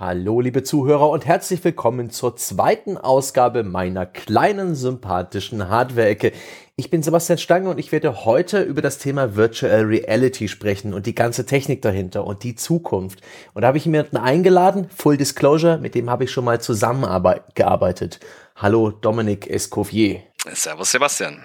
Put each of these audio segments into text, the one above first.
Hallo, liebe Zuhörer und herzlich willkommen zur zweiten Ausgabe meiner kleinen sympathischen Hardware-Ecke. Ich bin Sebastian Stange und ich werde heute über das Thema Virtual Reality sprechen und die ganze Technik dahinter und die Zukunft. Und da habe ich jemanden eingeladen, Full Disclosure, mit dem habe ich schon mal zusammengearbeitet. Hallo, Dominik Escoffier. Servus, Sebastian.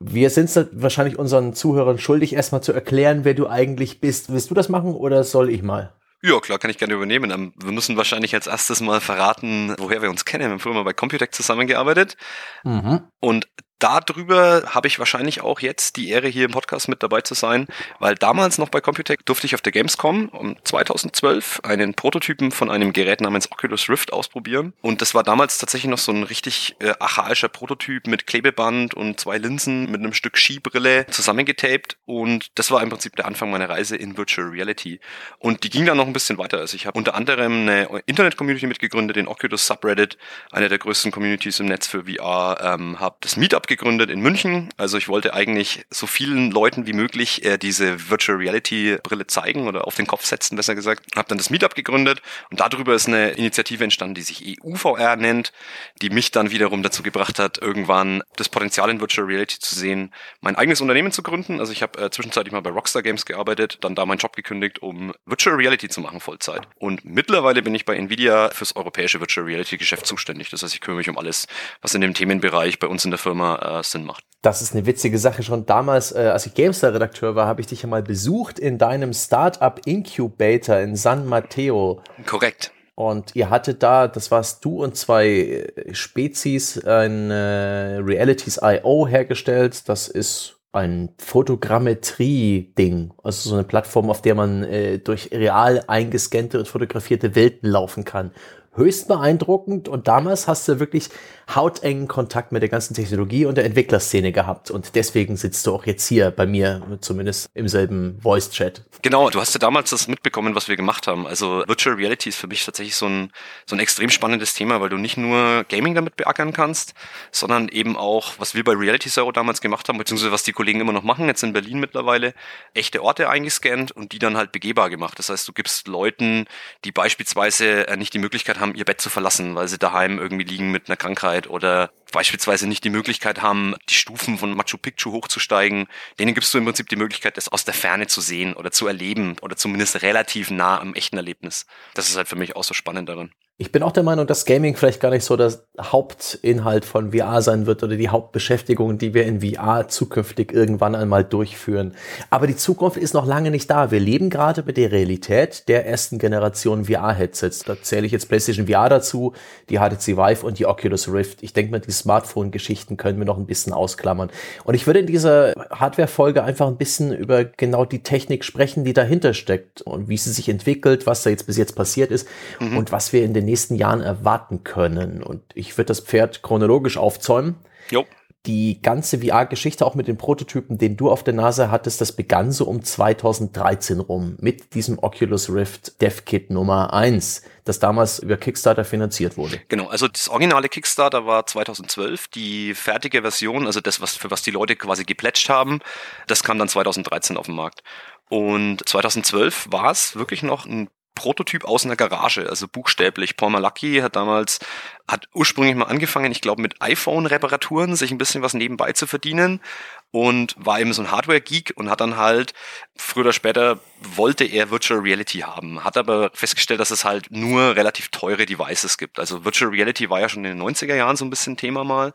Wir sind es wahrscheinlich unseren Zuhörern schuldig, erstmal zu erklären, wer du eigentlich bist. Willst du das machen oder soll ich mal? Ja, klar, kann ich gerne übernehmen. Ähm, wir müssen wahrscheinlich als erstes mal verraten, woher wir uns kennen. Wir haben früher mal bei Computec zusammengearbeitet. Mhm. Und darüber habe ich wahrscheinlich auch jetzt die Ehre, hier im Podcast mit dabei zu sein, weil damals noch bei Computec durfte ich auf der Gamescom um 2012 einen Prototypen von einem Gerät namens Oculus Rift ausprobieren. Und das war damals tatsächlich noch so ein richtig äh, archaischer Prototyp mit Klebeband und zwei Linsen mit einem Stück Skibrille zusammengetaped. Und das war im Prinzip der Anfang meiner Reise in Virtual Reality. Und die ging dann noch ein bisschen weiter. Also ich habe unter anderem eine Internet-Community mitgegründet, den Oculus Subreddit, eine der größten Communities im Netz für VR, ähm, habe das Meetup gegründet in München. Also ich wollte eigentlich so vielen Leuten wie möglich äh, diese Virtual Reality Brille zeigen oder auf den Kopf setzen, besser gesagt. Habe dann das Meetup gegründet und darüber ist eine Initiative entstanden, die sich EUVR nennt, die mich dann wiederum dazu gebracht hat, irgendwann das Potenzial in Virtual Reality zu sehen, mein eigenes Unternehmen zu gründen. Also ich habe äh, zwischenzeitlich mal bei Rockstar Games gearbeitet, dann da meinen Job gekündigt, um Virtual Reality zu machen Vollzeit. Und mittlerweile bin ich bei Nvidia fürs europäische Virtual Reality Geschäft zuständig. Das heißt, ich kümmere mich um alles, was in dem Themenbereich bei uns in der Firma äh, Sinn macht. Das ist eine witzige Sache. Schon damals, äh, als ich GameStar-Redakteur war, habe ich dich ja mal besucht in deinem Startup Incubator in San Mateo. Korrekt. Und ihr hattet da, das warst du und zwei äh, Spezies, ein äh, Realities IO hergestellt. Das ist ein Fotogrammetrie-Ding. Also so eine Plattform, auf der man äh, durch real eingescannte und fotografierte Welten laufen kann höchst beeindruckend und damals hast du wirklich hautengen Kontakt mit der ganzen Technologie und der Entwicklerszene gehabt und deswegen sitzt du auch jetzt hier bei mir, zumindest im selben Voice-Chat. Genau, du hast ja damals das mitbekommen, was wir gemacht haben. Also Virtual Reality ist für mich tatsächlich so ein, so ein extrem spannendes Thema, weil du nicht nur Gaming damit beackern kannst, sondern eben auch, was wir bei Reality Zero damals gemacht haben, beziehungsweise was die Kollegen immer noch machen, jetzt in Berlin mittlerweile, echte Orte eingescannt und die dann halt begehbar gemacht. Das heißt, du gibst Leuten, die beispielsweise äh, nicht die Möglichkeit haben, haben, ihr Bett zu verlassen, weil sie daheim irgendwie liegen mit einer Krankheit oder beispielsweise nicht die Möglichkeit haben, die Stufen von Machu Picchu hochzusteigen. Denen gibst du im Prinzip die Möglichkeit, das aus der Ferne zu sehen oder zu erleben oder zumindest relativ nah am echten Erlebnis. Das ist halt für mich auch so spannend daran. Ich bin auch der Meinung, dass Gaming vielleicht gar nicht so das Hauptinhalt von VR sein wird oder die Hauptbeschäftigung, die wir in VR zukünftig irgendwann einmal durchführen. Aber die Zukunft ist noch lange nicht da. Wir leben gerade mit der Realität der ersten Generation VR-Headsets. Da zähle ich jetzt PlayStation VR dazu, die HTC Vive und die Oculus Rift. Ich denke mal, die Smartphone-Geschichten können wir noch ein bisschen ausklammern. Und ich würde in dieser Hardware-Folge einfach ein bisschen über genau die Technik sprechen, die dahinter steckt und wie sie sich entwickelt, was da jetzt bis jetzt passiert ist mhm. und was wir in den den nächsten Jahren erwarten können. Und ich würde das Pferd chronologisch aufzäumen. Jo. Die ganze VR-Geschichte, auch mit den Prototypen, den du auf der Nase hattest, das begann so um 2013 rum mit diesem Oculus Rift Dev Kit Nummer 1, das damals über Kickstarter finanziert wurde. Genau, also das originale Kickstarter war 2012, die fertige Version, also das, was, für was die Leute quasi geplätscht haben, das kam dann 2013 auf den Markt. Und 2012 war es wirklich noch ein Prototyp aus einer Garage, also buchstäblich. Paul Malacki hat damals, hat ursprünglich mal angefangen, ich glaube, mit iPhone-Reparaturen sich ein bisschen was nebenbei zu verdienen und war eben so ein Hardware-Geek und hat dann halt, früher oder später wollte er Virtual Reality haben, hat aber festgestellt, dass es halt nur relativ teure Devices gibt. Also Virtual Reality war ja schon in den 90er Jahren so ein bisschen Thema mal,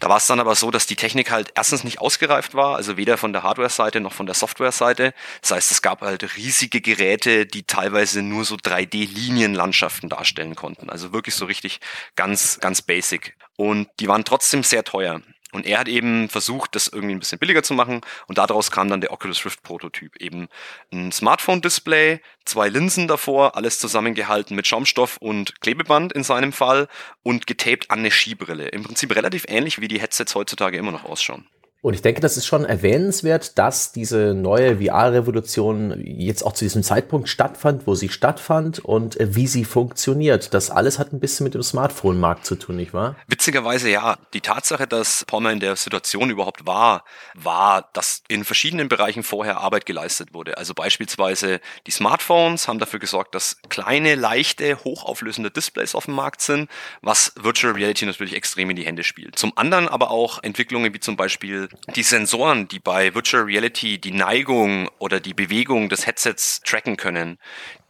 da war es dann aber so, dass die Technik halt erstens nicht ausgereift war, also weder von der Hardware-Seite noch von der Software-Seite. Das heißt, es gab halt riesige Geräte, die teilweise nur so 3D-Linienlandschaften darstellen konnten. Also wirklich so richtig ganz, ganz basic. Und die waren trotzdem sehr teuer. Und er hat eben versucht, das irgendwie ein bisschen billiger zu machen. Und daraus kam dann der Oculus Rift Prototyp. Eben ein Smartphone-Display, zwei Linsen davor, alles zusammengehalten mit Schaumstoff und Klebeband in seinem Fall und getaped an eine Skibrille. Im Prinzip relativ ähnlich, wie die Headsets heutzutage immer noch ausschauen. Und ich denke, das ist schon erwähnenswert, dass diese neue VR-Revolution jetzt auch zu diesem Zeitpunkt stattfand, wo sie stattfand und äh, wie sie funktioniert. Das alles hat ein bisschen mit dem Smartphone-Markt zu tun, nicht wahr? Witzigerweise ja. Die Tatsache, dass Palmer in der Situation überhaupt war, war, dass in verschiedenen Bereichen vorher Arbeit geleistet wurde. Also beispielsweise die Smartphones haben dafür gesorgt, dass kleine, leichte, hochauflösende Displays auf dem Markt sind, was Virtual Reality natürlich extrem in die Hände spielt. Zum anderen aber auch Entwicklungen wie zum Beispiel die Sensoren, die bei Virtual Reality die Neigung oder die Bewegung des Headsets tracken können,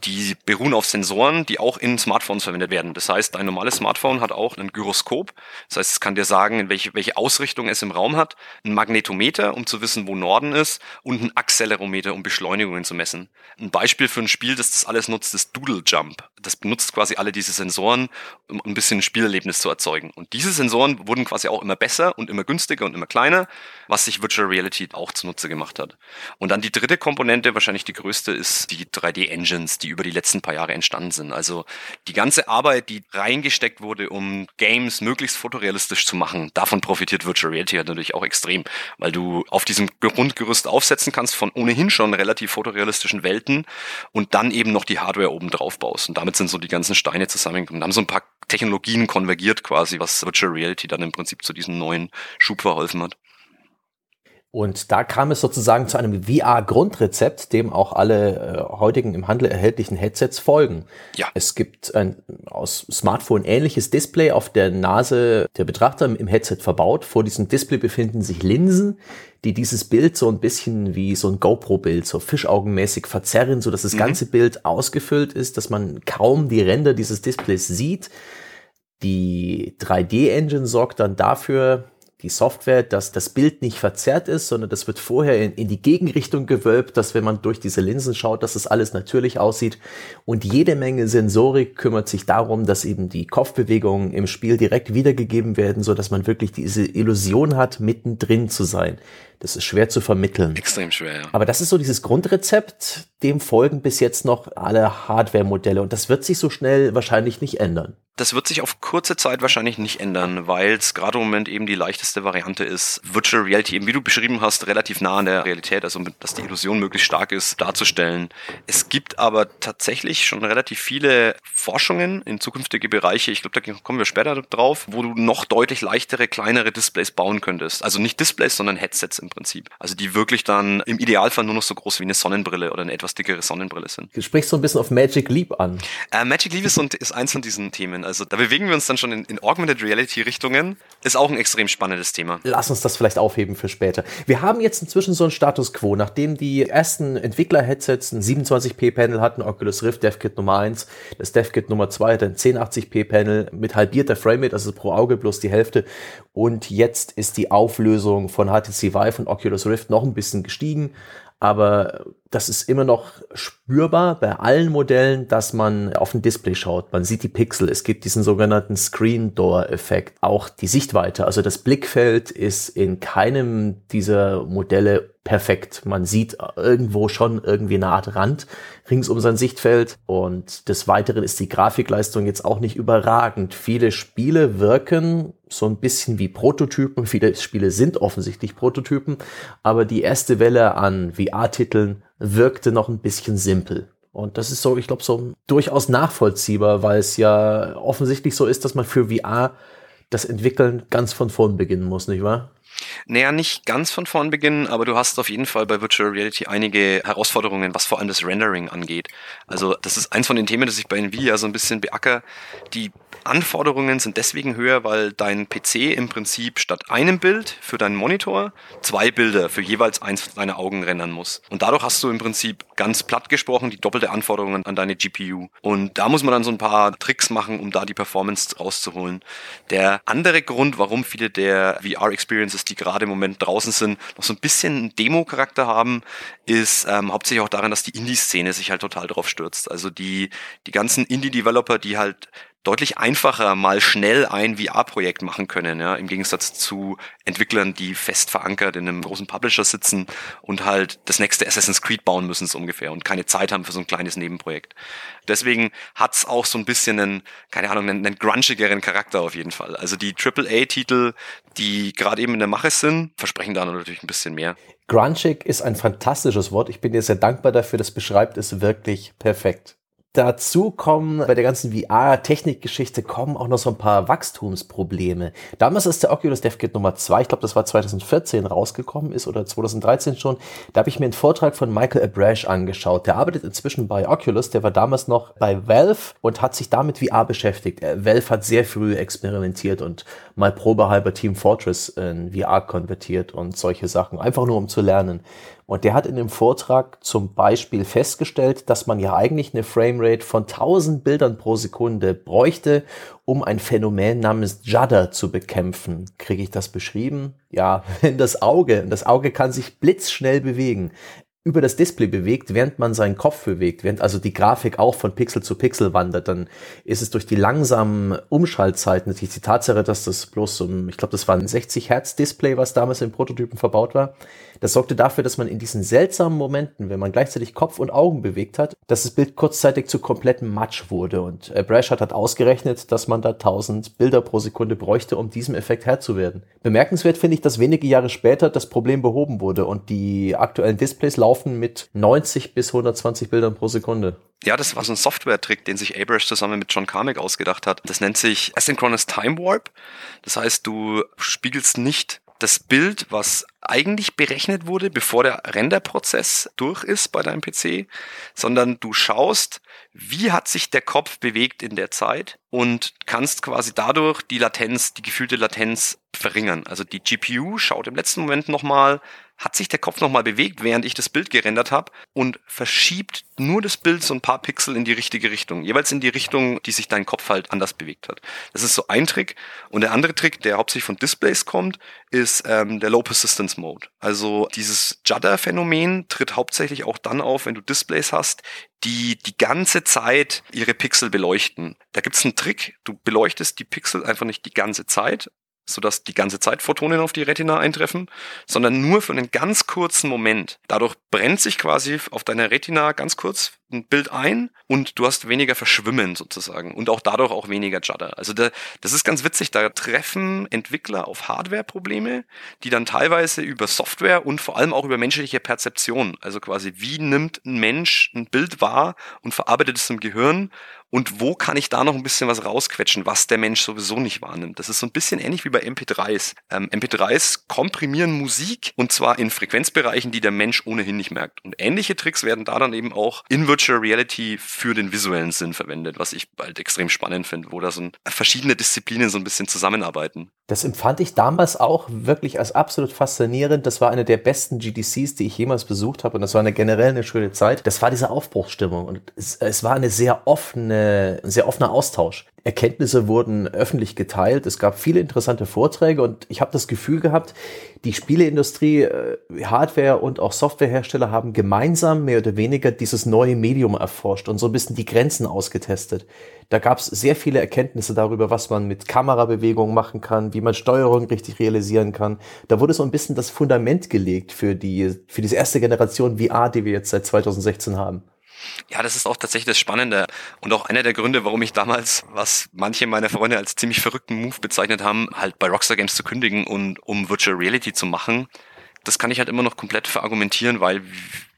die beruhen auf Sensoren, die auch in Smartphones verwendet werden. Das heißt, ein normales Smartphone hat auch ein Gyroskop. Das heißt, es kann dir sagen, in welche, welche Ausrichtung es im Raum hat, ein Magnetometer, um zu wissen, wo Norden ist, und ein Accelerometer, um Beschleunigungen zu messen. Ein Beispiel für ein Spiel, das das alles nutzt, ist Doodle Jump. Das benutzt quasi alle diese Sensoren, um ein bisschen ein Spielerlebnis zu erzeugen. Und diese Sensoren wurden quasi auch immer besser und immer günstiger und immer kleiner, was sich Virtual Reality auch zunutze gemacht hat. Und dann die dritte Komponente, wahrscheinlich die größte, ist die 3D-Engines, die über die letzten paar Jahre entstanden sind. Also die ganze Arbeit, die reingesteckt wurde, um Games möglichst fotorealistisch zu machen, davon profitiert Virtual Reality natürlich auch extrem, weil du auf diesem Grundgerüst aufsetzen kannst von ohnehin schon relativ fotorealistischen Welten und dann eben noch die Hardware oben drauf baust. Und damit sind so die ganzen Steine zusammengekommen. Da haben so ein paar Technologien konvergiert quasi, was Virtual Reality dann im Prinzip zu diesem neuen Schub verholfen hat. Und da kam es sozusagen zu einem VR-Grundrezept, dem auch alle äh, heutigen im Handel erhältlichen Headsets folgen. Ja. Es gibt ein aus Smartphone ähnliches Display auf der Nase der Betrachter im Headset verbaut. Vor diesem Display befinden sich Linsen, die dieses Bild so ein bisschen wie so ein GoPro-Bild, so fischaugenmäßig verzerren, so dass das mhm. ganze Bild ausgefüllt ist, dass man kaum die Ränder dieses Displays sieht. Die 3D-Engine sorgt dann dafür, die Software, dass das Bild nicht verzerrt ist, sondern das wird vorher in, in, die Gegenrichtung gewölbt, dass wenn man durch diese Linsen schaut, dass es das alles natürlich aussieht. Und jede Menge Sensorik kümmert sich darum, dass eben die Kopfbewegungen im Spiel direkt wiedergegeben werden, so dass man wirklich diese Illusion hat, mittendrin zu sein. Das ist schwer zu vermitteln. Extrem schwer, ja. Aber das ist so dieses Grundrezept, dem folgen bis jetzt noch alle Hardware-Modelle und das wird sich so schnell wahrscheinlich nicht ändern. Das wird sich auf kurze Zeit wahrscheinlich nicht ändern, weil es gerade im Moment eben die leichteste Variante ist, Virtual Reality, eben wie du beschrieben hast, relativ nah an der Realität, also dass die Illusion möglichst stark ist, darzustellen. Es gibt aber tatsächlich schon relativ viele Forschungen in zukünftige Bereiche, ich glaube, da kommen wir später drauf, wo du noch deutlich leichtere, kleinere Displays bauen könntest. Also nicht Displays, sondern Headsets im Prinzip. Also die wirklich dann im Idealfall nur noch so groß wie eine Sonnenbrille oder eine etwas dickere Sonnenbrille sind. Du sprichst so ein bisschen auf Magic Leap an. Äh, Magic Leap ist, ist eins von diesen Themen. Also da bewegen wir uns dann schon in, in Augmented Reality Richtungen. Ist auch ein extrem spannendes Thema. Lass uns das vielleicht aufheben für später. Wir haben jetzt inzwischen so einen Status Quo, nachdem die ersten Entwickler-Headsets ein 27p-Panel hatten, Oculus Rift DevKit Nummer 1, das DevKit Nummer 2 hat ein 1080p-Panel mit halbierter Framerate, also pro Auge bloß die Hälfte. Und jetzt ist die Auflösung von HTC Vive und Oculus Rift noch ein bisschen gestiegen aber das ist immer noch spürbar bei allen Modellen, dass man auf ein Display schaut. Man sieht die Pixel. Es gibt diesen sogenannten Screen Door Effekt. Auch die Sichtweite, also das Blickfeld ist in keinem dieser Modelle perfekt. Man sieht irgendwo schon irgendwie eine Art Rand rings um sein Sichtfeld und des Weiteren ist die Grafikleistung jetzt auch nicht überragend. Viele Spiele wirken so ein bisschen wie Prototypen. Viele Spiele sind offensichtlich Prototypen, aber die erste Welle an VR-Titeln wirkte noch ein bisschen simpel. Und das ist so, ich glaube, so durchaus nachvollziehbar, weil es ja offensichtlich so ist, dass man für VR das Entwickeln ganz von vorn beginnen muss, nicht wahr? Naja, nicht ganz von vorn beginnen, aber du hast auf jeden Fall bei Virtual Reality einige Herausforderungen, was vor allem das Rendering angeht. Also das ist eins von den Themen, das ich bei Nvidia so ein bisschen beacker. Die Anforderungen sind deswegen höher, weil dein PC im Prinzip statt einem Bild für deinen Monitor zwei Bilder für jeweils eins deiner Augen rendern muss. Und dadurch hast du im Prinzip ganz platt gesprochen die doppelte Anforderungen an deine GPU. Und da muss man dann so ein paar Tricks machen, um da die Performance rauszuholen. Der andere Grund, warum viele der VR-Experiences, die gerade im Moment draußen sind, noch so ein bisschen Demo-Charakter haben, ist ähm, hauptsächlich auch daran, dass die Indie-Szene sich halt total drauf stürzt. Also die, die ganzen Indie-Developer, die halt deutlich einfacher mal schnell ein VR-Projekt machen können, ja, im Gegensatz zu Entwicklern, die fest verankert in einem großen Publisher sitzen und halt das nächste Assassin's Creed bauen müssen so ungefähr und keine Zeit haben für so ein kleines Nebenprojekt. Deswegen hat's auch so ein bisschen einen, keine Ahnung, einen, einen grungigeren Charakter auf jeden Fall. Also die AAA-Titel, die gerade eben in der Mache sind, versprechen da natürlich ein bisschen mehr. Grungig ist ein fantastisches Wort. Ich bin dir sehr dankbar dafür. Das beschreibt es wirklich perfekt. Dazu kommen bei der ganzen VR-Technikgeschichte kommen auch noch so ein paar Wachstumsprobleme. Damals ist der Oculus DevKit Nummer 2, ich glaube, das war 2014 rausgekommen ist oder 2013 schon. Da habe ich mir einen Vortrag von Michael Abrash angeschaut. Der arbeitet inzwischen bei Oculus, der war damals noch bei Valve und hat sich damit VR beschäftigt. Äh, Valve hat sehr früh experimentiert und mal probehalber Team Fortress in VR konvertiert und solche Sachen, einfach nur um zu lernen. Und der hat in dem Vortrag zum Beispiel festgestellt, dass man ja eigentlich eine Framerate von 1000 Bildern pro Sekunde bräuchte, um ein Phänomen namens Judder zu bekämpfen. Kriege ich das beschrieben? Ja, wenn das Auge, das Auge kann sich blitzschnell bewegen über das Display bewegt, während man seinen Kopf bewegt, während also die Grafik auch von Pixel zu Pixel wandert, dann ist es durch die langsamen Umschaltzeiten, natürlich die Tatsache, dass das bloß so ein, ich glaube, das war ein 60 Hertz Display, was damals in Prototypen verbaut war, das sorgte dafür, dass man in diesen seltsamen Momenten, wenn man gleichzeitig Kopf und Augen bewegt hat, dass das Bild kurzzeitig zu komplettem Matsch wurde. Und äh, Brash hat ausgerechnet, dass man da 1000 Bilder pro Sekunde bräuchte, um diesem Effekt Herr zu werden. Bemerkenswert finde ich, dass wenige Jahre später das Problem behoben wurde und die aktuellen Displays laufen mit 90 bis 120 Bildern pro Sekunde. Ja, das war so ein Software-Trick, den sich Abrash zusammen mit John Carmack ausgedacht hat. Das nennt sich Asynchronous Time Warp. Das heißt, du spiegelst nicht das Bild, was eigentlich berechnet wurde, bevor der Renderprozess durch ist bei deinem PC, sondern du schaust, wie hat sich der Kopf bewegt in der Zeit und kannst quasi dadurch die Latenz, die gefühlte Latenz verringern. Also die GPU schaut im letzten Moment nochmal, hat sich der Kopf nochmal bewegt, während ich das Bild gerendert habe und verschiebt nur das Bild so ein paar Pixel in die richtige Richtung. Jeweils in die Richtung, die sich dein Kopf halt anders bewegt hat. Das ist so ein Trick. Und der andere Trick, der hauptsächlich von Displays kommt, ist ähm, der Low Persistence Mode. Also dieses Judder-Phänomen tritt hauptsächlich auch dann auf, wenn du Displays hast, die die ganze Zeit ihre Pixel beleuchten. Da gibt's einen Trick, du beleuchtest die Pixel einfach nicht die ganze Zeit, sodass die ganze Zeit Photonen auf die Retina eintreffen, sondern nur für einen ganz kurzen Moment. Dadurch brennt sich quasi auf deiner Retina ganz kurz ein Bild ein und du hast weniger Verschwimmen sozusagen und auch dadurch auch weniger Judder. Also da, das ist ganz witzig, da treffen Entwickler auf Hardware-Probleme, die dann teilweise über Software und vor allem auch über menschliche Perzeption, also quasi wie nimmt ein Mensch ein Bild wahr und verarbeitet es im Gehirn und wo kann ich da noch ein bisschen was rausquetschen, was der Mensch sowieso nicht wahrnimmt. Das ist so ein bisschen ähnlich wie bei MP3s. Ähm, MP3s komprimieren Musik und zwar in Frequenzbereichen, die der Mensch ohnehin nicht merkt. Und ähnliche Tricks werden da dann eben auch in Virtual Reality für den visuellen Sinn verwendet, was ich halt extrem spannend finde, wo da so verschiedene Disziplinen so ein bisschen zusammenarbeiten. Das empfand ich damals auch wirklich als absolut faszinierend. Das war eine der besten GDCs, die ich jemals besucht habe. Und das war eine generell eine schöne Zeit. Das war diese Aufbruchsstimmung. Und es, es war eine sehr offene, sehr offener Austausch. Erkenntnisse wurden öffentlich geteilt. Es gab viele interessante Vorträge und ich habe das Gefühl gehabt, die Spieleindustrie, äh, Hardware und auch Softwarehersteller haben gemeinsam mehr oder weniger dieses neue Medium erforscht und so ein bisschen die Grenzen ausgetestet. Da gab es sehr viele Erkenntnisse darüber, was man mit Kamerabewegungen machen kann, wie man Steuerung richtig realisieren kann. Da wurde so ein bisschen das Fundament gelegt für die, für diese erste Generation VR, die wir jetzt seit 2016 haben. Ja, das ist auch tatsächlich das Spannende und auch einer der Gründe, warum ich damals, was manche meiner Freunde als ziemlich verrückten Move bezeichnet haben, halt bei Rockstar Games zu kündigen und um Virtual Reality zu machen. Das kann ich halt immer noch komplett verargumentieren, weil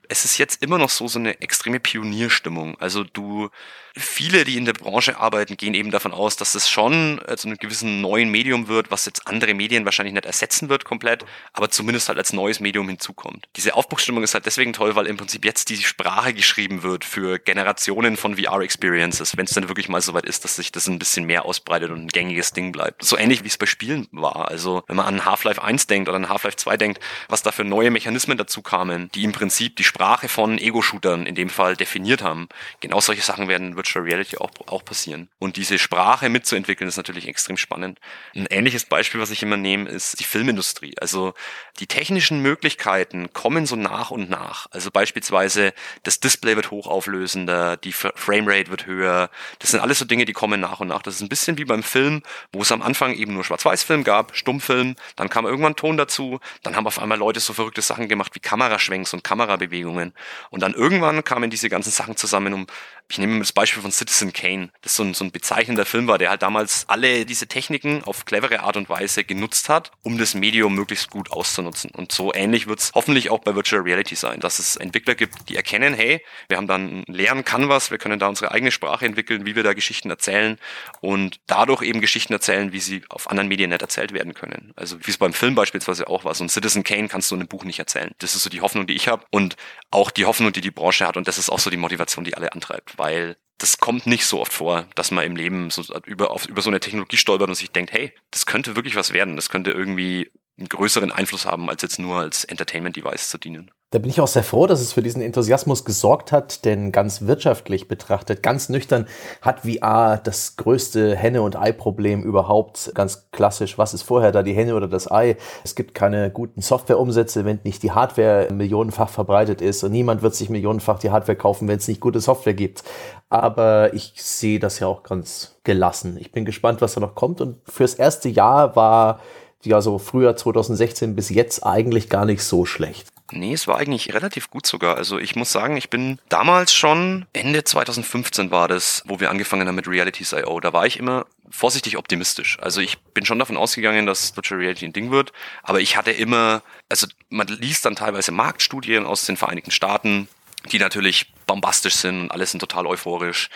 es ist jetzt immer noch so so eine extreme Pionierstimmung. Also du viele, die in der Branche arbeiten, gehen eben davon aus, dass es schon äh, zu einem gewissen neuen Medium wird, was jetzt andere Medien wahrscheinlich nicht ersetzen wird komplett, aber zumindest halt als neues Medium hinzukommt. Diese Aufbruchsstimmung ist halt deswegen toll, weil im Prinzip jetzt die Sprache geschrieben wird für Generationen von VR-Experiences, wenn es dann wirklich mal soweit ist, dass sich das ein bisschen mehr ausbreitet und ein gängiges Ding bleibt. So ähnlich wie es bei Spielen war. Also wenn man an Half-Life 1 denkt oder an Half-Life 2 denkt, was da für neue Mechanismen dazu kamen, die im Prinzip die Sprache von Ego-Shootern in dem Fall definiert haben. Genau solche Sachen werden Virtual Reality auch, auch passieren. Und diese Sprache mitzuentwickeln ist natürlich extrem spannend. Ein ähnliches Beispiel, was ich immer nehme, ist die Filmindustrie. Also die technischen Möglichkeiten kommen so nach und nach. Also beispielsweise das Display wird hochauflösender, die Framerate wird höher. Das sind alles so Dinge, die kommen nach und nach. Das ist ein bisschen wie beim Film, wo es am Anfang eben nur Schwarz-Weiß-Film gab, Stummfilm, dann kam irgendwann Ton dazu, dann haben auf einmal Leute so verrückte Sachen gemacht wie Kameraschwenks und Kamerabewegungen. Und dann irgendwann kamen diese ganzen Sachen zusammen, um ich nehme das Beispiel von Citizen Kane, das so ein, so ein bezeichnender Film war, der halt damals alle diese Techniken auf clevere Art und Weise genutzt hat, um das Medium möglichst gut auszunutzen. Und so ähnlich wird es hoffentlich auch bei Virtual Reality sein, dass es Entwickler gibt, die erkennen, hey, wir haben dann einen leeren Canvas, wir können da unsere eigene Sprache entwickeln, wie wir da Geschichten erzählen und dadurch eben Geschichten erzählen, wie sie auf anderen Medien nicht erzählt werden können. Also wie es beim Film beispielsweise auch war. So ein Citizen Kane kannst du in einem Buch nicht erzählen. Das ist so die Hoffnung, die ich habe und auch die Hoffnung, die die Branche hat und das ist auch so die Motivation, die alle antreibt weil das kommt nicht so oft vor, dass man im Leben so über, auf, über so eine Technologie stolpert und sich denkt, hey, das könnte wirklich was werden, das könnte irgendwie einen größeren Einfluss haben, als jetzt nur als Entertainment-Device zu dienen. Da bin ich auch sehr froh, dass es für diesen Enthusiasmus gesorgt hat, denn ganz wirtschaftlich betrachtet, ganz nüchtern, hat VR das größte Henne- und Ei-Problem überhaupt. Ganz klassisch, was ist vorher da, die Henne oder das Ei? Es gibt keine guten Softwareumsätze, wenn nicht die Hardware millionenfach verbreitet ist und niemand wird sich millionenfach die Hardware kaufen, wenn es nicht gute Software gibt. Aber ich sehe das ja auch ganz gelassen. Ich bin gespannt, was da noch kommt und fürs erste Jahr war ja so früher 2016 bis jetzt eigentlich gar nicht so schlecht. Nee, es war eigentlich relativ gut sogar. Also ich muss sagen, ich bin damals schon, Ende 2015 war das, wo wir angefangen haben mit Realities.io. Da war ich immer vorsichtig optimistisch. Also ich bin schon davon ausgegangen, dass Virtual Reality ein Ding wird, aber ich hatte immer, also man liest dann teilweise Marktstudien aus den Vereinigten Staaten, die natürlich bombastisch sind und alles sind total euphorisch.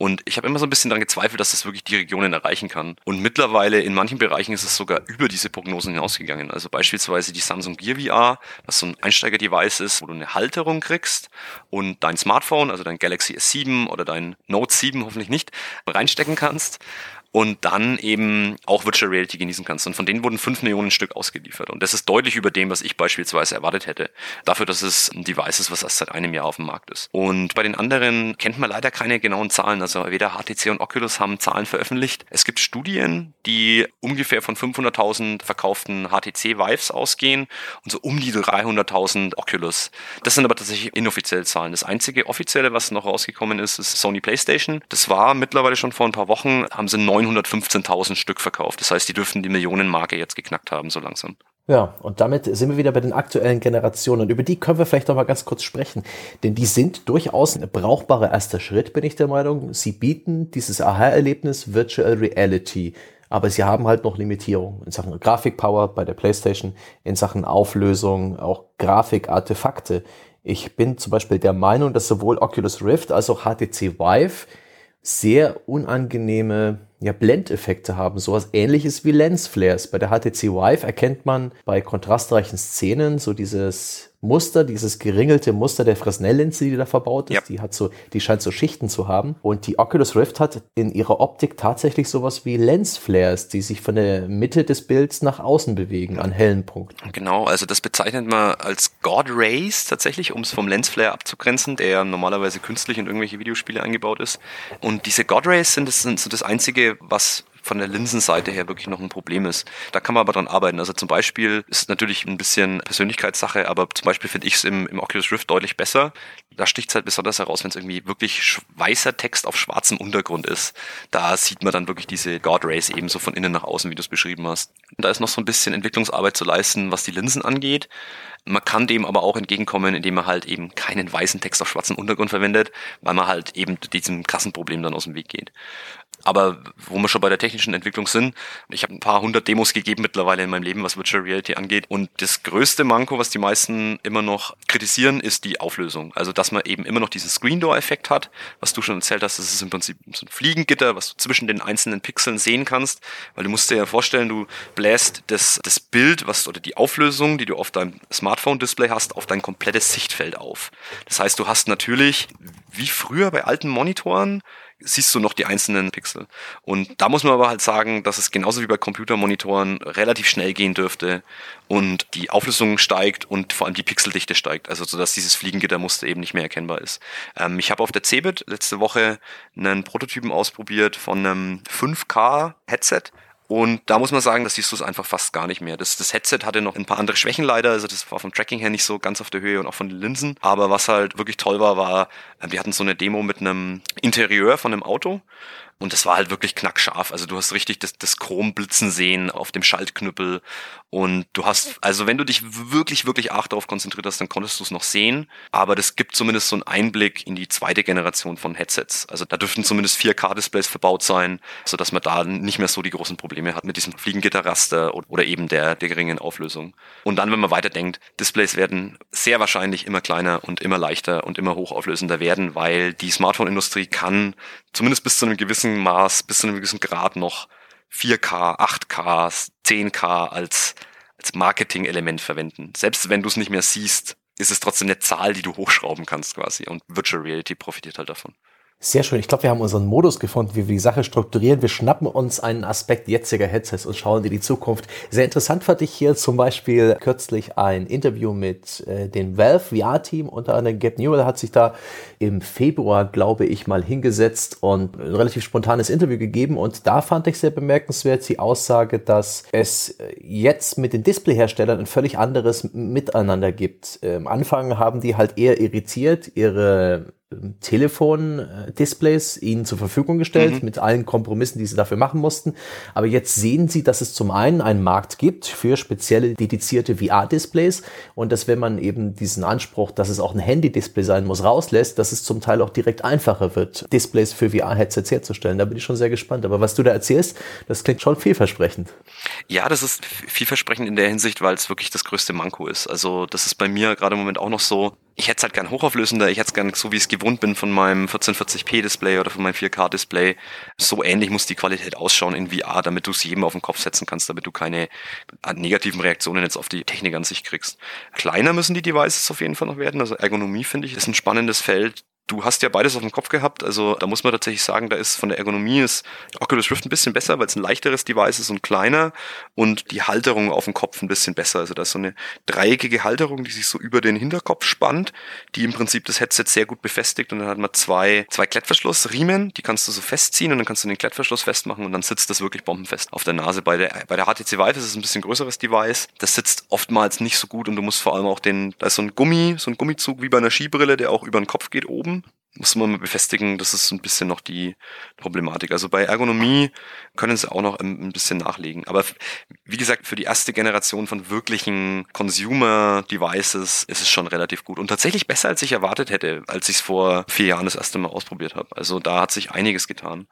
Und ich habe immer so ein bisschen daran gezweifelt, dass das wirklich die Regionen erreichen kann. Und mittlerweile in manchen Bereichen ist es sogar über diese Prognosen hinausgegangen. Also beispielsweise die Samsung Gear VR, was so ein Einsteiger-Device ist, wo du eine Halterung kriegst und dein Smartphone, also dein Galaxy S7 oder dein Note 7 hoffentlich nicht, reinstecken kannst und dann eben auch Virtual Reality genießen kannst. Und von denen wurden fünf Millionen Stück ausgeliefert. Und das ist deutlich über dem, was ich beispielsweise erwartet hätte. Dafür, dass es ein Device ist, was erst seit einem Jahr auf dem Markt ist. Und bei den anderen kennt man leider keine genauen Zahlen. Also weder HTC und Oculus haben Zahlen veröffentlicht. Es gibt Studien, die ungefähr von 500.000 verkauften HTC Vives ausgehen und so um die 300.000 Oculus. Das sind aber tatsächlich inoffizielle Zahlen. Das einzige offizielle, was noch rausgekommen ist, ist Sony PlayStation. Das war mittlerweile schon vor ein paar Wochen, haben sie 915.000 Stück verkauft. Das heißt, die dürften die Millionenmarke jetzt geknackt haben, so langsam. Ja, und damit sind wir wieder bei den aktuellen Generationen. Über die können wir vielleicht noch mal ganz kurz sprechen. Denn die sind durchaus ein brauchbarer erster Schritt, bin ich der Meinung. Sie bieten dieses Aha-Erlebnis Virtual Reality. Aber sie haben halt noch Limitierungen in Sachen Grafikpower bei der PlayStation, in Sachen Auflösung, auch Grafikartefakte. Ich bin zum Beispiel der Meinung, dass sowohl Oculus Rift als auch HTC Vive sehr unangenehme ja, Blendeffekte haben, sowas ähnliches wie Lensflares. Bei der HTC Vive erkennt man bei kontrastreichen Szenen so dieses Muster, dieses geringelte Muster der Fresnel-Linse, die da verbaut ist, ja. die hat so, die scheint so Schichten zu haben. Und die Oculus Rift hat in ihrer Optik tatsächlich sowas wie Lensflares, die sich von der Mitte des Bilds nach außen bewegen, an hellen Punkten. Genau, also das bezeichnet man als God Rays tatsächlich, um es vom Lensflare abzugrenzen, der normalerweise künstlich in irgendwelche Videospiele eingebaut ist. Und diese God Rays sind das, sind so das einzige, was von der Linsenseite her wirklich noch ein Problem ist. Da kann man aber dran arbeiten. Also zum Beispiel ist natürlich ein bisschen Persönlichkeitssache, aber zum Beispiel finde ich es im, im Oculus Rift deutlich besser. Da sticht es halt besonders heraus, wenn es irgendwie wirklich weißer Text auf schwarzem Untergrund ist. Da sieht man dann wirklich diese God Rays ebenso von innen nach außen, wie du es beschrieben hast. Und da ist noch so ein bisschen Entwicklungsarbeit zu leisten, was die Linsen angeht. Man kann dem aber auch entgegenkommen, indem man halt eben keinen weißen Text auf schwarzem Untergrund verwendet, weil man halt eben diesem krassen Problem dann aus dem Weg geht. Aber wo wir schon bei der technischen Entwicklung sind, ich habe ein paar hundert Demos gegeben mittlerweile in meinem Leben, was Virtual Reality angeht. Und das größte Manko, was die meisten immer noch kritisieren, ist die Auflösung. Also, dass man eben immer noch diesen Screen Door Effekt hat, was du schon erzählt hast, das ist im Prinzip so ein Fliegengitter, was du zwischen den einzelnen Pixeln sehen kannst. Weil du musst dir ja vorstellen, du bläst das, das Bild, was, oder die Auflösung, die du auf deinem Smartphone-Display hast, auf dein komplettes Sichtfeld auf. Das heißt, du hast natürlich, wie früher bei alten Monitoren, siehst du noch die einzelnen Pixel. Und da muss man aber halt sagen, dass es genauso wie bei Computermonitoren relativ schnell gehen dürfte und die Auflösung steigt und vor allem die Pixeldichte steigt, also so dass dieses Fliegengittermuster eben nicht mehr erkennbar ist. Ähm, ich habe auf der CeBIT letzte Woche einen Prototypen ausprobiert von einem 5K Headset und da muss man sagen, das siehst du es einfach fast gar nicht mehr. Das, das Headset hatte noch ein paar andere Schwächen leider. Also das war vom Tracking her nicht so ganz auf der Höhe und auch von den Linsen. Aber was halt wirklich toll war, war, wir hatten so eine Demo mit einem Interieur von einem Auto. Und das war halt wirklich knackscharf. Also du hast richtig das, das Chromblitzen sehen auf dem Schaltknüppel. Und du hast, also wenn du dich wirklich, wirklich arg darauf konzentriert hast, dann konntest du es noch sehen. Aber das gibt zumindest so einen Einblick in die zweite Generation von Headsets. Also da dürften zumindest 4K-Displays verbaut sein, sodass man da nicht mehr so die großen Probleme hat mit diesem Fliegengitterraster oder eben der, der geringen Auflösung. Und dann, wenn man weiterdenkt, Displays werden sehr wahrscheinlich immer kleiner und immer leichter und immer hochauflösender werden, weil die Smartphone-Industrie kann zumindest bis zu einem gewissen Maß, bis zu einem gewissen Grad noch 4K, 8K, 10K als, als Marketing-Element verwenden. Selbst wenn du es nicht mehr siehst, ist es trotzdem eine Zahl, die du hochschrauben kannst quasi. Und Virtual Reality profitiert halt davon. Sehr schön. Ich glaube, wir haben unseren Modus gefunden, wie wir die Sache strukturieren. Wir schnappen uns einen Aspekt jetziger Headsets und schauen in die Zukunft. Sehr interessant fand ich hier zum Beispiel kürzlich ein Interview mit äh, dem Valve VR-Team. Unter anderem Gab Newell hat sich da im Februar, glaube ich, mal hingesetzt und ein relativ spontanes Interview gegeben. Und da fand ich sehr bemerkenswert die Aussage, dass es jetzt mit den Displayherstellern ein völlig anderes Miteinander gibt. Am Anfang haben die halt eher irritiert ihre Telefon-Displays ihnen zur Verfügung gestellt, mhm. mit allen Kompromissen, die sie dafür machen mussten. Aber jetzt sehen sie, dass es zum einen einen Markt gibt für spezielle dedizierte VR-Displays und dass wenn man eben diesen Anspruch, dass es auch ein Handy-Display sein muss, rauslässt, dass es zum Teil auch direkt einfacher wird, Displays für VR-Headsets herzustellen. Da bin ich schon sehr gespannt. Aber was du da erzählst, das klingt schon vielversprechend. Ja, das ist vielversprechend in der Hinsicht, weil es wirklich das größte Manko ist. Also das ist bei mir gerade im Moment auch noch so, ich hätte es halt gern hochauflösender, ich hätte es gern so, wie ich es gewohnt bin von meinem 1440p Display oder von meinem 4K Display. So ähnlich muss die Qualität ausschauen in VR, damit du es jedem auf den Kopf setzen kannst, damit du keine negativen Reaktionen jetzt auf die Technik an sich kriegst. Kleiner müssen die Devices auf jeden Fall noch werden. Also Ergonomie finde ich ist ein spannendes Feld. Du hast ja beides auf dem Kopf gehabt, also da muss man tatsächlich sagen, da ist von der Ergonomie ist Oculus Rift ein bisschen besser, weil es ein leichteres Device ist und kleiner und die Halterung auf dem Kopf ein bisschen besser. Also da ist so eine dreieckige Halterung, die sich so über den Hinterkopf spannt, die im Prinzip das Headset sehr gut befestigt und dann hat man zwei, zwei Klettverschlussriemen, die kannst du so festziehen und dann kannst du den Klettverschluss festmachen und dann sitzt das wirklich bombenfest auf der Nase. Bei der, bei der HTC Vive ist es ein bisschen größeres Device, das sitzt oftmals nicht so gut und du musst vor allem auch den, da ist so ein Gummi, so ein Gummizug wie bei einer Skibrille, der auch über den Kopf geht oben muss man mal befestigen, das ist ein bisschen noch die Problematik. Also bei Ergonomie können sie auch noch ein bisschen nachlegen. Aber wie gesagt, für die erste Generation von wirklichen Consumer-Devices ist es schon relativ gut. Und tatsächlich besser, als ich erwartet hätte, als ich es vor vier Jahren das erste Mal ausprobiert habe. Also da hat sich einiges getan.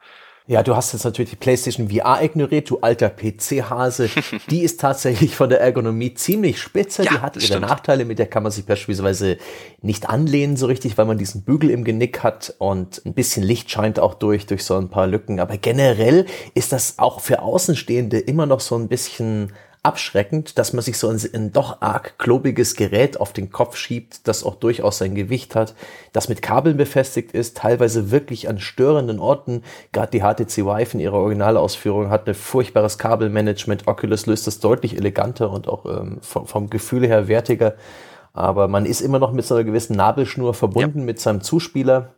Ja, du hast jetzt natürlich die PlayStation VR ignoriert, du alter PC-Hase. Die ist tatsächlich von der Ergonomie ziemlich spitze. Ja, die hat ihre stimmt. Nachteile, mit der kann man sich beispielsweise nicht anlehnen so richtig, weil man diesen Bügel im Genick hat und ein bisschen Licht scheint auch durch, durch so ein paar Lücken. Aber generell ist das auch für Außenstehende immer noch so ein bisschen abschreckend, dass man sich so ein, ein, doch arg klobiges Gerät auf den Kopf schiebt, das auch durchaus sein Gewicht hat, das mit Kabeln befestigt ist, teilweise wirklich an störenden Orten. Gerade die HTC Vive in ihrer Originalausführung hat ein furchtbares Kabelmanagement. Oculus löst das deutlich eleganter und auch ähm, vom, vom Gefühl her wertiger. Aber man ist immer noch mit so einer gewissen Nabelschnur verbunden ja. mit seinem Zuspieler.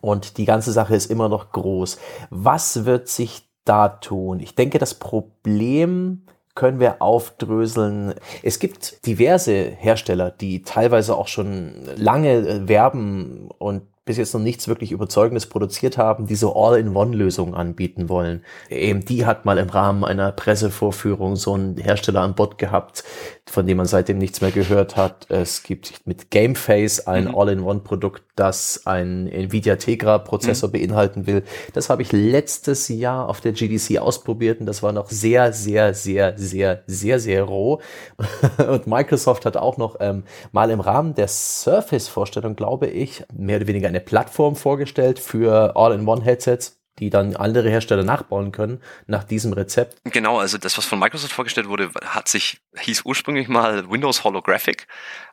Und die ganze Sache ist immer noch groß. Was wird sich da tun? Ich denke, das Problem können wir aufdröseln. Es gibt diverse Hersteller, die teilweise auch schon lange äh, werben und bis jetzt noch nichts wirklich Überzeugendes produziert haben, die so All-in-One-Lösungen anbieten wollen. AMD hat mal im Rahmen einer Pressevorführung so einen Hersteller an Bord gehabt, von dem man seitdem nichts mehr gehört hat. Es gibt mit Gameface ein mhm. All-in-One-Produkt, das ein Nvidia Tegra-Prozessor mhm. beinhalten will. Das habe ich letztes Jahr auf der GDC ausprobiert und das war noch sehr, sehr, sehr, sehr, sehr, sehr roh. und Microsoft hat auch noch ähm, mal im Rahmen der Surface-Vorstellung, glaube ich, mehr oder weniger eine Plattform vorgestellt für All-in-One-Headsets die dann andere Hersteller nachbauen können nach diesem Rezept. Genau, also das, was von Microsoft vorgestellt wurde, hat sich, hieß ursprünglich mal Windows Holographic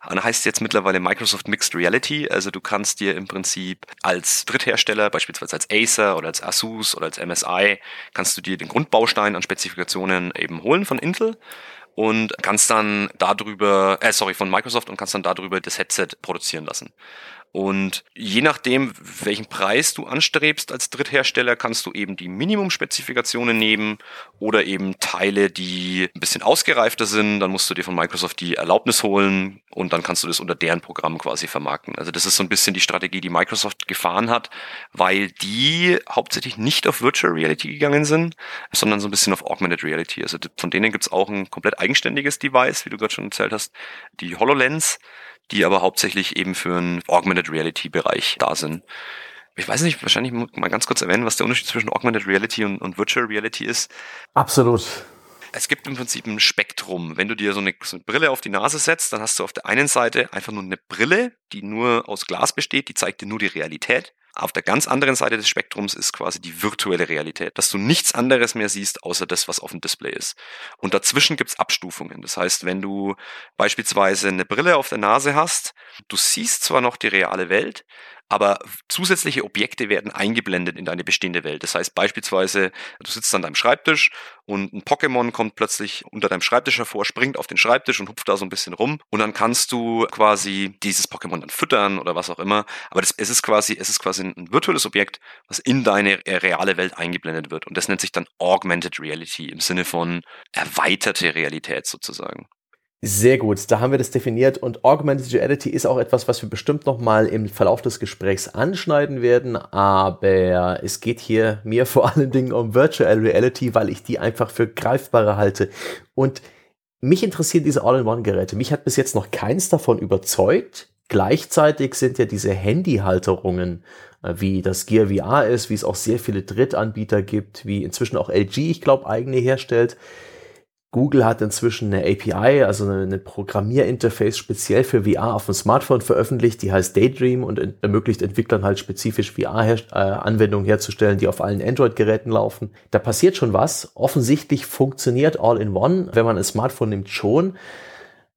und heißt jetzt mittlerweile Microsoft Mixed Reality. Also du kannst dir im Prinzip als Dritthersteller, beispielsweise als Acer oder als Asus oder als MSI, kannst du dir den Grundbaustein an Spezifikationen eben holen von Intel und kannst dann darüber, äh, sorry, von Microsoft und kannst dann darüber das Headset produzieren lassen. Und je nachdem, welchen Preis du anstrebst als Dritthersteller, kannst du eben die Minimumspezifikationen nehmen oder eben Teile, die ein bisschen ausgereifter sind. Dann musst du dir von Microsoft die Erlaubnis holen und dann kannst du das unter deren Programm quasi vermarkten. Also das ist so ein bisschen die Strategie, die Microsoft gefahren hat, weil die hauptsächlich nicht auf Virtual Reality gegangen sind, sondern so ein bisschen auf Augmented Reality. Also von denen gibt's auch ein komplett eigenständiges Device, wie du gerade schon erzählt hast, die HoloLens die aber hauptsächlich eben für einen Augmented Reality Bereich da sind. Ich weiß nicht, wahrscheinlich mal ganz kurz erwähnen, was der Unterschied zwischen Augmented Reality und, und Virtual Reality ist. Absolut. Es gibt im Prinzip ein Spektrum. Wenn du dir so eine, so eine, Brille auf die Nase setzt, dann hast du auf der einen Seite einfach nur eine Brille, die nur aus Glas besteht, die zeigt dir nur die Realität. Auf der ganz anderen Seite des Spektrums ist quasi die virtuelle Realität, dass du nichts anderes mehr siehst, außer das, was auf dem Display ist. Und dazwischen gibt's Abstufungen. Das heißt, wenn du beispielsweise eine Brille auf der Nase hast, du siehst zwar noch die reale Welt, aber zusätzliche Objekte werden eingeblendet in deine bestehende Welt. Das heißt beispielsweise, du sitzt an deinem Schreibtisch und ein Pokémon kommt plötzlich unter deinem Schreibtisch hervor, springt auf den Schreibtisch und hupft da so ein bisschen rum und dann kannst du quasi dieses Pokémon dann füttern oder was auch immer. Aber das, es ist quasi, es ist quasi ein virtuelles Objekt, was in deine äh, reale Welt eingeblendet wird und das nennt sich dann Augmented Reality im Sinne von erweiterte Realität sozusagen. Sehr gut, da haben wir das definiert und Augmented Reality ist auch etwas, was wir bestimmt noch mal im Verlauf des Gesprächs anschneiden werden, aber es geht hier mir vor allen Dingen um Virtual Reality, weil ich die einfach für greifbarer halte und mich interessieren diese All-in-One-Geräte. Mich hat bis jetzt noch keins davon überzeugt. Gleichzeitig sind ja diese Handyhalterungen, äh, wie das Gear VR ist, wie es auch sehr viele Drittanbieter gibt, wie inzwischen auch LG, ich glaube, eigene herstellt, Google hat inzwischen eine API, also eine Programmierinterface speziell für VR auf dem Smartphone veröffentlicht, die heißt Daydream und ermöglicht Entwicklern halt spezifisch VR-Anwendungen herzustellen, die auf allen Android-Geräten laufen. Da passiert schon was. Offensichtlich funktioniert All-in-One, wenn man ein Smartphone nimmt, schon.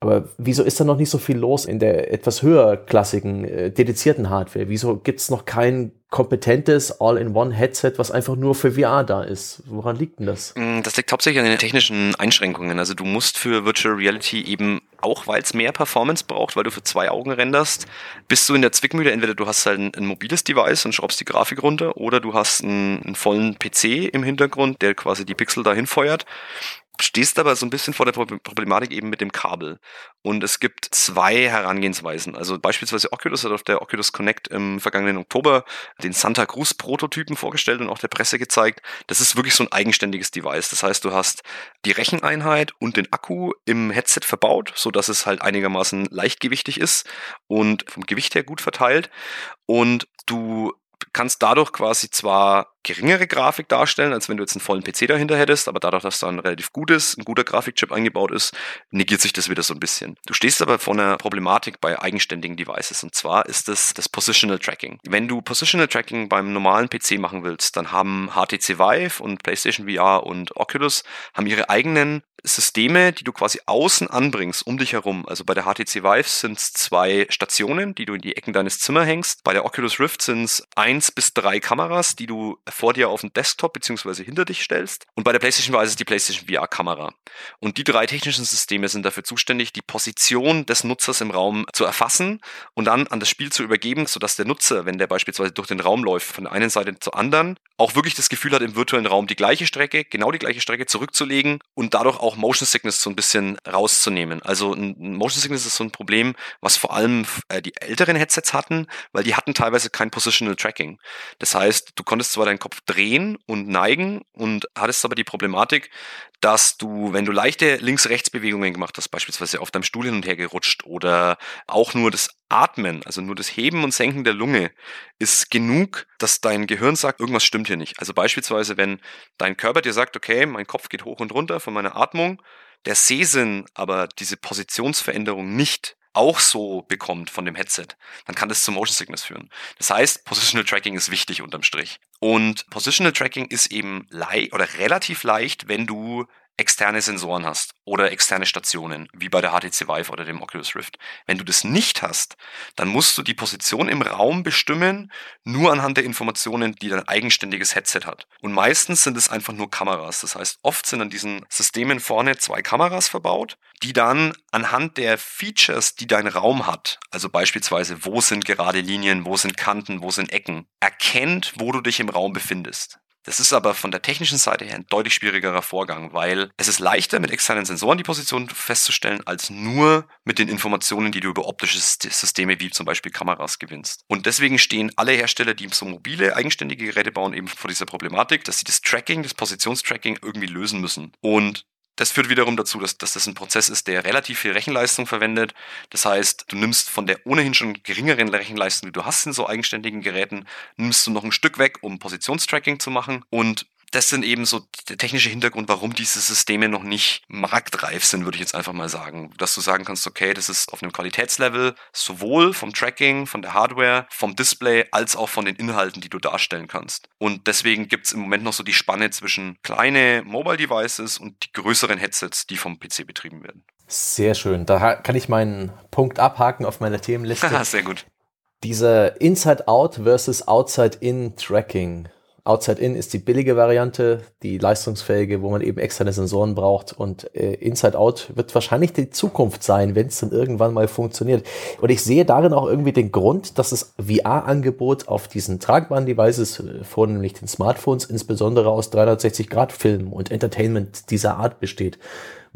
Aber wieso ist da noch nicht so viel los in der etwas höherklassigen, äh, dedizierten Hardware? Wieso gibt's noch kein kompetentes All-in-One-Headset, was einfach nur für VR da ist? Woran liegt denn das? Mm, das liegt hauptsächlich an den technischen Einschränkungen. Also du musst für Virtual Reality eben, auch weil es mehr Performance braucht, weil du für zwei Augen renderst, bist du in der Zwickmühle. Entweder du hast halt ein, ein mobiles Device und schraubst die Grafik runter oder du hast einen, einen vollen PC im Hintergrund, der quasi die Pixel dahin feuert stehst aber so ein bisschen vor der Problematik eben mit dem Kabel. Und es gibt zwei Herangehensweisen. Also beispielsweise Oculus hat auf der Oculus Connect im vergangenen Oktober den Santa Cruz Prototypen vorgestellt und auch der Presse gezeigt. Das ist wirklich so ein eigenständiges Device. Das heißt, du hast die Recheneinheit und den Akku im Headset verbaut, so dass es halt einigermaßen leichtgewichtig ist und vom Gewicht her gut verteilt. Und du kannst dadurch quasi zwar geringere Grafik darstellen, als wenn du jetzt einen vollen PC dahinter hättest, aber dadurch, dass da ein relativ gutes, ein guter Grafikchip eingebaut ist, negiert sich das wieder so ein bisschen. Du stehst aber vor einer Problematik bei eigenständigen Devices und zwar ist das das Positional Tracking. Wenn du Positional Tracking beim normalen PC machen willst, dann haben HTC Vive und PlayStation VR und Oculus haben ihre eigenen Systeme, die du quasi außen anbringst, um dich herum. Also bei der HTC Vive sind es zwei Stationen, die du in die Ecken deines Zimmers hängst. Bei der Oculus Rift sind es eins bis drei Kameras, die du vor dir auf den Desktop beziehungsweise hinter dich stellst. Und bei der PlayStation VR ist es die PlayStation VR-Kamera. Und die drei technischen Systeme sind dafür zuständig, die Position des Nutzers im Raum zu erfassen und dann an das Spiel zu übergeben, sodass der Nutzer, wenn der beispielsweise durch den Raum läuft, von der einen Seite zur anderen, auch wirklich das Gefühl hat, im virtuellen Raum die gleiche Strecke, genau die gleiche Strecke zurückzulegen und dadurch auch Motion Sickness so ein bisschen rauszunehmen. Also ein Motion Sickness ist so ein Problem, was vor allem äh, die älteren Headsets hatten, weil die hatten teilweise kein Positional Tracking. Das heißt, du konntest zwar deinen Kopf drehen und neigen und hattest aber die Problematik, dass du, wenn du leichte Links-Rechts-Bewegungen gemacht hast, beispielsweise auf deinem Stuhl hin und her gerutscht oder auch nur das Atmen, also nur das Heben und Senken der Lunge, ist genug, dass dein Gehirn sagt, irgendwas stimmt hier nicht. Also beispielsweise, wenn dein Körper dir sagt, okay, mein Kopf geht hoch und runter von meiner Atmung, der Sehsinn aber diese Positionsveränderung nicht auch so bekommt von dem Headset, dann kann das zu Motion Sickness führen. Das heißt, Positional Tracking ist wichtig unterm Strich. Und Positional Tracking ist eben oder relativ leicht, wenn du externe Sensoren hast oder externe Stationen, wie bei der HTC Vive oder dem Oculus Rift. Wenn du das nicht hast, dann musst du die Position im Raum bestimmen, nur anhand der Informationen, die dein eigenständiges Headset hat. Und meistens sind es einfach nur Kameras. Das heißt, oft sind an diesen Systemen vorne zwei Kameras verbaut, die dann anhand der Features, die dein Raum hat, also beispielsweise, wo sind gerade Linien, wo sind Kanten, wo sind Ecken, erkennt, wo du dich im Raum befindest. Das ist aber von der technischen Seite her ein deutlich schwierigerer Vorgang, weil es ist leichter, mit externen Sensoren die Position festzustellen, als nur mit den Informationen, die du über optische Systeme wie zum Beispiel Kameras gewinnst. Und deswegen stehen alle Hersteller, die so mobile, eigenständige Geräte bauen, eben vor dieser Problematik, dass sie das Tracking, das Positionstracking irgendwie lösen müssen. Und das führt wiederum dazu, dass, dass das ein Prozess ist, der relativ viel Rechenleistung verwendet. Das heißt, du nimmst von der ohnehin schon geringeren Rechenleistung, die du hast in so eigenständigen Geräten, nimmst du noch ein Stück weg, um Positionstracking zu machen. Und das sind eben so der technische Hintergrund, warum diese Systeme noch nicht marktreif sind, würde ich jetzt einfach mal sagen. Dass du sagen kannst, okay, das ist auf einem Qualitätslevel sowohl vom Tracking, von der Hardware, vom Display, als auch von den Inhalten, die du darstellen kannst. Und deswegen gibt es im Moment noch so die Spanne zwischen kleine Mobile Devices und die größeren Headsets, die vom PC betrieben werden. Sehr schön. Da kann ich meinen Punkt abhaken auf meiner Themenliste. Sehr gut. Dieser Inside-Out versus Outside-In-Tracking Outside-In ist die billige Variante, die leistungsfähige, wo man eben externe Sensoren braucht. Und äh, Inside-Out wird wahrscheinlich die Zukunft sein, wenn es dann irgendwann mal funktioniert. Und ich sehe darin auch irgendwie den Grund, dass das VR-Angebot auf diesen tragbaren Devices, äh, vornehmlich den Smartphones, insbesondere aus 360-Grad-Film und Entertainment dieser Art besteht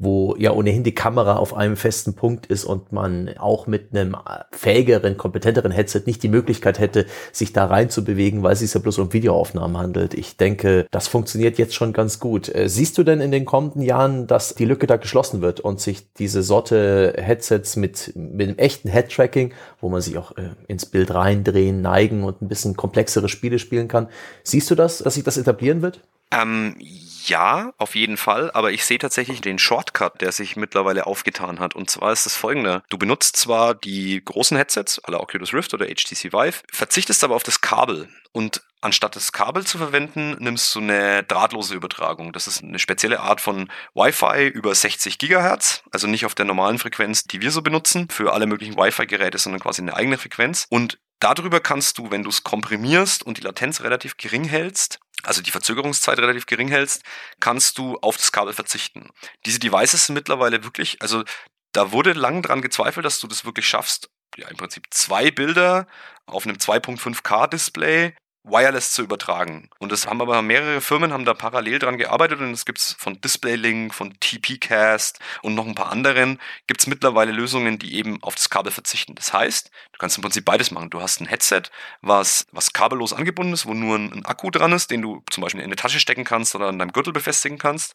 wo ja ohnehin die Kamera auf einem festen Punkt ist und man auch mit einem fähigeren, kompetenteren Headset nicht die Möglichkeit hätte, sich da rein zu bewegen, weil es sich ja bloß um Videoaufnahmen handelt. Ich denke, das funktioniert jetzt schon ganz gut. Äh, siehst du denn in den kommenden Jahren, dass die Lücke da geschlossen wird und sich diese Sorte Headsets mit, mit einem echten Head-Tracking, wo man sich auch äh, ins Bild reindrehen, neigen und ein bisschen komplexere Spiele spielen kann, siehst du das, dass sich das etablieren wird? Ähm, ja, auf jeden Fall, aber ich sehe tatsächlich den Shortcut, der sich mittlerweile aufgetan hat. Und zwar ist das folgende. Du benutzt zwar die großen Headsets, aller Oculus Rift oder HTC Vive, verzichtest aber auf das Kabel. Und anstatt das Kabel zu verwenden, nimmst du eine drahtlose Übertragung. Das ist eine spezielle Art von Wi-Fi über 60 Gigahertz, also nicht auf der normalen Frequenz, die wir so benutzen, für alle möglichen Wi-Fi-Geräte, sondern quasi eine eigene Frequenz. Und Darüber kannst du, wenn du es komprimierst und die Latenz relativ gering hältst, also die Verzögerungszeit relativ gering hältst, kannst du auf das Kabel verzichten. Diese Devices sind mittlerweile wirklich, also da wurde lang dran gezweifelt, dass du das wirklich schaffst, ja im Prinzip zwei Bilder auf einem 2.5K Display wireless zu übertragen. Und das haben aber mehrere Firmen haben da parallel dran gearbeitet und es gibt von DisplayLink, von TPcast und noch ein paar anderen gibt es mittlerweile Lösungen, die eben auf das Kabel verzichten. Das heißt, du kannst im Prinzip beides machen. Du hast ein Headset, was, was kabellos angebunden ist, wo nur ein, ein Akku dran ist, den du zum Beispiel in eine Tasche stecken kannst oder an deinem Gürtel befestigen kannst.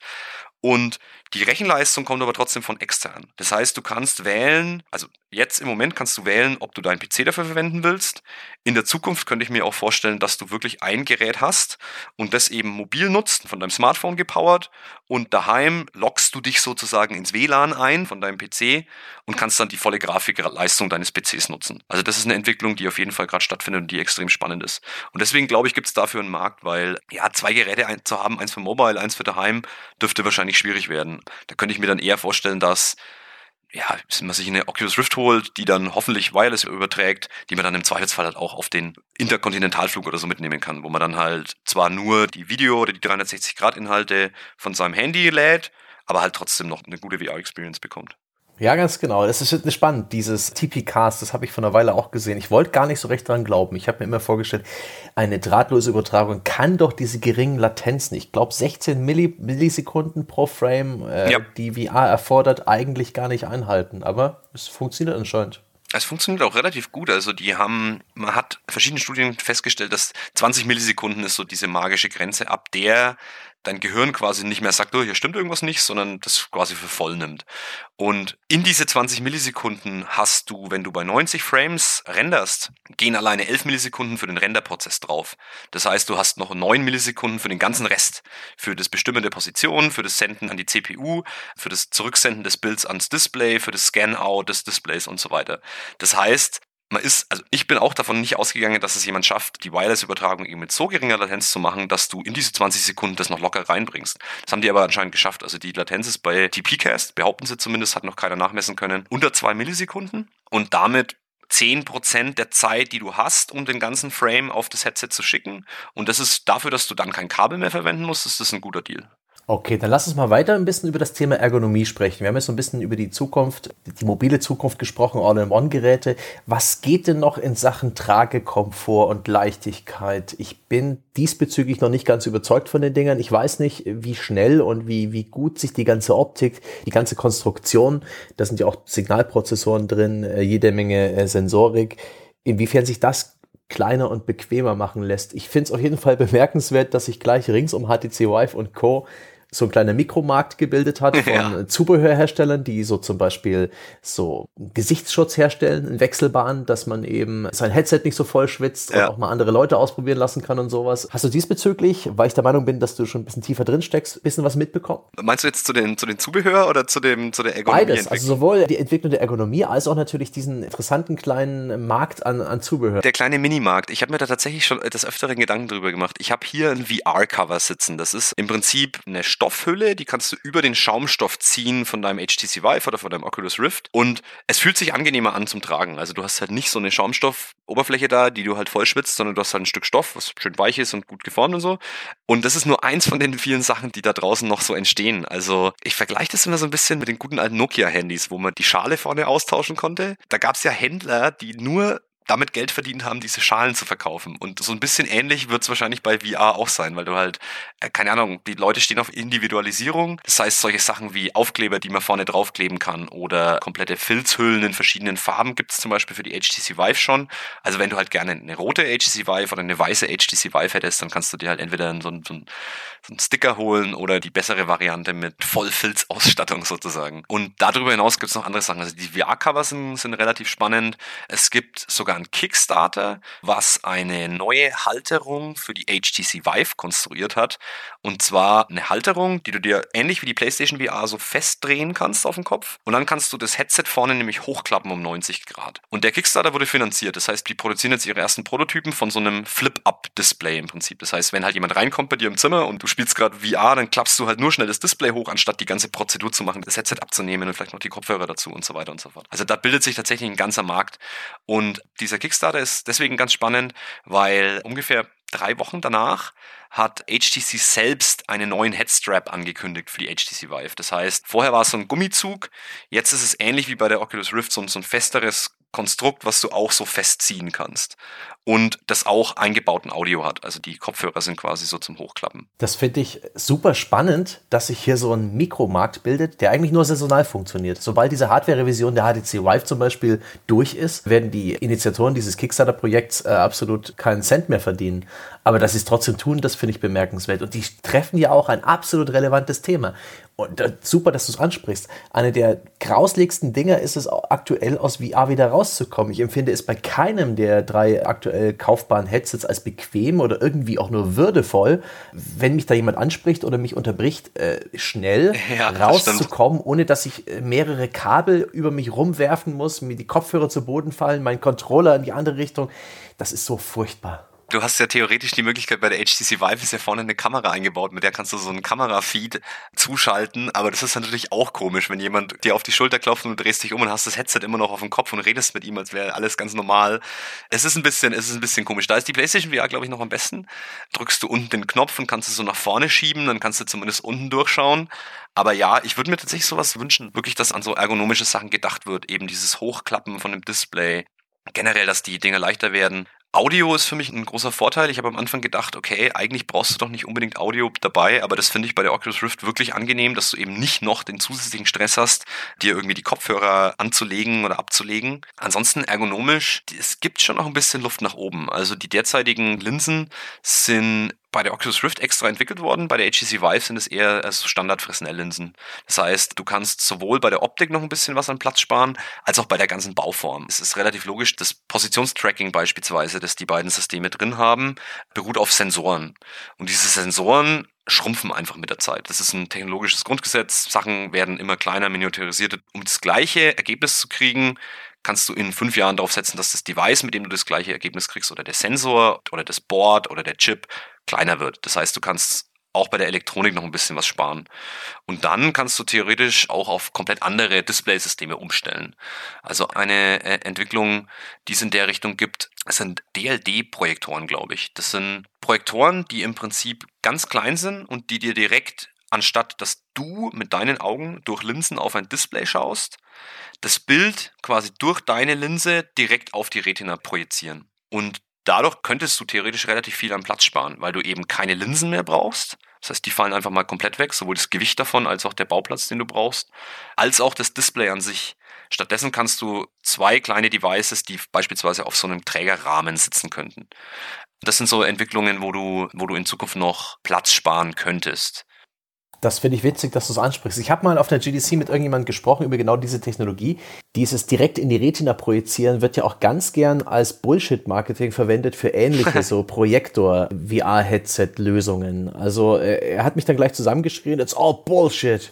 Und die Rechenleistung kommt aber trotzdem von extern. Das heißt, du kannst wählen, also jetzt im Moment kannst du wählen, ob du deinen PC dafür verwenden willst. In der Zukunft könnte ich mir auch vorstellen, dass du wirklich ein Gerät hast und das eben mobil nutzt, von deinem Smartphone gepowert und daheim lockst du dich sozusagen ins WLAN ein von deinem PC und kannst dann die volle Grafikleistung deines PCs nutzen. Also das ist eine Entwicklung, die auf jeden Fall gerade stattfindet und die extrem spannend ist. Und deswegen glaube ich, gibt es dafür einen Markt, weil ja, zwei Geräte zu haben, eins für Mobile, eins für daheim, dürfte wahrscheinlich schwierig werden. Da könnte ich mir dann eher vorstellen, dass ja, man sich eine Oculus Rift holt, die dann hoffentlich wireless überträgt, die man dann im Zweifelsfall halt auch auf den Interkontinentalflug oder so mitnehmen kann, wo man dann halt zwar nur die Video- oder die 360-Grad-Inhalte von seinem Handy lädt, aber halt trotzdem noch eine gute VR-Experience bekommt. Ja, ganz genau. Das ist spannend, dieses TP-Cast, das habe ich vor einer Weile auch gesehen. Ich wollte gar nicht so recht dran glauben. Ich habe mir immer vorgestellt, eine drahtlose Übertragung kann doch diese geringen Latenzen, ich glaube 16 Millisekunden pro Frame, äh, ja. die VR erfordert, eigentlich gar nicht einhalten. Aber es funktioniert anscheinend. Es funktioniert auch relativ gut. Also die haben, man hat verschiedene Studien festgestellt, dass 20 Millisekunden ist so diese magische Grenze, ab der dein Gehirn quasi nicht mehr sagt, oh, hier stimmt irgendwas nicht, sondern das quasi für voll nimmt. Und in diese 20 Millisekunden hast du, wenn du bei 90 Frames renderst, gehen alleine 11 Millisekunden für den Renderprozess drauf. Das heißt, du hast noch 9 Millisekunden für den ganzen Rest. Für das Bestimmen der Position, für das Senden an die CPU, für das Zurücksenden des Bilds ans Display, für das Scan-Out des Displays und so weiter. Das heißt, man ist, also ich bin auch davon nicht ausgegangen, dass es jemand schafft, die Wireless-Übertragung eben mit so geringer Latenz zu machen, dass du in diese 20 Sekunden das noch locker reinbringst. Das haben die aber anscheinend geschafft. Also die Latenz ist bei TPcast, behaupten sie zumindest, hat noch keiner nachmessen können, unter zwei Millisekunden und damit 10% der Zeit, die du hast, um den ganzen Frame auf das Headset zu schicken. Und das ist dafür, dass du dann kein Kabel mehr verwenden musst, ist das ein guter Deal. Okay, dann lass uns mal weiter ein bisschen über das Thema Ergonomie sprechen. Wir haben jetzt so ein bisschen über die Zukunft, die mobile Zukunft gesprochen, All-in-One-Geräte. Was geht denn noch in Sachen Tragekomfort und Leichtigkeit? Ich bin diesbezüglich noch nicht ganz überzeugt von den Dingern. Ich weiß nicht, wie schnell und wie, wie gut sich die ganze Optik, die ganze Konstruktion, da sind ja auch Signalprozessoren drin, äh, jede Menge äh, Sensorik, inwiefern sich das kleiner und bequemer machen lässt. Ich finde es auf jeden Fall bemerkenswert, dass sich gleich rings um HTC Vive und Co so ein kleiner Mikromarkt gebildet hat von ja. Zubehörherstellern, die so zum Beispiel so Gesichtsschutz herstellen in Wechselbahn, dass man eben sein Headset nicht so voll schwitzt ja. und auch mal andere Leute ausprobieren lassen kann und sowas. Hast du diesbezüglich, weil ich der Meinung bin, dass du schon ein bisschen tiefer drin steckst, ein bisschen was mitbekommen? Meinst du jetzt zu den, zu den Zubehör oder zu dem, zu der Ergonomie? Beides, also sowohl die Entwicklung der Ergonomie als auch natürlich diesen interessanten kleinen Markt an, an Zubehör. Der kleine Minimarkt. Ich habe mir da tatsächlich schon des Öfteren Gedanken drüber gemacht. Ich habe hier ein VR-Cover sitzen. Das ist im Prinzip eine Stoff Stoffhülle, die kannst du über den Schaumstoff ziehen von deinem HTC Vive oder von deinem Oculus Rift und es fühlt sich angenehmer an zum Tragen. Also du hast halt nicht so eine Schaumstoffoberfläche da, die du halt voll schwitzt, sondern du hast halt ein Stück Stoff, was schön weich ist und gut geformt und so. Und das ist nur eins von den vielen Sachen, die da draußen noch so entstehen. Also ich vergleiche das immer so ein bisschen mit den guten alten Nokia-Handys, wo man die Schale vorne austauschen konnte. Da gab es ja Händler, die nur damit Geld verdient haben, diese Schalen zu verkaufen. Und so ein bisschen ähnlich wird es wahrscheinlich bei VR auch sein, weil du halt, äh, keine Ahnung, die Leute stehen auf Individualisierung. Das heißt, solche Sachen wie Aufkleber, die man vorne draufkleben kann oder komplette Filzhüllen in verschiedenen Farben gibt es zum Beispiel für die HTC Vive schon. Also wenn du halt gerne eine rote HTC Vive oder eine weiße HTC Vive hättest, dann kannst du dir halt entweder so, ein, so, ein, so einen Sticker holen oder die bessere Variante mit Vollfilzausstattung sozusagen. Und darüber hinaus gibt es noch andere Sachen. Also die VR-Cover sind, sind relativ spannend. Es gibt sogar sogar ein Kickstarter, was eine neue Halterung für die HTC Vive konstruiert hat. Und zwar eine Halterung, die du dir ähnlich wie die PlayStation VR so festdrehen kannst auf dem Kopf. Und dann kannst du das Headset vorne nämlich hochklappen um 90 Grad. Und der Kickstarter wurde finanziert. Das heißt, die produzieren jetzt ihre ersten Prototypen von so einem Flip-Up-Display im Prinzip. Das heißt, wenn halt jemand reinkommt bei dir im Zimmer und du spielst gerade VR, dann klappst du halt nur schnell das Display hoch, anstatt die ganze Prozedur zu machen, das Headset abzunehmen und vielleicht noch die Kopfhörer dazu und so weiter und so fort. Also da bildet sich tatsächlich ein ganzer Markt. Und dieser Kickstarter ist deswegen ganz spannend, weil ungefähr drei Wochen danach hat HTC selbst einen neuen Headstrap angekündigt für die HTC Vive. Das heißt, vorher war es so ein Gummizug, jetzt ist es ähnlich wie bei der Oculus Rift, so ein, so ein festeres Konstrukt, was du auch so festziehen kannst und das auch eingebauten Audio hat. Also die Kopfhörer sind quasi so zum Hochklappen. Das finde ich super spannend, dass sich hier so ein Mikromarkt bildet, der eigentlich nur saisonal funktioniert. Sobald diese Hardware-Revision der HTC Vive zum Beispiel durch ist, werden die Initiatoren dieses Kickstarter-Projekts äh, absolut keinen Cent mehr verdienen. Aber dass sie es trotzdem tun, das finde ich bemerkenswert. Und die treffen ja auch ein absolut relevantes Thema. Und äh, super, dass du es ansprichst. Eine der grausligsten Dinger ist es auch aktuell aus VR wieder rauszukommen. Ich empfinde es bei keinem der drei aktuell kaufbaren Headsets als bequem oder irgendwie auch nur würdevoll, wenn mich da jemand anspricht oder mich unterbricht, äh, schnell ja, rauszukommen, ohne dass ich äh, mehrere Kabel über mich rumwerfen muss, mir die Kopfhörer zu Boden fallen, mein Controller in die andere Richtung. Das ist so furchtbar du hast ja theoretisch die Möglichkeit, bei der HTC Vive ist ja vorne eine Kamera eingebaut, mit der kannst du so einen Kamerafeed zuschalten, aber das ist natürlich auch komisch, wenn jemand dir auf die Schulter klopft und du drehst dich um und hast das Headset immer noch auf dem Kopf und redest mit ihm, als wäre alles ganz normal. Es ist ein bisschen, es ist ein bisschen komisch. Da ist die PlayStation VR, glaube ich, noch am besten. Drückst du unten den Knopf und kannst es so nach vorne schieben, dann kannst du zumindest unten durchschauen. Aber ja, ich würde mir tatsächlich sowas wünschen, wirklich, dass an so ergonomische Sachen gedacht wird, eben dieses Hochklappen von dem Display, generell, dass die Dinge leichter werden. Audio ist für mich ein großer Vorteil. Ich habe am Anfang gedacht, okay, eigentlich brauchst du doch nicht unbedingt Audio dabei, aber das finde ich bei der Oculus Rift wirklich angenehm, dass du eben nicht noch den zusätzlichen Stress hast, dir irgendwie die Kopfhörer anzulegen oder abzulegen. Ansonsten ergonomisch, es gibt schon noch ein bisschen Luft nach oben. Also die derzeitigen Linsen sind bei der Oculus Rift extra entwickelt worden. Bei der HTC Vive sind es eher Standard Fresnel-Linsen. Das heißt, du kannst sowohl bei der Optik noch ein bisschen was an Platz sparen, als auch bei der ganzen Bauform. Es ist relativ logisch, das Positionstracking beispielsweise, das die beiden Systeme drin haben, beruht auf Sensoren. Und diese Sensoren schrumpfen einfach mit der Zeit. Das ist ein technologisches Grundgesetz. Sachen werden immer kleiner, miniaturisiert. Um das gleiche Ergebnis zu kriegen, kannst du in fünf Jahren darauf setzen, dass das Device, mit dem du das gleiche Ergebnis kriegst, oder der Sensor oder das Board oder der Chip kleiner wird. Das heißt, du kannst auch bei der Elektronik noch ein bisschen was sparen. Und dann kannst du theoretisch auch auf komplett andere Displaysysteme umstellen. Also eine äh, Entwicklung, die es in der Richtung gibt, sind DLD-Projektoren, glaube ich. Das sind Projektoren, die im Prinzip ganz klein sind und die dir direkt, anstatt dass du mit deinen Augen durch Linsen auf ein Display schaust, das Bild quasi durch deine Linse direkt auf die Retina projizieren. Und dadurch könntest du theoretisch relativ viel an Platz sparen, weil du eben keine Linsen mehr brauchst. Das heißt, die fallen einfach mal komplett weg, sowohl das Gewicht davon als auch der Bauplatz, den du brauchst, als auch das Display an sich. Stattdessen kannst du zwei kleine Devices, die beispielsweise auf so einem Trägerrahmen sitzen könnten. Das sind so Entwicklungen, wo du, wo du in Zukunft noch Platz sparen könntest. Das finde ich witzig, dass du es ansprichst. Ich habe mal auf der GDC mit irgendjemandem gesprochen über genau diese Technologie. Dieses direkt in die Retina projizieren wird ja auch ganz gern als Bullshit-Marketing verwendet für ähnliche so Projektor-VR-Headset-Lösungen. Also äh, er hat mich dann gleich zusammengeschrien, it's all Bullshit.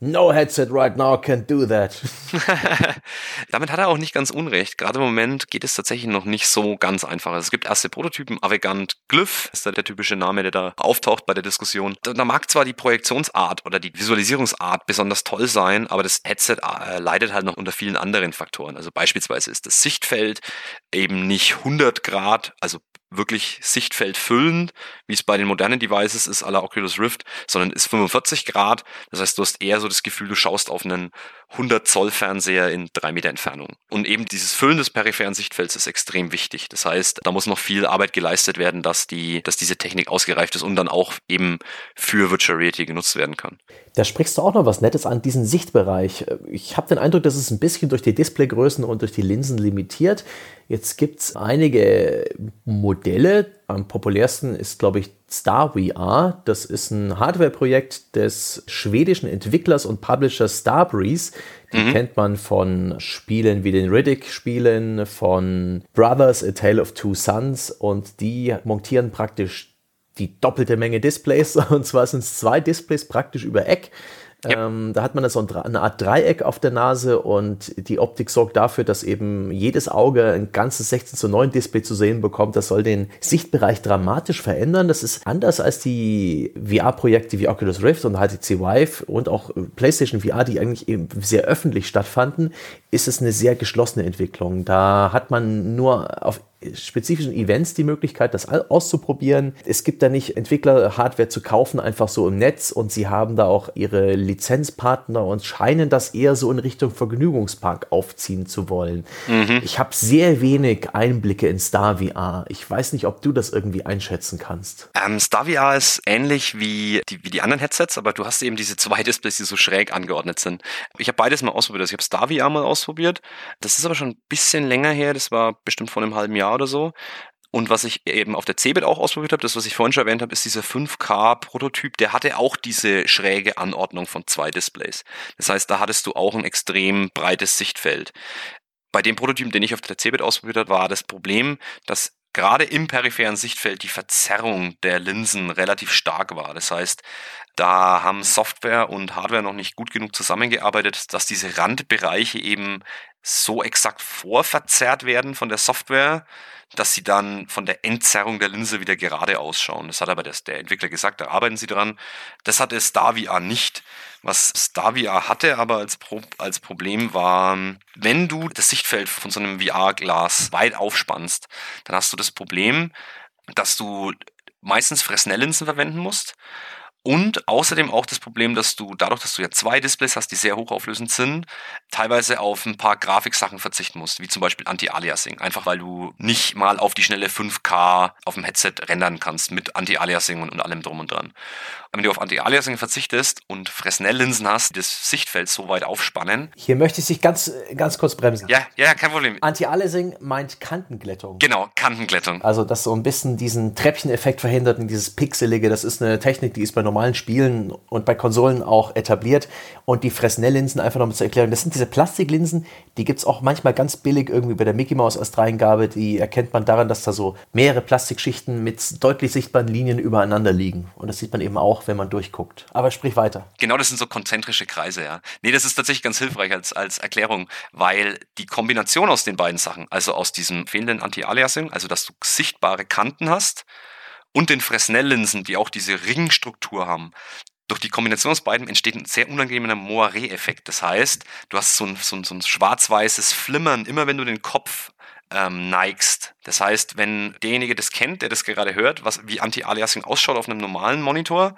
No headset right now can do that. Damit hat er auch nicht ganz unrecht. Gerade im Moment geht es tatsächlich noch nicht so ganz einfach. Es gibt erste Prototypen. Avegant Glyph ist da der typische Name, der da auftaucht bei der Diskussion. Da mag zwar die Projektionsart oder die Visualisierungsart besonders toll sein, aber das Headset äh, leidet halt noch unter vielen anderen Faktoren. Also beispielsweise ist das Sichtfeld eben nicht 100 Grad, also wirklich Sichtfeld füllend, wie es bei den modernen Devices ist, aller Oculus Rift, sondern ist 45 Grad. Das heißt, du hast eher so das Gefühl, du schaust auf einen 100 Zoll Fernseher in drei Meter Entfernung. Und eben dieses Füllen des peripheren Sichtfelds ist extrem wichtig. Das heißt, da muss noch viel Arbeit geleistet werden, dass die, dass diese Technik ausgereift ist und dann auch eben für Virtual Reality genutzt werden kann. Da sprichst du auch noch was Nettes an, diesen Sichtbereich. Ich habe den Eindruck, dass es ein bisschen durch die Displaygrößen und durch die Linsen limitiert. Jetzt gibt es einige Modelle. Am populärsten ist, glaube ich, Star VR. Das ist ein Hardware-Projekt des schwedischen Entwicklers und Publishers Starbreeze. Die mhm. kennt man von Spielen wie den Riddick-Spielen, von Brothers, A Tale of Two Sons. Und die montieren praktisch die doppelte Menge Displays. Und zwar sind es zwei Displays praktisch über Eck. Yep. Ähm, da hat man so eine Art Dreieck auf der Nase und die Optik sorgt dafür, dass eben jedes Auge ein ganzes 16 zu 9 Display zu sehen bekommt. Das soll den Sichtbereich dramatisch verändern. Das ist anders als die VR-Projekte wie Oculus Rift und HTC Vive und auch PlayStation VR, die eigentlich eben sehr öffentlich stattfanden, ist es eine sehr geschlossene Entwicklung. Da hat man nur auf spezifischen Events die Möglichkeit, das auszuprobieren. Es gibt da nicht Entwickler Hardware zu kaufen, einfach so im Netz und sie haben da auch ihre Lizenzpartner und scheinen das eher so in Richtung Vergnügungspark aufziehen zu wollen. Mhm. Ich habe sehr wenig Einblicke in Star VR. Ich weiß nicht, ob du das irgendwie einschätzen kannst. Ähm, Star VR ist ähnlich wie die, wie die anderen Headsets, aber du hast eben diese zwei Displays, die so schräg angeordnet sind. Ich habe beides mal ausprobiert. Also ich habe Star VR mal ausprobiert. Das ist aber schon ein bisschen länger her. Das war bestimmt vor einem halben Jahr Jahr oder so. Und was ich eben auf der CeBIT auch ausprobiert habe, das, was ich vorhin schon erwähnt habe, ist dieser 5K-Prototyp, der hatte auch diese schräge Anordnung von zwei Displays. Das heißt, da hattest du auch ein extrem breites Sichtfeld. Bei dem Prototyp, den ich auf der CeBIT ausprobiert habe, war das Problem, dass gerade im peripheren Sichtfeld die Verzerrung der Linsen relativ stark war. Das heißt, da haben Software und Hardware noch nicht gut genug zusammengearbeitet, dass diese Randbereiche eben so exakt vorverzerrt werden von der Software, dass sie dann von der Entzerrung der Linse wieder gerade ausschauen. Das hat aber das, der Entwickler gesagt, da arbeiten sie dran. Das hatte StarVR nicht. Was StarVR hatte aber als, Pro als Problem war, wenn du das Sichtfeld von so einem VR-Glas weit aufspannst, dann hast du das Problem, dass du meistens Fresnel-Linsen verwenden musst und außerdem auch das Problem, dass du dadurch, dass du ja zwei Displays hast, die sehr hochauflösend sind, teilweise auf ein paar Grafiksachen verzichten musst, wie zum Beispiel Anti-Aliasing. Einfach weil du nicht mal auf die schnelle 5K auf dem Headset rendern kannst mit Anti-Aliasing und, und allem drum und dran. Wenn du auf Anti-Aliasing verzichtest und Fresnel-Linsen hast, die das Sichtfeld so weit aufspannen. Hier möchte ich sich ganz, ganz kurz bremsen. Ja, ja, kein Problem. Anti-Aliasing meint Kantenglättung. Genau, Kantenglättung. Also das so ein bisschen diesen Treppcheneffekt verhindert und dieses Pixelige, das ist eine Technik, die ist bei normalen Spielen und bei Konsolen auch etabliert. Und die Fresnel-Linsen, einfach nochmal zur Erklärung, das sind diese Plastiklinsen, die gibt es auch manchmal ganz billig irgendwie bei der Mickey Mouse als Dreingabe. Die erkennt man daran, dass da so mehrere Plastikschichten mit deutlich sichtbaren Linien übereinander liegen. Und das sieht man eben auch, wenn man durchguckt. Aber sprich weiter. Genau, das sind so konzentrische Kreise, ja. Nee, das ist tatsächlich ganz hilfreich als, als Erklärung, weil die Kombination aus den beiden Sachen, also aus diesem fehlenden Anti-Aliasing, also dass du sichtbare Kanten hast, und den Fresnel-Linsen, die auch diese Ringstruktur haben, durch die Kombination aus beiden entsteht ein sehr unangenehmer Moiré-Effekt. Das heißt, du hast so ein, so ein, so ein schwarz-weißes Flimmern, immer wenn du den Kopf ähm, neigst. Das heißt, wenn derjenige das kennt, der das gerade hört, was, wie Anti-Aliasing ausschaut auf einem normalen Monitor,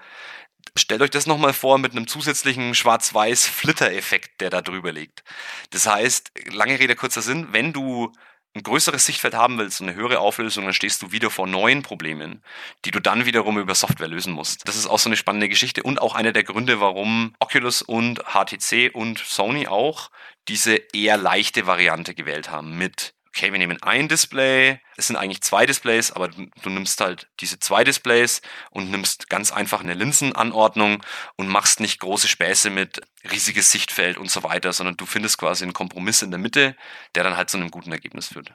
stellt euch das nochmal vor mit einem zusätzlichen Schwarz-Weiß-Flitter-Effekt, der da drüber liegt. Das heißt, lange Rede, kurzer Sinn, wenn du ein größeres Sichtfeld haben willst und eine höhere Auflösung, dann stehst du wieder vor neuen Problemen, die du dann wiederum über Software lösen musst. Das ist auch so eine spannende Geschichte und auch einer der Gründe, warum Oculus und HTC und Sony auch diese eher leichte Variante gewählt haben mit okay, wir nehmen ein Display, es sind eigentlich zwei Displays, aber du, nimmst halt diese zwei Displays und nimmst ganz einfach eine Linsenanordnung und machst nicht große Späße mit riesiges Sichtfeld und so weiter, sondern du findest quasi einen Kompromiss in der Mitte, der dann halt zu einem guten Ergebnis führt.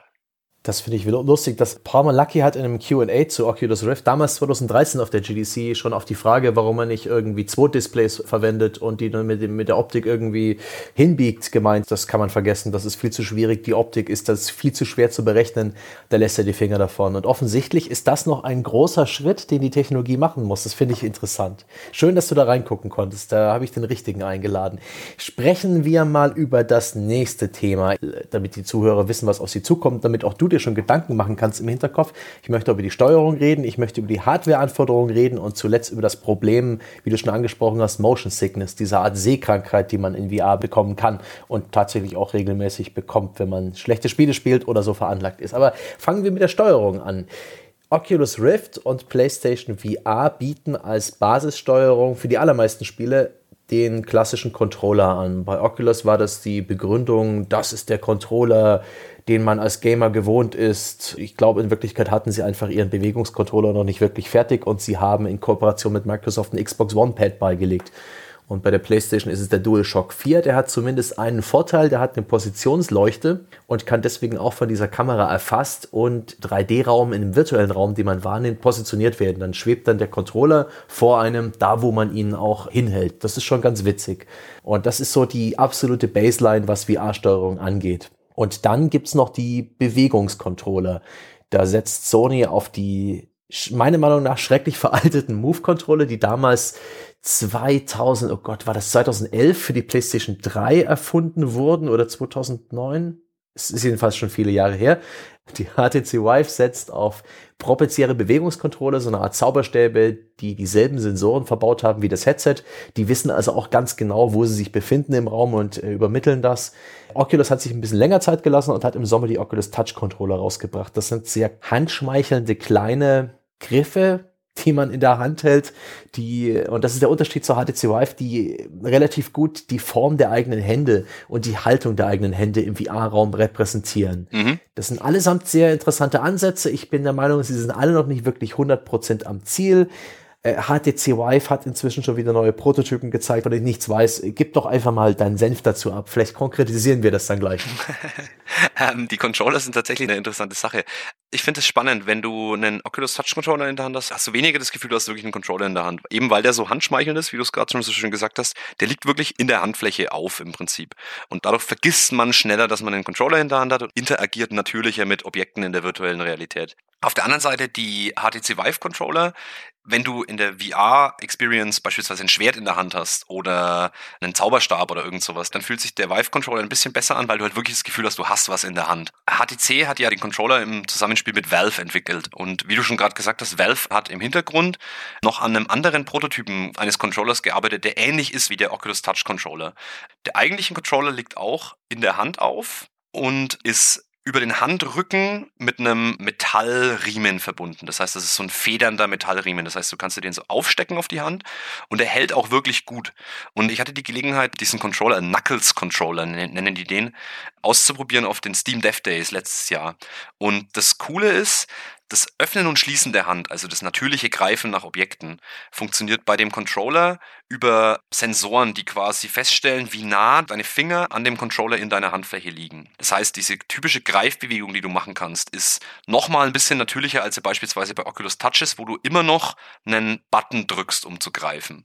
Das finde ich lustig, dass Palmer Lucky hat in einem Q&A zu Oculus Rift damals 2013 auf der GDC schon auf die Frage, warum man nicht irgendwie zwei Displays verwendet und die dann mit, mit der Optik irgendwie hinbiegt, gemeint, das kann man vergessen, das ist viel zu schwierig, die Optik ist das viel zu schwer zu berechnen, da lässt er die Finger davon. Und offensichtlich ist das noch ein großer Schritt, den die Technologie machen muss. Das finde ich interessant. Schön, dass du da reingucken konntest, da habe ich den richtigen eingeladen. Sprechen wir mal über das nächste Thema, damit die Zuhörer wissen, was auf sie zukommt, damit auch du dir schon Gedanken machen kannst im Hinterkopf. Ich möchte über die Steuerung reden, ich möchte über die Hardware-Anforderungen reden und zuletzt über das Problem, wie du schon angesprochen hast, Motion Sickness, diese Art Sehkrankheit, die man in VR bekommen kann und tatsächlich auch regelmäßig bekommt, wenn man schlechte Spiele spielt oder so veranlagt ist. Aber fangen wir mit der Steuerung an. Oculus Rift und PlayStation VR bieten als Basissteuerung für die allermeisten Spiele den klassischen Controller an. Bei Oculus war das die Begründung, das ist der Controller, den man als Gamer gewohnt ist. Ich glaube, in Wirklichkeit hatten sie einfach ihren Bewegungscontroller noch nicht wirklich fertig und sie haben in Kooperation mit Microsoft ein Xbox One Pad beigelegt. Und bei der PlayStation ist es der DualShock 4. Der hat zumindest einen Vorteil, der hat eine Positionsleuchte und kann deswegen auch von dieser Kamera erfasst und 3D-Raum in einem virtuellen Raum, den man wahrnimmt, positioniert werden. Dann schwebt dann der Controller vor einem, da wo man ihn auch hinhält. Das ist schon ganz witzig. Und das ist so die absolute Baseline, was VR-Steuerung angeht. Und dann gibt's noch die Bewegungskontroller. Da setzt Sony auf die, meiner Meinung nach, schrecklich veralteten Move-Controller, die damals 2000, oh Gott, war das 2011 für die PlayStation 3 erfunden wurden oder 2009? Es ist jedenfalls schon viele Jahre her. Die HTC Vive setzt auf proprietäre Bewegungskontrolle, so eine Art Zauberstäbe, die dieselben Sensoren verbaut haben wie das Headset. Die wissen also auch ganz genau, wo sie sich befinden im Raum und äh, übermitteln das. Oculus hat sich ein bisschen länger Zeit gelassen und hat im Sommer die Oculus Touch Controller rausgebracht. Das sind sehr handschmeichelnde kleine Griffe, die man in der Hand hält, die, und das ist der Unterschied zur HTC Vive, die relativ gut die Form der eigenen Hände und die Haltung der eigenen Hände im VR-Raum repräsentieren. Mhm. Das sind allesamt sehr interessante Ansätze. Ich bin der Meinung, sie sind alle noch nicht wirklich 100% am Ziel. HTC äh, Vive hat inzwischen schon wieder neue Prototypen gezeigt, weil ich nichts weiß. Gib doch einfach mal deinen Senf dazu ab. Vielleicht konkretisieren wir das dann gleich. ähm, die Controller sind tatsächlich eine interessante Sache. Ich finde es spannend, wenn du einen Oculus Touch Controller in der Hand hast, hast du weniger das Gefühl, du hast wirklich einen Controller in der Hand. Eben weil der so handschmeichelnd ist, wie du es gerade schon so schön gesagt hast, der liegt wirklich in der Handfläche auf im Prinzip. Und dadurch vergisst man schneller, dass man einen Controller in der Hand hat und interagiert natürlicher mit Objekten in der virtuellen Realität. Auf der anderen Seite die HTC Vive Controller, wenn du in der VR-Experience beispielsweise ein Schwert in der Hand hast oder einen Zauberstab oder irgend sowas, dann fühlt sich der Vive-Controller ein bisschen besser an, weil du halt wirklich das Gefühl hast, du hast was in der Hand. HTC hat ja den Controller im Zusammenspiel mit Valve entwickelt und wie du schon gerade gesagt hast, Valve hat im Hintergrund noch an einem anderen Prototypen eines Controllers gearbeitet, der ähnlich ist wie der Oculus Touch Controller. Der eigentliche Controller liegt auch in der Hand auf und ist über den Handrücken mit einem Metallriemen verbunden. Das heißt, das ist so ein federnder Metallriemen. Das heißt, du kannst dir den so aufstecken auf die Hand und er hält auch wirklich gut. Und ich hatte die Gelegenheit, diesen Controller, Knuckles Controller nennen die den, auszuprobieren auf den Steam Dev Days letztes Jahr. Und das Coole ist, das Öffnen und Schließen der Hand, also das natürliche Greifen nach Objekten, funktioniert bei dem Controller über Sensoren, die quasi feststellen, wie nah deine Finger an dem Controller in deiner Handfläche liegen. Das heißt, diese typische Greifbewegung, die du machen kannst, ist nochmal ein bisschen natürlicher als beispielsweise bei Oculus Touches, wo du immer noch einen Button drückst, um zu greifen.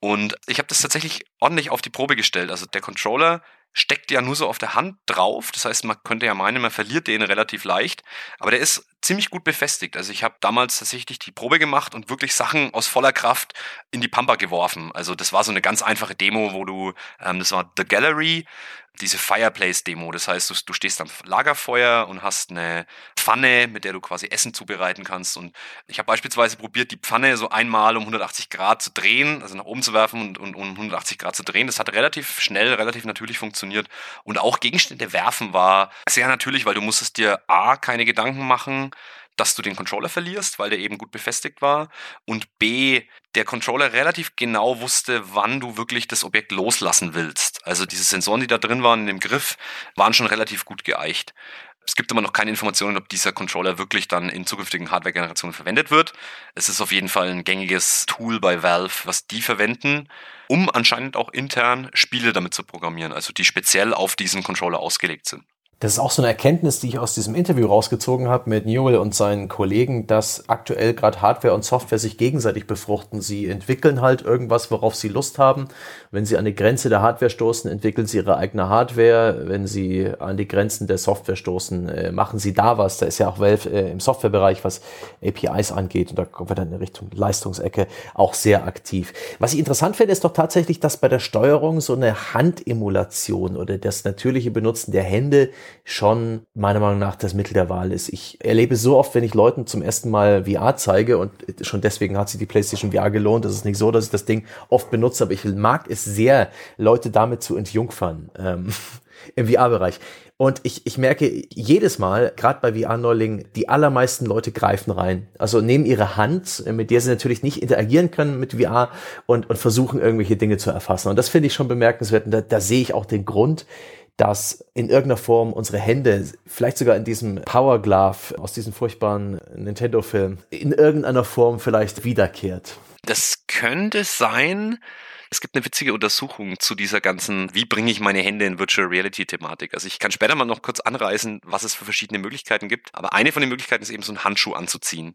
Und ich habe das tatsächlich ordentlich auf die Probe gestellt. Also der Controller steckt ja nur so auf der Hand drauf. Das heißt, man könnte ja meinen, man verliert den relativ leicht. Aber der ist ziemlich gut befestigt. Also ich habe damals tatsächlich die Probe gemacht und wirklich Sachen aus voller Kraft in die Pampa geworfen. Also das war so eine ganz einfache Demo, wo du, ähm, das war The Gallery, diese Fireplace-Demo. Das heißt, du, du, stehst am Lagerfeuer und hast eine Pfanne, mit der du quasi Essen zubereiten kannst. Und ich habe beispielsweise probiert, die Pfanne so einmal um 180 Grad zu drehen, also nach oben zu werfen und, und um 180 Grad zu drehen. Das hat relativ schnell, relativ natürlich funktioniert. Und auch Gegenstände werfen war sehr natürlich, weil du musstest dir A, keine Gedanken machen, dass du den Controller verlierst, weil der eben gut befestigt war. Und B, der Controller relativ genau wusste, wann du wirklich das Objekt loslassen willst. Also diese Sensoren, die da drin waren in dem Griff, waren schon relativ gut geeicht. Es gibt aber noch keine Informationen, ob dieser Controller wirklich dann in zukünftigen Hardware-Generationen verwendet wird. Es ist auf jeden Fall ein gängiges Tool bei Valve, was die verwenden, um anscheinend auch intern Spiele damit zu programmieren, also die speziell auf diesen Controller ausgelegt sind. Das ist auch so eine Erkenntnis, die ich aus diesem Interview rausgezogen habe mit Newell und seinen Kollegen, dass aktuell gerade Hardware und Software sich gegenseitig befruchten. Sie entwickeln halt irgendwas, worauf sie Lust haben. Wenn sie an die Grenze der Hardware stoßen, entwickeln sie ihre eigene Hardware. Wenn sie an die Grenzen der Software stoßen, äh, machen sie da was. Da ist ja auch Valve äh, im Softwarebereich, was APIs angeht, und da kommen wir dann in Richtung Leistungsecke, auch sehr aktiv. Was ich interessant finde, ist doch tatsächlich, dass bei der Steuerung so eine Handemulation oder das natürliche Benutzen der Hände schon meiner Meinung nach das Mittel der Wahl ist. Ich erlebe so oft, wenn ich Leuten zum ersten Mal VR zeige und schon deswegen hat sich die PlayStation VR gelohnt. Es ist nicht so, dass ich das Ding oft benutze, aber ich mag es sehr, Leute damit zu entjungfern ähm, im VR-Bereich. Und ich, ich merke jedes Mal, gerade bei VR-Neulingen, die allermeisten Leute greifen rein. Also nehmen ihre Hand, mit der sie natürlich nicht interagieren können mit VR und, und versuchen irgendwelche Dinge zu erfassen. Und das finde ich schon bemerkenswert. Und da, da sehe ich auch den Grund, dass in irgendeiner Form unsere Hände, vielleicht sogar in diesem Power Glove aus diesem furchtbaren Nintendo-Film, in irgendeiner Form vielleicht wiederkehrt. Das könnte sein. Es gibt eine witzige Untersuchung zu dieser ganzen, wie bringe ich meine Hände in Virtual Reality Thematik. Also ich kann später mal noch kurz anreißen, was es für verschiedene Möglichkeiten gibt. Aber eine von den Möglichkeiten ist eben so einen Handschuh anzuziehen.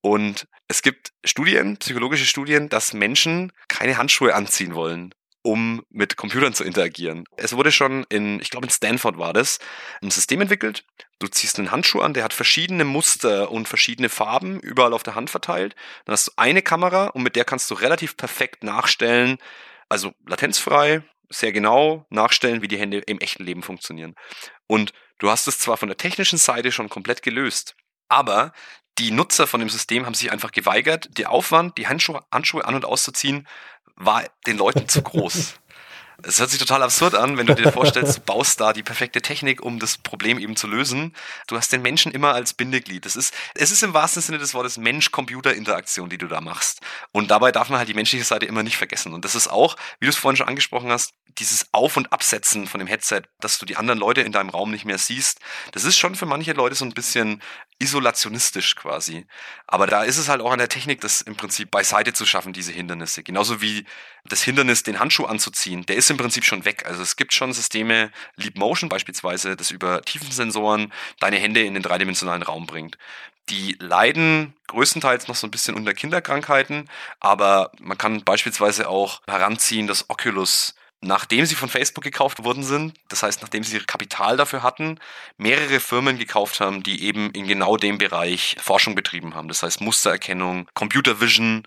Und es gibt Studien, psychologische Studien, dass Menschen keine Handschuhe anziehen wollen um mit Computern zu interagieren. Es wurde schon in, ich glaube in Stanford war das, ein System entwickelt. Du ziehst einen Handschuh an, der hat verschiedene Muster und verschiedene Farben überall auf der Hand verteilt. Dann hast du eine Kamera und mit der kannst du relativ perfekt nachstellen, also latenzfrei, sehr genau nachstellen, wie die Hände im echten Leben funktionieren. Und du hast es zwar von der technischen Seite schon komplett gelöst, aber die Nutzer von dem System haben sich einfach geweigert, der Aufwand, die Handschuhe, Handschuhe an- und auszuziehen, war den Leuten zu groß. Es hört sich total absurd an, wenn du dir vorstellst, du baust da die perfekte Technik, um das Problem eben zu lösen. Du hast den Menschen immer als Bindeglied. Das ist, es ist im wahrsten Sinne des Wortes Mensch-Computer-Interaktion, die du da machst. Und dabei darf man halt die menschliche Seite immer nicht vergessen. Und das ist auch, wie du es vorhin schon angesprochen hast, dieses Auf- und Absetzen von dem Headset, dass du die anderen Leute in deinem Raum nicht mehr siehst. Das ist schon für manche Leute so ein bisschen isolationistisch quasi. Aber da ist es halt auch an der Technik, das im Prinzip beiseite zu schaffen, diese Hindernisse. Genauso wie das Hindernis, den Handschuh anzuziehen, der ist im Prinzip schon weg. Also es gibt schon Systeme, Leap Motion beispielsweise, das über Tiefensensoren deine Hände in den dreidimensionalen Raum bringt. Die leiden größtenteils noch so ein bisschen unter Kinderkrankheiten, aber man kann beispielsweise auch heranziehen, dass Oculus nachdem sie von Facebook gekauft worden sind, das heißt, nachdem sie Kapital dafür hatten, mehrere Firmen gekauft haben, die eben in genau dem Bereich Forschung betrieben haben. Das heißt Mustererkennung, Computer Vision,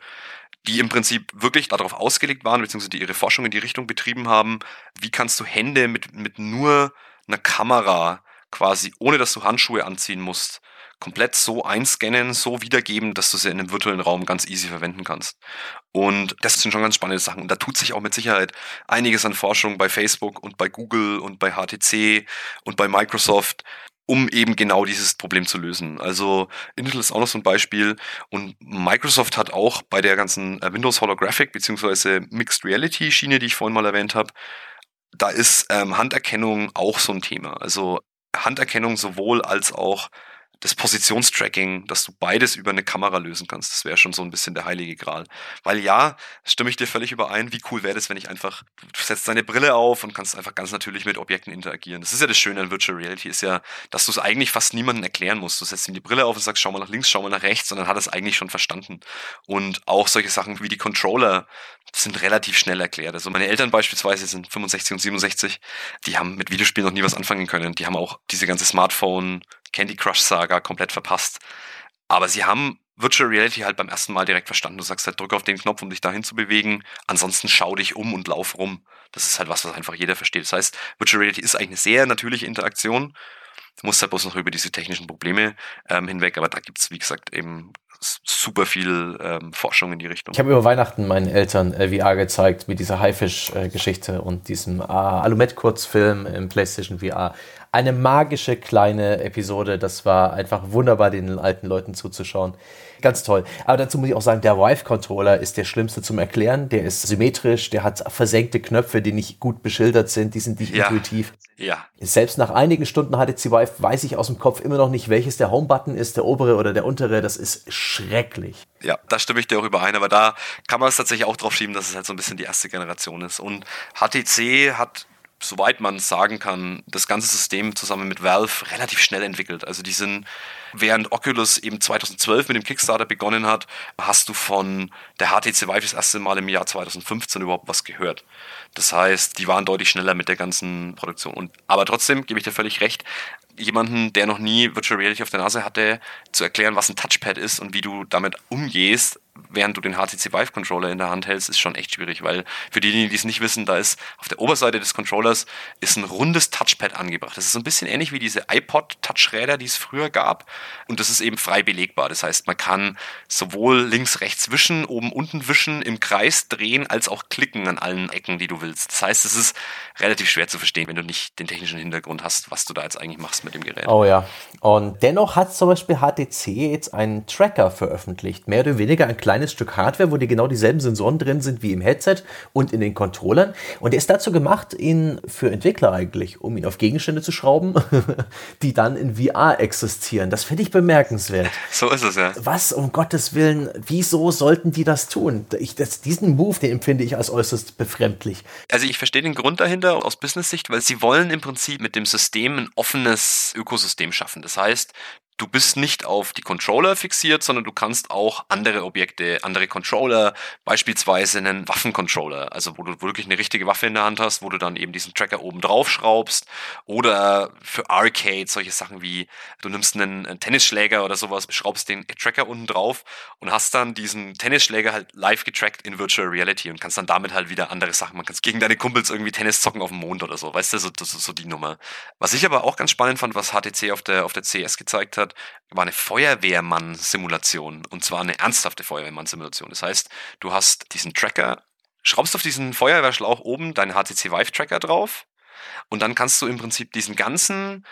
die im Prinzip wirklich darauf ausgelegt waren, beziehungsweise die ihre Forschung in die Richtung betrieben haben, wie kannst du Hände mit, mit nur einer Kamera quasi, ohne dass du Handschuhe anziehen musst, komplett so einscannen, so wiedergeben, dass du sie in einem virtuellen Raum ganz easy verwenden kannst. Und das sind schon ganz spannende Sachen. Und da tut sich auch mit Sicherheit einiges an Forschung bei Facebook und bei Google und bei HTC und bei Microsoft, um eben genau dieses Problem zu lösen. Also Intel ist auch noch so ein Beispiel und Microsoft hat auch bei der ganzen äh, Windows Holographic bzw. Mixed Reality Schiene, die ich vorhin mal erwähnt habe, da ist ähm, Handerkennung auch so ein Thema. Also Handerkennung sowohl als auch das Positionstracking, dass du beides über eine Kamera lösen kannst. Das wäre schon so ein bisschen der heilige Gral. Weil ja, stimme ich dir völlig überein, wie cool wäre das, wenn ich einfach, du setzt deine Brille auf und kannst einfach ganz natürlich mit Objekten interagieren. Das ist ja das Schöne an Virtual Reality, ist ja, dass du es eigentlich fast niemandem erklären musst. Du setzt ihm die Brille auf und sagst, schau mal nach links, schau mal nach rechts und dann hat er es eigentlich schon verstanden. Und auch solche Sachen wie die Controller sind relativ schnell erklärt. Also meine Eltern beispielsweise sind 65 und 67, die haben mit Videospielen noch nie was anfangen können. Die haben auch diese ganze Smartphone Candy Crush Saga komplett verpasst. Aber sie haben Virtual Reality halt beim ersten Mal direkt verstanden. Du sagst halt, drück auf den Knopf, um dich dahin zu bewegen. Ansonsten schau dich um und lauf rum. Das ist halt was, was einfach jeder versteht. Das heißt, Virtual Reality ist eigentlich eine sehr natürliche Interaktion. Du musst halt bloß noch über diese technischen Probleme ähm, hinweg. Aber da gibt's wie gesagt, eben super viel ähm, Forschung in die Richtung. Ich habe über Weihnachten meinen Eltern äh, VR gezeigt mit dieser Haifisch-Geschichte äh, und diesem äh, Alumet-Kurzfilm im PlayStation VR eine magische kleine Episode. Das war einfach wunderbar, den alten Leuten zuzuschauen. Ganz toll. Aber dazu muss ich auch sagen, der Vive-Controller ist der schlimmste zum Erklären. Der ist symmetrisch, der hat versenkte Knöpfe, die nicht gut beschildert sind, die sind nicht ja. intuitiv. Ja. Selbst nach einigen Stunden HTC Vive weiß ich aus dem Kopf immer noch nicht, welches der Home-Button ist, der obere oder der untere. Das ist schrecklich. Ja, da stimme ich dir auch überein, aber da kann man es tatsächlich auch drauf schieben, dass es halt so ein bisschen die erste Generation ist. Und HTC hat soweit man sagen kann, das ganze System zusammen mit Valve relativ schnell entwickelt. Also die sind, während Oculus eben 2012 mit dem Kickstarter begonnen hat, hast du von der HTC Vive das erste Mal im Jahr 2015 überhaupt was gehört. Das heißt, die waren deutlich schneller mit der ganzen Produktion. Und, aber trotzdem gebe ich dir völlig recht, jemanden, der noch nie Virtual Reality auf der Nase hatte, zu erklären, was ein Touchpad ist und wie du damit umgehst, während du den HTC Vive Controller in der Hand hältst, ist schon echt schwierig, weil für diejenigen, die es nicht wissen, da ist auf der Oberseite des Controllers ist ein rundes Touchpad angebracht. Das ist so ein bisschen ähnlich wie diese iPod Touchräder, die es früher gab und das ist eben frei belegbar. Das heißt, man kann sowohl links, rechts wischen, oben, unten wischen, im Kreis drehen, als auch klicken an allen Ecken, die du willst. Das heißt, es ist relativ schwer zu verstehen, wenn du nicht den technischen Hintergrund hast, was du da jetzt eigentlich machst mit dem Gerät. Oh ja. Und dennoch hat zum Beispiel HTC jetzt einen Tracker veröffentlicht, mehr oder weniger ein kleines Stück Hardware, wo die genau dieselben Sensoren drin sind wie im Headset und in den Controllern. Und der ist dazu gemacht, ihn für Entwickler eigentlich, um ihn auf Gegenstände zu schrauben, die dann in VR existieren. Das finde ich bemerkenswert. So ist es ja. Was um Gottes Willen, wieso sollten die das tun? Ich, das, diesen Move, den empfinde ich als äußerst befremdlich. Also ich verstehe den Grund dahinter aus Business-Sicht, weil sie wollen im Prinzip mit dem System ein offenes Ökosystem schaffen. Das heißt, du bist nicht auf die Controller fixiert, sondern du kannst auch andere Objekte, andere Controller, beispielsweise einen Waffencontroller, also wo du wirklich eine richtige Waffe in der Hand hast, wo du dann eben diesen Tracker oben drauf schraubst oder für Arcade solche Sachen wie du nimmst einen, Tennisschläger oder sowas, schraubst den Tracker unten drauf und hast dann diesen Tennisschläger halt live getrackt in Virtual Reality und kannst dann damit halt wieder andere Sachen, man kann gegen deine Kumpels irgendwie Tennis zocken auf dem Mond oder so, weißt du, so, so, so die Nummer. Was ich aber auch ganz spannend fand, was HTC auf der, auf der CS gezeigt hat, war eine Feuerwehrmann-Simulation. Und zwar eine ernsthafte Feuerwehrmann-Simulation. Das heißt, du hast diesen Tracker, schraubst auf diesen Feuerwehrschlauch oben deinen HTC Vive Tracker drauf und dann kannst du im Prinzip diesen ganzen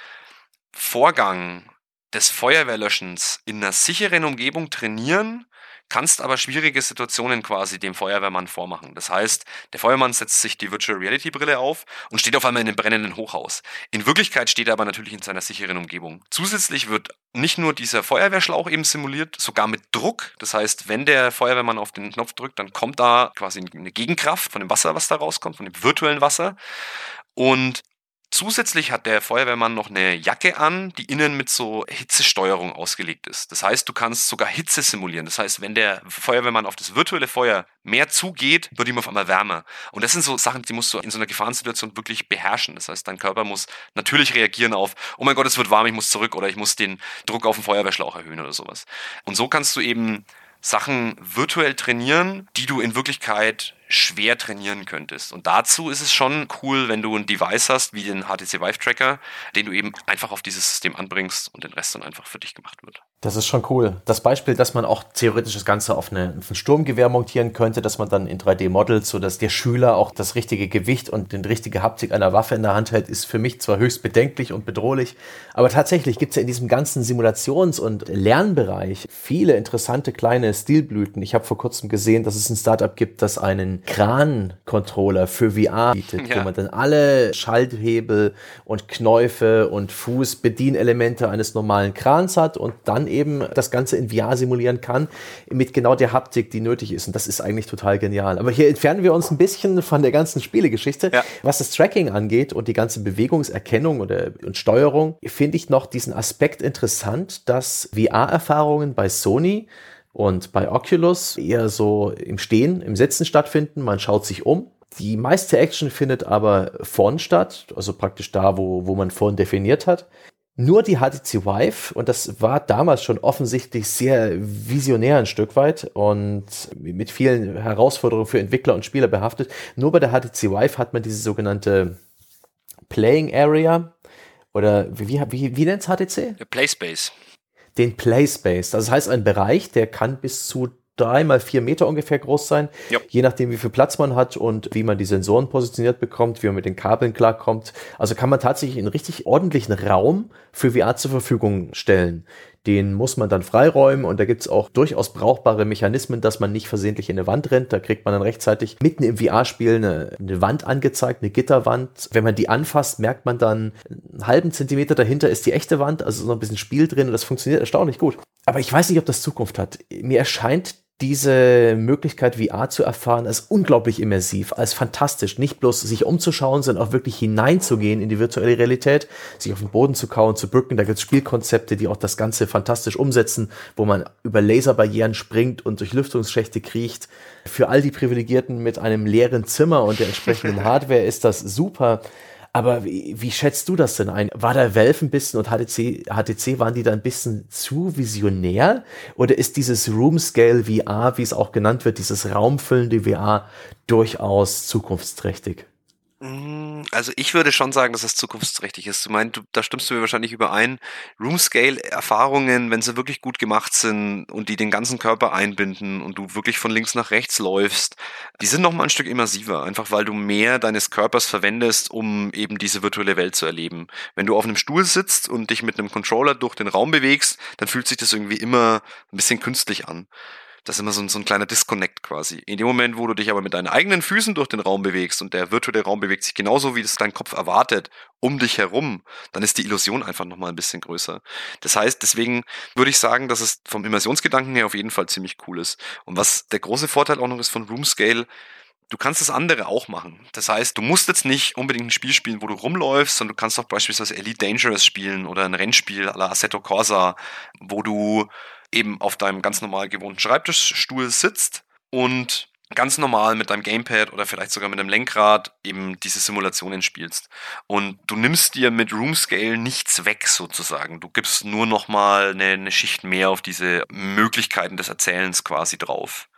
Vorgang des Feuerwehrlöschens in einer sicheren Umgebung trainieren kannst aber schwierige Situationen quasi dem Feuerwehrmann vormachen. Das heißt, der Feuerwehrmann setzt sich die Virtual Reality Brille auf und steht auf einmal in einem brennenden Hochhaus. In Wirklichkeit steht er aber natürlich in seiner sicheren Umgebung. Zusätzlich wird nicht nur dieser Feuerwehrschlauch eben simuliert, sogar mit Druck. Das heißt, wenn der Feuerwehrmann auf den Knopf drückt, dann kommt da quasi eine Gegenkraft von dem Wasser, was da rauskommt, von dem virtuellen Wasser. Und Zusätzlich hat der Feuerwehrmann noch eine Jacke an, die innen mit so Hitzesteuerung ausgelegt ist. Das heißt, du kannst sogar Hitze simulieren. Das heißt, wenn der Feuerwehrmann auf das virtuelle Feuer mehr zugeht, wird ihm auf einmal wärmer. Und das sind so Sachen, die musst du in so einer Gefahrensituation wirklich beherrschen. Das heißt, dein Körper muss natürlich reagieren auf, oh mein Gott, es wird warm, ich muss zurück oder ich muss den Druck auf den Feuerwehrschlauch erhöhen oder sowas. Und so kannst du eben Sachen virtuell trainieren, die du in Wirklichkeit schwer trainieren könntest. Und dazu ist es schon cool, wenn du ein Device hast, wie den HTC Vive Tracker, den du eben einfach auf dieses System anbringst und den Rest dann einfach für dich gemacht wird. Das ist schon cool. Das Beispiel, dass man auch theoretisch das Ganze auf, eine, auf ein Sturmgewehr montieren könnte, dass man dann in 3D modelt, so dass der Schüler auch das richtige Gewicht und die richtige Haptik einer Waffe in der Hand hält, ist für mich zwar höchst bedenklich und bedrohlich, aber tatsächlich gibt es ja in diesem ganzen Simulations- und Lernbereich viele interessante kleine Stilblüten. Ich habe vor kurzem gesehen, dass es ein Startup gibt, das einen Kran-Controller für VR bietet, ja. wo man dann alle Schalthebel und Knäufe und Fußbedienelemente eines normalen Krans hat und dann eben das Ganze in VR simulieren kann, mit genau der Haptik, die nötig ist. Und das ist eigentlich total genial. Aber hier entfernen wir uns ein bisschen von der ganzen Spielegeschichte. Ja. Was das Tracking angeht und die ganze Bewegungserkennung oder, und Steuerung, finde ich noch diesen Aspekt interessant, dass VR-Erfahrungen bei Sony und bei Oculus eher so im Stehen, im Sitzen stattfinden. Man schaut sich um. Die meiste Action findet aber vorn statt, also praktisch da, wo, wo man vorn definiert hat nur die HTC Vive und das war damals schon offensichtlich sehr visionär ein Stück weit und mit vielen Herausforderungen für Entwickler und Spieler behaftet. Nur bei der HTC Vive hat man diese sogenannte Playing Area oder wie, wie, wie nennt es HTC? Playspace. Den Playspace. Das heißt, ein Bereich, der kann bis zu drei mal vier Meter ungefähr groß sein. Ja. Je nachdem, wie viel Platz man hat und wie man die Sensoren positioniert bekommt, wie man mit den Kabeln klarkommt. Also kann man tatsächlich einen richtig ordentlichen Raum für VR zur Verfügung stellen. Den muss man dann freiräumen und da gibt es auch durchaus brauchbare Mechanismen, dass man nicht versehentlich in eine Wand rennt. Da kriegt man dann rechtzeitig mitten im VR-Spiel eine, eine, Wand angezeigt, eine Gitterwand. Wenn man die anfasst, merkt man dann einen halben Zentimeter dahinter ist die echte Wand, also ist noch ein bisschen Spiel drin und das funktioniert erstaunlich gut. Aber ich weiß nicht, ob das Zukunft hat. Mir erscheint diese Möglichkeit, VR zu erfahren, als unglaublich immersiv, als fantastisch. Nicht bloß sich umzuschauen, sondern auch wirklich hineinzugehen in die virtuelle Realität, sich auf den Boden zu kauen, zu bücken. Da gibt es Spielkonzepte, die auch das Ganze fantastisch umsetzen, wo man über Laserbarrieren springt und durch Lüftungsschächte kriecht. Für all die Privilegierten mit einem leeren Zimmer und der entsprechenden Hardware ist das super. Aber wie, wie schätzt du das denn ein? War da Valve ein bisschen und HTC, HTC waren die da ein bisschen zu visionär? Oder ist dieses Room Scale VR, wie es auch genannt wird, dieses raumfüllende VR durchaus zukunftsträchtig? Mm, also ich würde schon sagen, dass es zukunftsträchtig ist. Du meinst, da stimmst du mir wahrscheinlich überein. Room-Scale-Erfahrungen, wenn sie wirklich gut gemacht sind und die den ganzen Körper einbinden und du wirklich von links nach rechts läufst, die sind noch mal ein Stück immersiver, einfach weil du mehr deines Körpers verwendest, um eben diese virtuelle Welt zu erleben. Wenn du auf einem Stuhl sitzt und dich mit einem Controller durch den Raum bewegst, dann fühlt sich das irgendwie immer ein bisschen künstlich an. Das ist immer so ein, so ein kleiner Disconnect quasi. In dem Moment, wo du dich aber mit deinen eigenen Füßen durch den Raum bewegst und der virtuelle Raum bewegt sich genauso, wie das dein Kopf erwartet, um dich herum, dann ist die Illusion einfach nochmal ein bisschen größer. Das heißt, deswegen würde ich sagen, dass es vom Immersionsgedanken her auf jeden Fall ziemlich cool ist. Und was der große Vorteil auch noch ist von Room Scale, du kannst das andere auch machen. Das heißt, du musst jetzt nicht unbedingt ein Spiel spielen, wo du rumläufst, sondern du kannst auch beispielsweise Elite Dangerous spielen oder ein Rennspiel à la Assetto Corsa, wo du eben auf deinem ganz normal gewohnten Schreibtischstuhl sitzt und ganz normal mit deinem Gamepad oder vielleicht sogar mit einem Lenkrad eben diese Simulationen spielst. Und du nimmst dir mit Room Scale nichts weg sozusagen. Du gibst nur nochmal eine, eine Schicht mehr auf diese Möglichkeiten des Erzählens quasi drauf.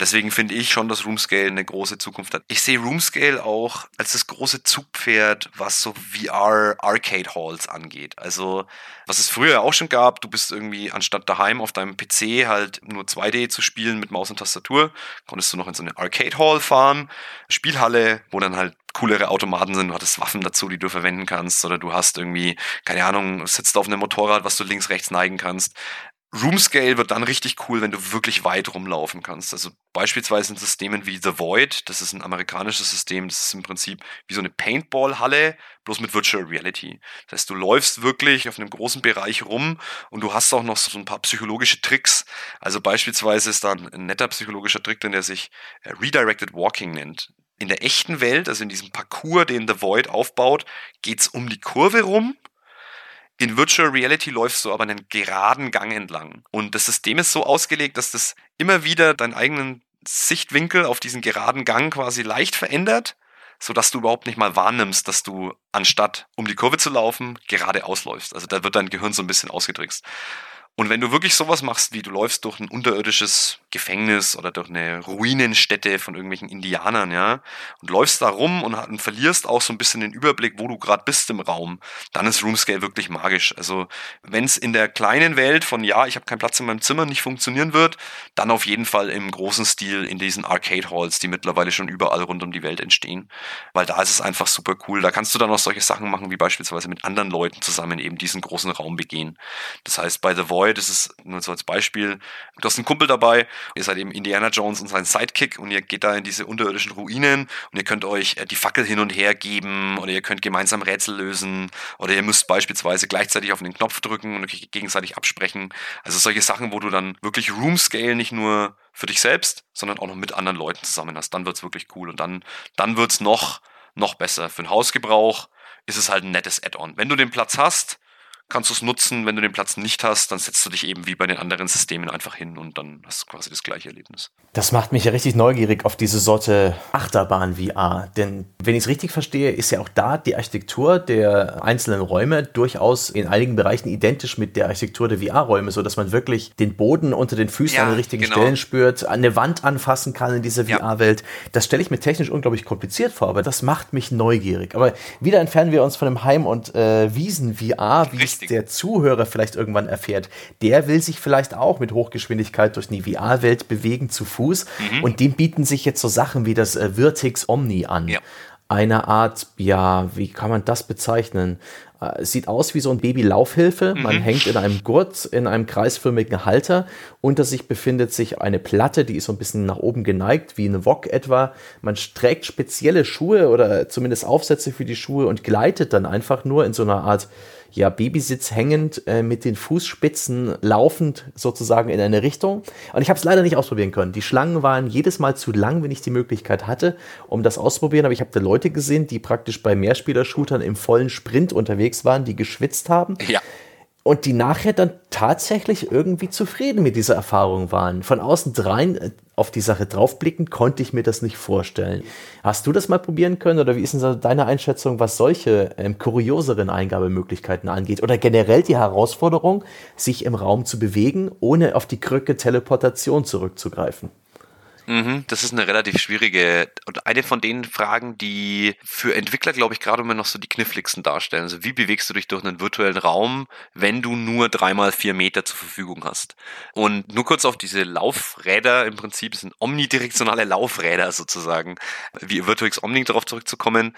Deswegen finde ich schon, dass Roomscale eine große Zukunft hat. Ich sehe Roomscale auch als das große Zugpferd, was so VR Arcade Halls angeht. Also, was es früher auch schon gab, du bist irgendwie anstatt daheim auf deinem PC halt nur 2D zu spielen mit Maus und Tastatur, konntest du noch in so eine Arcade Hall fahren, Spielhalle, wo dann halt coolere Automaten sind, du hattest Waffen dazu, die du verwenden kannst, oder du hast irgendwie, keine Ahnung, sitzt auf einem Motorrad, was du links, rechts neigen kannst. Roomscale wird dann richtig cool, wenn du wirklich weit rumlaufen kannst. Also beispielsweise in Systemen wie The Void, das ist ein amerikanisches System, das ist im Prinzip wie so eine Paintball-Halle, bloß mit Virtual Reality. Das heißt, du läufst wirklich auf einem großen Bereich rum und du hast auch noch so ein paar psychologische Tricks. Also beispielsweise ist da ein netter psychologischer Trick drin, der sich äh, Redirected Walking nennt. In der echten Welt, also in diesem Parcours, den The Void aufbaut, geht's um die Kurve rum in Virtual Reality läufst du aber einen geraden Gang entlang. Und das System ist so ausgelegt, dass das immer wieder deinen eigenen Sichtwinkel auf diesen geraden Gang quasi leicht verändert, sodass du überhaupt nicht mal wahrnimmst, dass du anstatt um die Kurve zu laufen, gerade ausläufst. Also da wird dein Gehirn so ein bisschen ausgetrickst. Und wenn du wirklich sowas machst, wie du läufst durch ein unterirdisches Gefängnis oder durch eine Ruinenstätte von irgendwelchen Indianern, ja, und läufst da rum und, und verlierst auch so ein bisschen den Überblick, wo du gerade bist im Raum, dann ist Roomscale wirklich magisch. Also wenn es in der kleinen Welt von ja, ich habe keinen Platz in meinem Zimmer nicht funktionieren wird, dann auf jeden Fall im großen Stil in diesen Arcade Halls, die mittlerweile schon überall rund um die Welt entstehen, weil da ist es einfach super cool. Da kannst du dann auch solche Sachen machen, wie beispielsweise mit anderen Leuten zusammen eben diesen großen Raum begehen. Das heißt, bei The Void Boy, das ist nur so als Beispiel, du hast einen Kumpel dabei, ihr seid eben Indiana Jones und sein Sidekick und ihr geht da in diese unterirdischen Ruinen und ihr könnt euch äh, die Fackel hin und her geben oder ihr könnt gemeinsam Rätsel lösen oder ihr müsst beispielsweise gleichzeitig auf den Knopf drücken und euch gegenseitig absprechen. Also solche Sachen, wo du dann wirklich Room Scale nicht nur für dich selbst, sondern auch noch mit anderen Leuten zusammen hast. Dann wird es wirklich cool und dann, dann wird es noch, noch besser. Für den Hausgebrauch ist es halt ein nettes Add-on. Wenn du den Platz hast, kannst du es nutzen. Wenn du den Platz nicht hast, dann setzt du dich eben wie bei den anderen Systemen einfach hin und dann hast du quasi das gleiche Erlebnis. Das macht mich ja richtig neugierig auf diese Sorte Achterbahn-VR. Denn wenn ich es richtig verstehe, ist ja auch da die Architektur der einzelnen Räume durchaus in einigen Bereichen identisch mit der Architektur der VR-Räume, sodass man wirklich den Boden unter den Füßen ja, an den richtigen genau. Stellen spürt, eine Wand anfassen kann in dieser ja. VR-Welt. Das stelle ich mir technisch unglaublich kompliziert vor, aber das macht mich neugierig. Aber wieder entfernen wir uns von dem Heim- und äh, Wiesen-VR, wie es Richtig. der Zuhörer vielleicht irgendwann erfährt, der will sich vielleicht auch mit Hochgeschwindigkeit durch die VR-Welt bewegen zu Fuß. Mhm. Und dem bieten sich jetzt so Sachen wie das äh, Vertex Omni an. Ja. Eine Art, ja, wie kann man das bezeichnen? Äh, sieht aus wie so ein Baby-Laufhilfe. Mhm. Man hängt in einem Gurt, in einem kreisförmigen Halter. Unter sich befindet sich eine Platte, die ist so ein bisschen nach oben geneigt, wie eine Wok etwa. Man trägt spezielle Schuhe oder zumindest Aufsätze für die Schuhe und gleitet dann einfach nur in so einer Art ja, Babysitz hängend äh, mit den Fußspitzen laufend sozusagen in eine Richtung. Und ich habe es leider nicht ausprobieren können. Die Schlangen waren jedes Mal zu lang, wenn ich die Möglichkeit hatte, um das auszuprobieren. Aber ich habe da Leute gesehen, die praktisch bei Mehrspieler-Shootern im vollen Sprint unterwegs waren, die geschwitzt haben. Ja und die nachher dann tatsächlich irgendwie zufrieden mit dieser Erfahrung waren. Von außen drein äh, auf die Sache draufblicken, konnte ich mir das nicht vorstellen. Hast du das mal probieren können oder wie ist denn deine Einschätzung, was solche ähm, kurioseren Eingabemöglichkeiten angeht? Oder generell die Herausforderung, sich im Raum zu bewegen, ohne auf die Krücke Teleportation zurückzugreifen? Mhm, das ist eine relativ schwierige und eine von den Fragen, die für Entwickler, glaube ich, gerade immer noch so die kniffligsten darstellen. Also wie bewegst du dich durch einen virtuellen Raum, wenn du nur dreimal vier Meter zur Verfügung hast? Und nur kurz auf diese Laufräder im Prinzip, sind omnidirektionale Laufräder sozusagen, wie Virtuix Omni darauf zurückzukommen,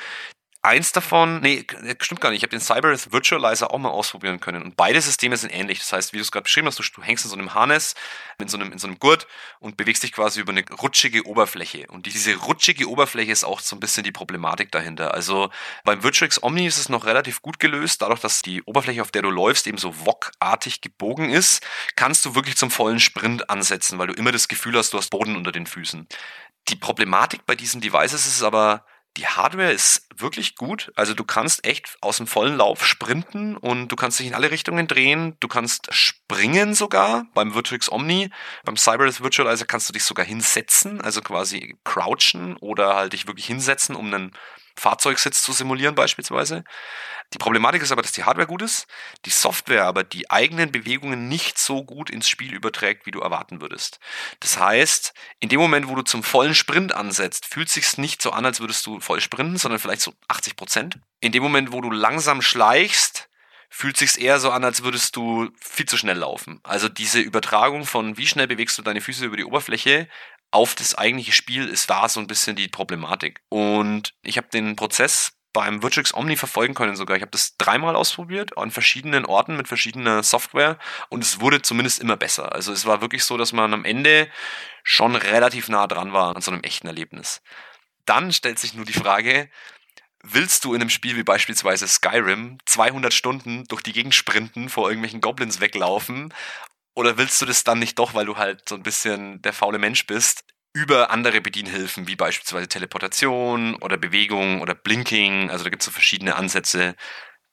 Eins davon, nee, stimmt gar nicht. Ich habe den Cybereth Virtualizer auch mal ausprobieren können. Und beide Systeme sind ähnlich. Das heißt, wie du es gerade beschrieben hast, du, du, hängst in so einem Harness, in so einem, in so einem Gurt und bewegst dich quasi über eine rutschige Oberfläche. Und diese rutschige Oberfläche ist auch so ein bisschen die Problematik dahinter. Also beim Virtuix Omni ist es noch relativ gut gelöst. Dadurch, dass die Oberfläche, auf der du läufst, eben so wok-artig gebogen ist, kannst du wirklich zum vollen Sprint ansetzen, weil du immer das Gefühl hast, du hast Boden unter den Füßen. Die Problematik bei diesen Devices ist aber, die Hardware ist wirklich gut. Also du kannst echt aus dem vollen Lauf sprinten und du kannst dich in alle Richtungen drehen. Du kannst springen sogar beim Virtuix Omni. Beim Cybereth Virtualizer kannst du dich sogar hinsetzen, also quasi crouchen oder halt dich wirklich hinsetzen, um einen Fahrzeugsitz zu simulieren beispielsweise. Die Problematik ist aber, dass die Hardware gut ist, die Software aber die eigenen Bewegungen nicht so gut ins Spiel überträgt, wie du erwarten würdest. Das heißt, in dem Moment, wo du zum vollen Sprint ansetzt, fühlt sich nicht so an, als würdest du voll sprinten, sondern vielleicht so 80 Prozent. In dem Moment, wo du langsam schleichst, fühlt sich's eher so an, als würdest du viel zu schnell laufen. Also diese Übertragung von wie schnell bewegst du deine Füße über die Oberfläche auf das eigentliche Spiel ist da so ein bisschen die Problematik. Und ich habe den Prozess beim Virtuix Omni verfolgen können sogar. Ich habe das dreimal ausprobiert an verschiedenen Orten mit verschiedener Software und es wurde zumindest immer besser. Also es war wirklich so, dass man am Ende schon relativ nah dran war an so einem echten Erlebnis. Dann stellt sich nur die Frage, willst du in einem Spiel wie beispielsweise Skyrim 200 Stunden durch die Gegend sprinten, vor irgendwelchen Goblins weglaufen oder willst du das dann nicht doch, weil du halt so ein bisschen der faule Mensch bist, über andere Bedienhilfen, wie beispielsweise Teleportation oder Bewegung oder Blinking. Also da gibt es so verschiedene Ansätze,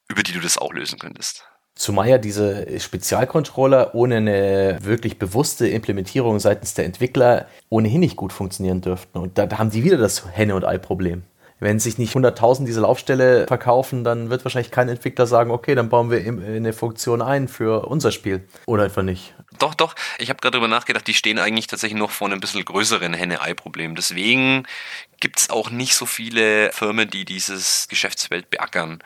über die du das auch lösen könntest. Zumal ja diese Spezialcontroller ohne eine wirklich bewusste Implementierung seitens der Entwickler ohnehin nicht gut funktionieren dürften. Und da, da haben die wieder das Henne- und Ei-Problem. Wenn sich nicht 100.000 diese Laufstelle verkaufen, dann wird wahrscheinlich kein Entwickler sagen, okay, dann bauen wir eine Funktion ein für unser Spiel. Oder etwa nicht. Doch, doch. Ich habe gerade darüber nachgedacht, die stehen eigentlich tatsächlich noch vor einem bisschen größeren Henne-Ei-Problem. Deswegen gibt es auch nicht so viele Firmen, die dieses Geschäftsfeld beackern.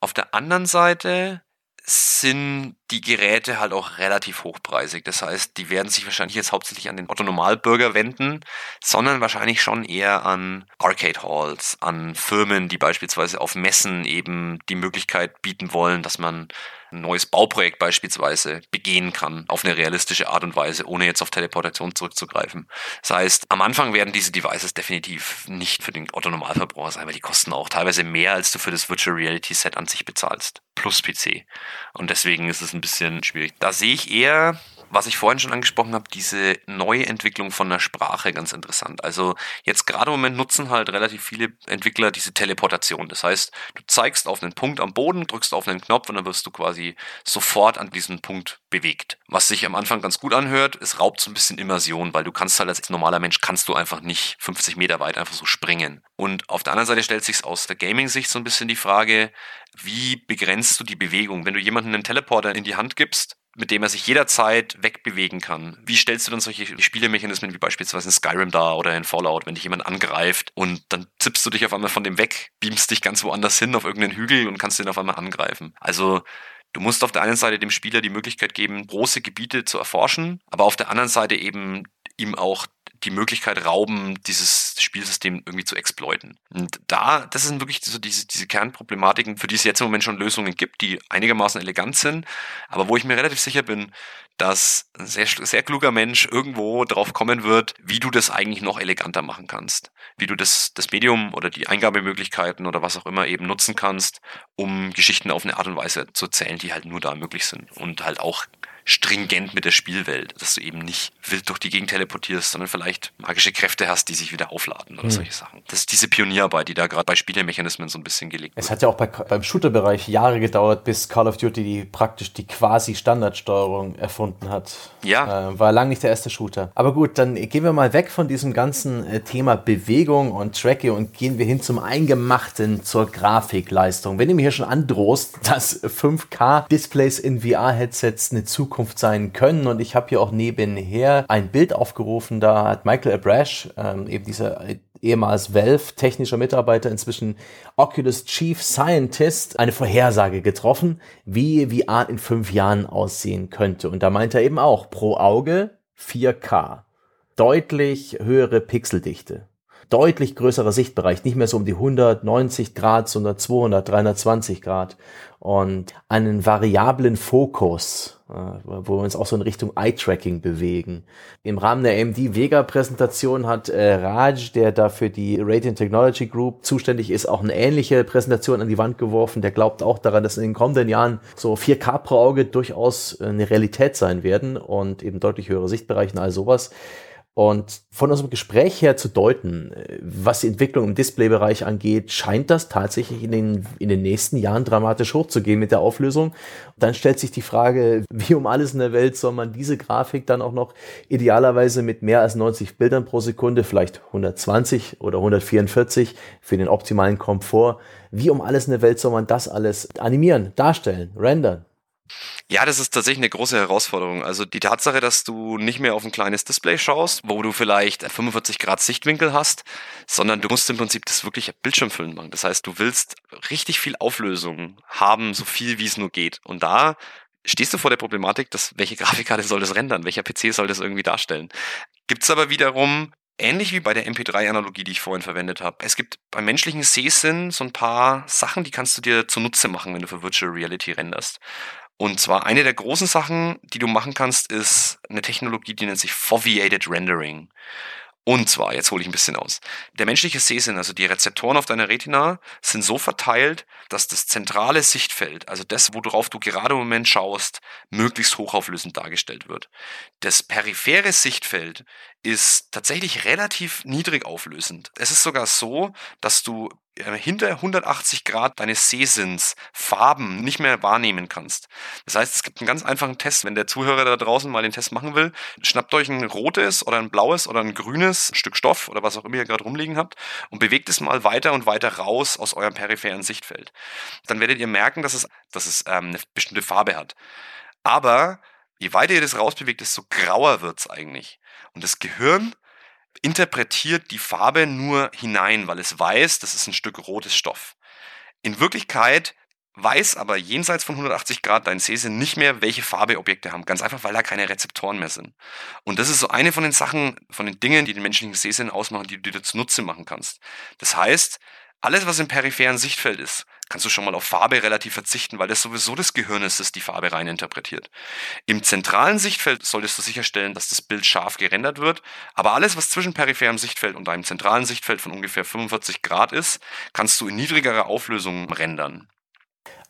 Auf der anderen Seite sind die Geräte halt auch relativ hochpreisig. Das heißt, die werden sich wahrscheinlich jetzt hauptsächlich an den Otto-Normalbürger wenden, sondern wahrscheinlich schon eher an Arcade Halls, an Firmen, die beispielsweise auf Messen eben die Möglichkeit bieten wollen, dass man ein neues Bauprojekt beispielsweise begehen kann auf eine realistische Art und Weise, ohne jetzt auf Teleportation zurückzugreifen. Das heißt, am Anfang werden diese Devices definitiv nicht für den Otto-Normalverbraucher sein, weil die kosten auch teilweise mehr, als du für das Virtual Reality Set an sich bezahlst, plus PC. Und deswegen ist es ein bisschen schwierig. Da sehe ich eher was ich vorhin schon angesprochen habe, diese neue Entwicklung von der Sprache ganz interessant. Also jetzt gerade im Moment nutzen halt relativ viele Entwickler diese Teleportation. Das heißt, du zeigst auf einen Punkt am Boden, drückst auf einen Knopf und dann wirst du quasi sofort an diesen Punkt bewegt. Was sich am Anfang ganz gut anhört, es raubt so ein bisschen Immersion, weil du kannst halt als normaler Mensch kannst du einfach nicht 50 Meter weit einfach so springen. Und auf der anderen Seite stellt sich aus der Gaming-Sicht so ein bisschen die Frage, wie begrenzt du die Bewegung? Wenn du jemanden einen Teleporter in die Hand gibst, mit dem er sich jederzeit wegbewegen kann. Wie stellst du dann solche Spielemechanismen wie beispielsweise in Skyrim da oder in Fallout, wenn dich jemand angreift und dann zippst du dich auf einmal von dem weg, beamst dich ganz woanders hin auf irgendeinen Hügel und kannst den auf einmal angreifen. Also Du musst auf der einen Seite dem Spieler die Möglichkeit geben, große Gebiete zu erforschen, aber auf der anderen Seite eben ihm auch die Möglichkeit rauben, dieses Spielsystem irgendwie zu exploiten. Und da, das sind wirklich so diese, diese Kernproblematiken, für die es jetzt im Moment schon Lösungen gibt, die einigermaßen elegant sind, aber wo ich mir relativ sicher bin, dass ein sehr, sehr kluger Mensch irgendwo drauf kommen wird, wie du das eigentlich noch eleganter machen kannst. Wie du das, das Medium oder die Eingabemöglichkeiten oder was auch immer eben nutzen kannst, um Geschichten auf eine Art und Weise zu erzählen, die halt nur da möglich sind und halt auch stringent mit der Spielwelt, dass du eben nicht wild durch die Gegend teleportierst, sondern vielleicht magische Kräfte hast, die sich wieder aufladen oder hm. solche Sachen. Das ist diese Pionierarbeit, die da gerade bei Spielemechanismen so ein bisschen gelegt wird. Es hat ja auch bei, beim Shooter-Bereich Jahre gedauert, bis Call of Duty die praktisch die quasi Standardsteuerung erfunden hat. Ja. Äh, war lang nicht der erste Shooter. Aber gut, dann gehen wir mal weg von diesem ganzen äh, Thema Bewegung und Tracking und gehen wir hin zum Eingemachten, zur Grafikleistung. Wenn du mir hier schon androhst, dass 5K-Displays in VR-Headsets eine Zukunft Zukunft sein können. Und ich habe hier auch nebenher ein Bild aufgerufen, da hat Michael Abrash, ähm, eben dieser ehemals Valve technischer Mitarbeiter, inzwischen Oculus Chief Scientist, eine Vorhersage getroffen, wie VR in fünf Jahren aussehen könnte. Und da meint er eben auch pro Auge 4K, deutlich höhere Pixeldichte. Deutlich größerer Sichtbereich, nicht mehr so um die 190 Grad, sondern 200, 320 Grad. Und einen variablen Fokus, wo wir uns auch so in Richtung Eye-Tracking bewegen. Im Rahmen der AMD Vega-Präsentation hat äh, Raj, der dafür die Radiant Technology Group zuständig ist, auch eine ähnliche Präsentation an die Wand geworfen. Der glaubt auch daran, dass in den kommenden Jahren so 4K pro Auge durchaus äh, eine Realität sein werden und eben deutlich höhere Sichtbereiche und all sowas. Und von unserem Gespräch her zu deuten, äh, was die Entwicklung im Displaybereich angeht, scheint das tatsächlich in den, in den nächsten Jahren dramatisch hochzugehen mit der Auflösung. Dann stellt sich die Frage, wie um alles in der Welt soll man diese Grafik dann auch noch idealerweise mit mehr als 90 Bildern pro Sekunde, vielleicht 120 oder 144 für den optimalen Komfort, wie um alles in der Welt soll man das alles animieren, darstellen, rendern? Ja, das ist tatsächlich eine große Herausforderung. Also die Tatsache, dass du nicht mehr auf ein kleines Display schaust, wo du vielleicht 45 Grad Sichtwinkel hast, sondern du musst im Prinzip das wirklich Bildschirmfüllen machen. Das heißt, du willst richtig viel Auflösung haben, so viel wie es nur geht. Und da stehst du vor der Problematik, dass welche Grafikkarte soll das rendern, welcher PC soll das irgendwie darstellen. Gibt's aber wiederum ähnlich wie bei der MP3-Analogie, die ich vorhin verwendet habe. Es gibt beim menschlichen Sehsinn so ein paar Sachen, die kannst du dir zunutze machen, wenn du für Virtual Reality renderst. Und zwar eine der großen Sachen, die du machen kannst, ist eine Technologie, die nennt sich Foveated Rendering. Und zwar, jetzt hole ich ein bisschen aus. Der menschliche Sehsinn, also die Rezeptoren auf deiner Retina, sind so verteilt, dass das zentrale Sichtfeld, also das, worauf du gerade im Moment schaust, möglichst hochauflösend dargestellt wird. Das periphere Sichtfeld ist tatsächlich relativ niedrig auflösend. Es ist sogar so, dass du äh, hinter 180 Grad deines Sehsinns Farben nicht mehr wahrnehmen kannst. Das heißt, es gibt einen ganz einfachen Test. Wenn der Zuhörer da draußen mal den Test machen will, schnappt euch ein rotes oder ein blaues oder ein grünes Stück Stoff oder was auch immer ihr gerade rumliegen habt und bewegt es mal weiter und weiter raus aus eurem peripheren Sichtfeld. Dann werdet ihr merken, dass es, dass es ähm, eine bestimmte Farbe hat. Aber je weiter ihr das rausbewegt, desto grauer wird es eigentlich. Und das Gehirn interpretiert die Farbe nur hinein, weil es weiß, das ist ein Stück rotes Stoff. In Wirklichkeit weiß aber jenseits von 180 Grad dein Sehsinn nicht mehr, welche Farbe Objekte haben. Ganz einfach, weil da keine Rezeptoren mehr sind. Und das ist so eine von den Sachen, von den Dingen, die den menschlichen Sehsinn ausmachen, die du dir zunutze machen kannst. Das heißt, alles, was im peripheren Sichtfeld ist, kannst du schon mal auf Farbe relativ verzichten, weil das sowieso das Gehirn ist, das die Farbe rein interpretiert. Im zentralen Sichtfeld solltest du sicherstellen, dass das Bild scharf gerendert wird, aber alles, was zwischen peripherem Sichtfeld und deinem zentralen Sichtfeld von ungefähr 45 Grad ist, kannst du in niedrigerer Auflösung rendern.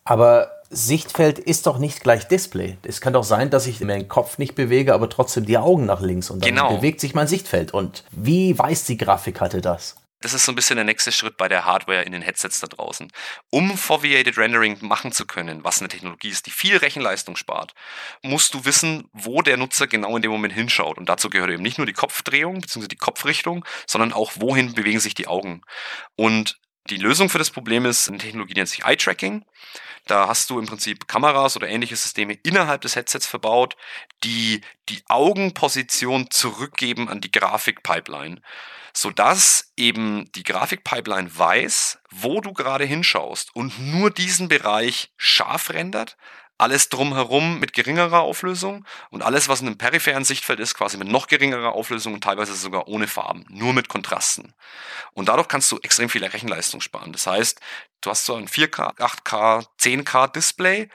Aber Sichtfeld ist doch nicht gleich Display. Es kann doch sein, dass ich meinen Kopf nicht bewege, aber trotzdem die Augen nach links und dann genau. bewegt sich mein Sichtfeld. Und wie weiß die Grafikkarte das? Das ist so ein bisschen der nächste Schritt bei der Hardware in den Headsets da draußen. Um Foveated Rendering machen zu können, was eine Technologie ist, die viel Rechenleistung spart, musst du wissen, wo der Nutzer genau in dem Moment hinschaut. Und dazu gehört eben nicht nur die Kopfdrehung bzw. die Kopfrichtung, sondern auch wohin bewegen sich die Augen. Und die Lösung für das Problem ist eine Technologie, die nennt sich Eye-Tracking. Da hast du im Prinzip Kameras oder ähnliche Systeme innerhalb des Headsets verbaut, die die Augenposition zurückgeben an die Grafikpipeline sodass eben die Grafikpipeline weiß, wo du gerade hinschaust und nur diesen Bereich scharf rendert, alles drumherum mit geringerer Auflösung und alles, was in einem peripheren Sichtfeld ist, quasi mit noch geringerer Auflösung und teilweise sogar ohne Farben, nur mit Kontrasten. Und dadurch kannst du extrem viel Rechenleistung sparen. Das heißt, du hast so ein 4K, 8K, 10K Display,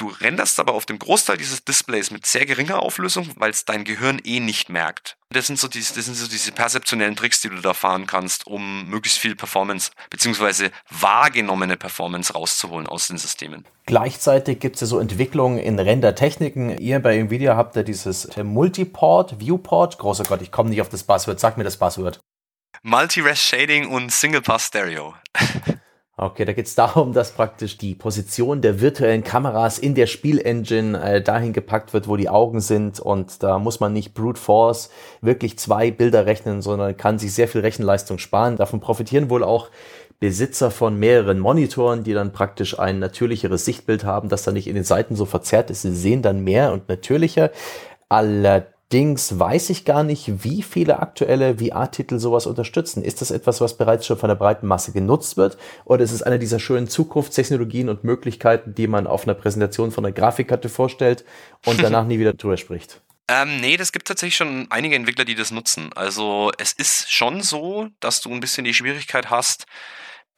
Du renderst aber auf dem Großteil dieses Displays mit sehr geringer Auflösung, weil es dein Gehirn eh nicht merkt. Das sind, so diese, das sind so diese perzeptionellen Tricks, die du da fahren kannst, um möglichst viel Performance beziehungsweise wahrgenommene Performance rauszuholen aus den Systemen. Gleichzeitig gibt es ja so Entwicklungen in Rendertechniken. Ihr bei Nvidia habt ja dieses Multiport, Viewport. Großer Gott, ich komme nicht auf das Buzzword. Sag mir das Buzzword. Multi-Res Shading und Single Pass Stereo. Okay, da geht es darum, dass praktisch die Position der virtuellen Kameras in der Spielengine äh, dahin gepackt wird, wo die Augen sind. Und da muss man nicht brute force wirklich zwei Bilder rechnen, sondern kann sich sehr viel Rechenleistung sparen. Davon profitieren wohl auch Besitzer von mehreren Monitoren, die dann praktisch ein natürlicheres Sichtbild haben, das dann nicht in den Seiten so verzerrt ist. Sie sehen dann mehr und natürlicher. Allerdings Allerdings weiß ich gar nicht, wie viele aktuelle VR-Titel sowas unterstützen. Ist das etwas, was bereits schon von der breiten Masse genutzt wird? Oder ist es eine dieser schönen Zukunftstechnologien und Möglichkeiten, die man auf einer Präsentation von einer Grafikkarte vorstellt und danach nie wieder drüber spricht? Ähm, nee, das gibt tatsächlich schon einige Entwickler, die das nutzen. Also es ist schon so, dass du ein bisschen die Schwierigkeit hast,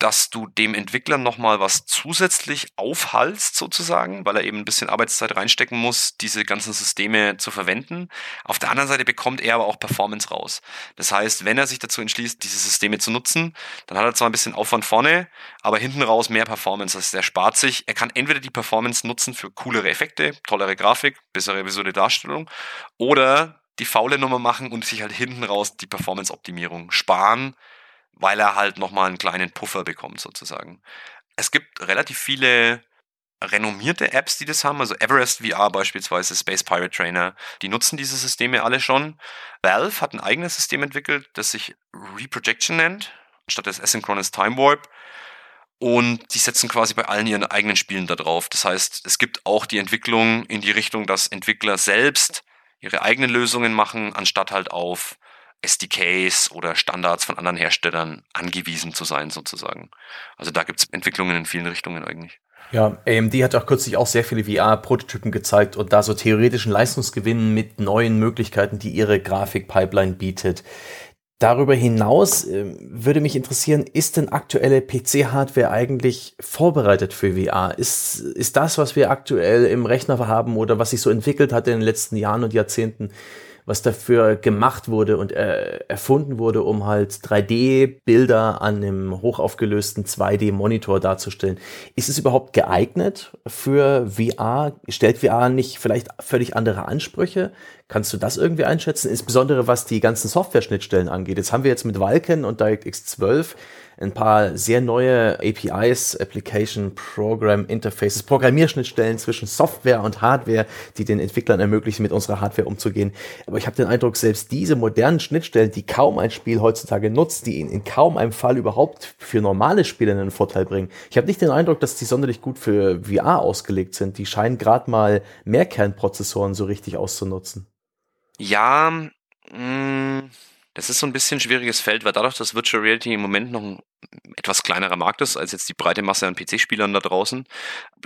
dass du dem Entwickler nochmal was zusätzlich aufhalst, sozusagen, weil er eben ein bisschen Arbeitszeit reinstecken muss, diese ganzen Systeme zu verwenden. Auf der anderen Seite bekommt er aber auch Performance raus. Das heißt, wenn er sich dazu entschließt, diese Systeme zu nutzen, dann hat er zwar ein bisschen Aufwand vorne, aber hinten raus mehr Performance. Das heißt, er spart sich. Er kann entweder die Performance nutzen für coolere Effekte, tollere Grafik, bessere visuelle Darstellung, oder die faule Nummer machen und sich halt hinten raus die Performance-Optimierung sparen, weil er halt nochmal einen kleinen Puffer bekommt sozusagen. Es gibt relativ viele renommierte Apps, die das haben, also Everest VR beispielsweise, Space Pirate Trainer, die nutzen diese Systeme alle schon. Valve hat ein eigenes System entwickelt, das sich Reprojection nennt, statt des Asynchronous Time Warp. Und die setzen quasi bei allen ihren eigenen Spielen da drauf. Das heißt, es gibt auch die Entwicklung in die Richtung, dass Entwickler selbst ihre eigenen Lösungen machen, anstatt halt auf SDKs oder Standards von anderen Herstellern angewiesen zu sein, sozusagen. Also da gibt es Entwicklungen in vielen Richtungen eigentlich. Ja, AMD hat auch kürzlich auch sehr viele VR-Prototypen gezeigt und da so theoretischen Leistungsgewinn mit neuen Möglichkeiten, die ihre Grafikpipeline bietet. Darüber hinaus äh, würde mich interessieren, ist denn aktuelle PC-Hardware eigentlich vorbereitet für VR? Ist, ist das, was wir aktuell im Rechner haben oder was sich so entwickelt hat in den letzten Jahren und Jahrzehnten, was dafür gemacht wurde und äh, erfunden wurde, um halt 3D-Bilder an einem hochaufgelösten 2D-Monitor darzustellen. Ist es überhaupt geeignet für VR? Stellt VR nicht vielleicht völlig andere Ansprüche? Kannst du das irgendwie einschätzen? Insbesondere was die ganzen Software-Schnittstellen angeht. Jetzt haben wir jetzt mit Vulkan und DirectX 12 ein paar sehr neue APIs, Application Program Interfaces, Programmierschnittstellen zwischen Software und Hardware, die den Entwicklern ermöglichen, mit unserer Hardware umzugehen. Aber ich habe den Eindruck, selbst diese modernen Schnittstellen, die kaum ein Spiel heutzutage nutzt, die in, in kaum einem Fall überhaupt für normale Spiele einen Vorteil bringen. Ich habe nicht den Eindruck, dass die sonderlich gut für VR ausgelegt sind. Die scheinen gerade mal Mehrkernprozessoren so richtig auszunutzen. Ja, mh, mm, das ist so ein bisschen ein schwieriges Feld, weil dadurch, dass Virtual Reality im Moment noch ein etwas kleinerer Markt ist als jetzt die breite Masse an PC-Spielern da draußen,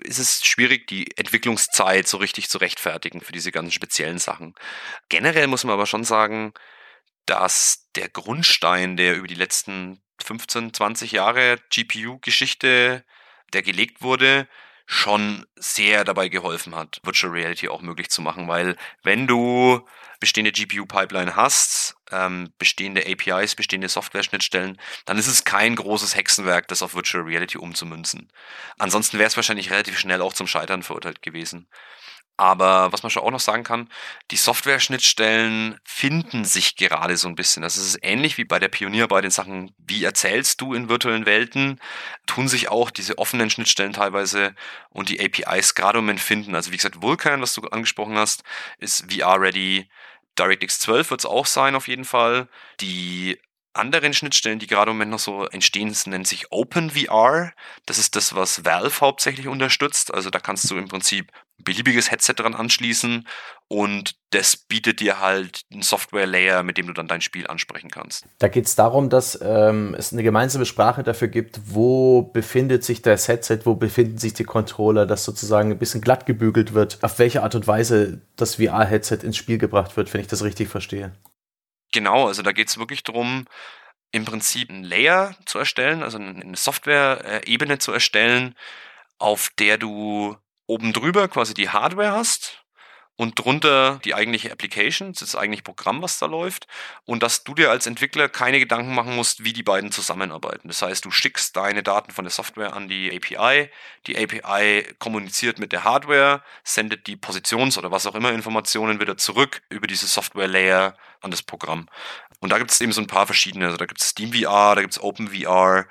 ist es schwierig, die Entwicklungszeit so richtig zu rechtfertigen für diese ganzen speziellen Sachen. Generell muss man aber schon sagen, dass der Grundstein, der über die letzten 15, 20 Jahre GPU-Geschichte, der gelegt wurde, schon sehr dabei geholfen hat, Virtual Reality auch möglich zu machen, weil wenn du bestehende GPU-Pipeline hast, ähm, bestehende APIs, bestehende Software-Schnittstellen, dann ist es kein großes Hexenwerk, das auf Virtual Reality umzumünzen. Ansonsten wäre es wahrscheinlich relativ schnell auch zum Scheitern verurteilt gewesen. Aber was man schon auch noch sagen kann, die Software-Schnittstellen finden sich gerade so ein bisschen. Das ist ähnlich wie bei der Pionier bei den Sachen, wie erzählst du in virtuellen Welten, tun sich auch diese offenen Schnittstellen teilweise und die APIs gerade Moment finden. Also wie gesagt, Vulkan, was du angesprochen hast, ist VR-ready. DirectX 12 wird es auch sein auf jeden Fall. Die anderen Schnittstellen, die gerade im Moment noch so entstehen, nennt sich OpenVR. Das ist das, was Valve hauptsächlich unterstützt. Also da kannst du im Prinzip beliebiges Headset dran anschließen und das bietet dir halt einen Software-Layer, mit dem du dann dein Spiel ansprechen kannst. Da geht es darum, dass ähm, es eine gemeinsame Sprache dafür gibt, wo befindet sich das Headset, wo befinden sich die Controller, dass sozusagen ein bisschen glatt gebügelt wird, auf welche Art und Weise das VR-Headset ins Spiel gebracht wird, wenn ich das richtig verstehe. Genau, also da geht es wirklich darum, im Prinzip ein Layer zu erstellen, also eine Software-Ebene zu erstellen, auf der du oben drüber quasi die Hardware hast und drunter die eigentliche Application, das eigentliche Programm, was da läuft, und dass du dir als Entwickler keine Gedanken machen musst, wie die beiden zusammenarbeiten. Das heißt, du schickst deine Daten von der Software an die API, die API kommuniziert mit der Hardware, sendet die Positions- oder was auch immer Informationen wieder zurück über diese Software-Layer an das Programm. Und da gibt es eben so ein paar verschiedene, also da gibt es SteamVR, da gibt es OpenVR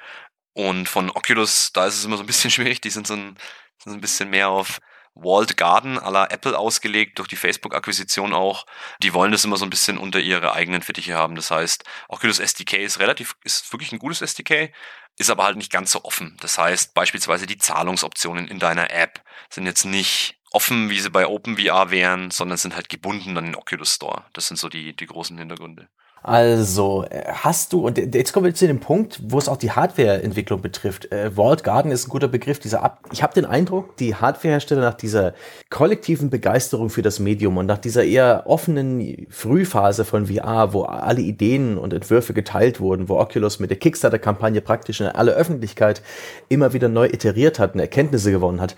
und von Oculus, da ist es immer so ein bisschen schwierig, die sind so ein, sind ein bisschen mehr auf Walled Garden à la Apple ausgelegt, durch die Facebook-Akquisition auch. Die wollen das immer so ein bisschen unter ihre eigenen Fittiche haben. Das heißt, Oculus SDK ist relativ, ist wirklich ein gutes SDK, ist aber halt nicht ganz so offen. Das heißt, beispielsweise die Zahlungsoptionen in deiner App sind jetzt nicht offen, wie sie bei OpenVR wären, sondern sind halt gebunden an den Oculus Store. Das sind so die, die großen Hintergründe. Also, äh, hast du, und jetzt kommen wir zu dem Punkt, wo es auch die Hardwareentwicklung betrifft. Äh, Walled Garden ist ein guter Begriff. Dieser Ab ich habe den Eindruck, die Hardwarehersteller nach dieser kollektiven Begeisterung für das Medium und nach dieser eher offenen Frühphase von VR, wo alle Ideen und Entwürfe geteilt wurden, wo Oculus mit der Kickstarter-Kampagne praktisch in aller Öffentlichkeit immer wieder neu iteriert hat und Erkenntnisse gewonnen hat,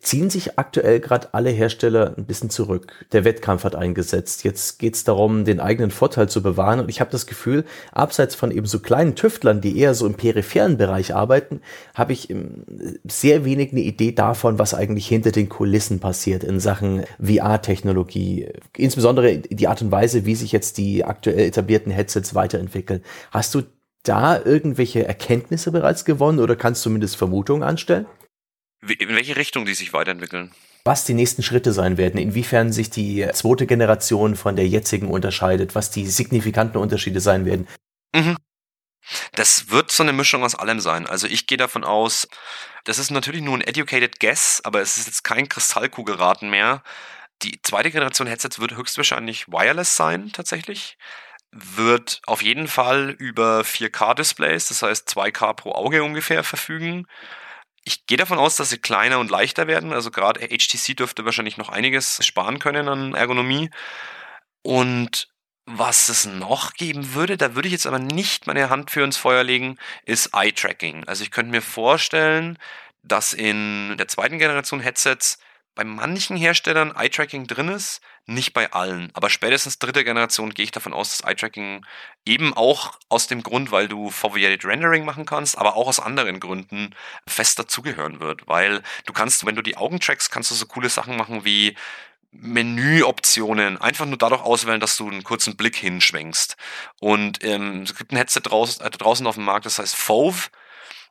ziehen sich aktuell gerade alle Hersteller ein bisschen zurück. Der Wettkampf hat eingesetzt. Jetzt geht es darum, den eigenen Vorteil zu bewahren. Und ich habe das Gefühl, abseits von eben so kleinen Tüftlern, die eher so im peripheren Bereich arbeiten, habe ich sehr wenig eine Idee davon, was eigentlich hinter den Kulissen passiert in Sachen VR-Technologie. Insbesondere die Art und Weise, wie sich jetzt die aktuell etablierten Headsets weiterentwickeln. Hast du da irgendwelche Erkenntnisse bereits gewonnen oder kannst du zumindest Vermutungen anstellen? In welche Richtung die sich weiterentwickeln? Was die nächsten Schritte sein werden, inwiefern sich die zweite Generation von der jetzigen unterscheidet, was die signifikanten Unterschiede sein werden. Mhm. Das wird so eine Mischung aus allem sein. Also ich gehe davon aus, das ist natürlich nur ein educated guess, aber es ist jetzt kein Kristallkugelraten mehr. Die zweite Generation Headsets wird höchstwahrscheinlich wireless sein, tatsächlich. Wird auf jeden Fall über 4K-Displays, das heißt 2K pro Auge ungefähr verfügen ich gehe davon aus, dass sie kleiner und leichter werden. Also gerade HTC dürfte wahrscheinlich noch einiges sparen können an Ergonomie. Und was es noch geben würde, da würde ich jetzt aber nicht meine Hand für ins Feuer legen, ist Eye-Tracking. Also ich könnte mir vorstellen, dass in der zweiten Generation Headsets bei manchen Herstellern Eye-Tracking drin ist, nicht bei allen. Aber spätestens dritte Generation gehe ich davon aus, dass Eye-Tracking eben auch aus dem Grund, weil du Foveated Rendering machen kannst, aber auch aus anderen Gründen fest dazugehören wird. Weil du kannst, wenn du die Augen trackst, kannst du so coole Sachen machen wie Menüoptionen einfach nur dadurch auswählen, dass du einen kurzen Blick hinschwenkst. Und ähm, es gibt ein Headset draußen, äh, draußen auf dem Markt, das heißt Fove.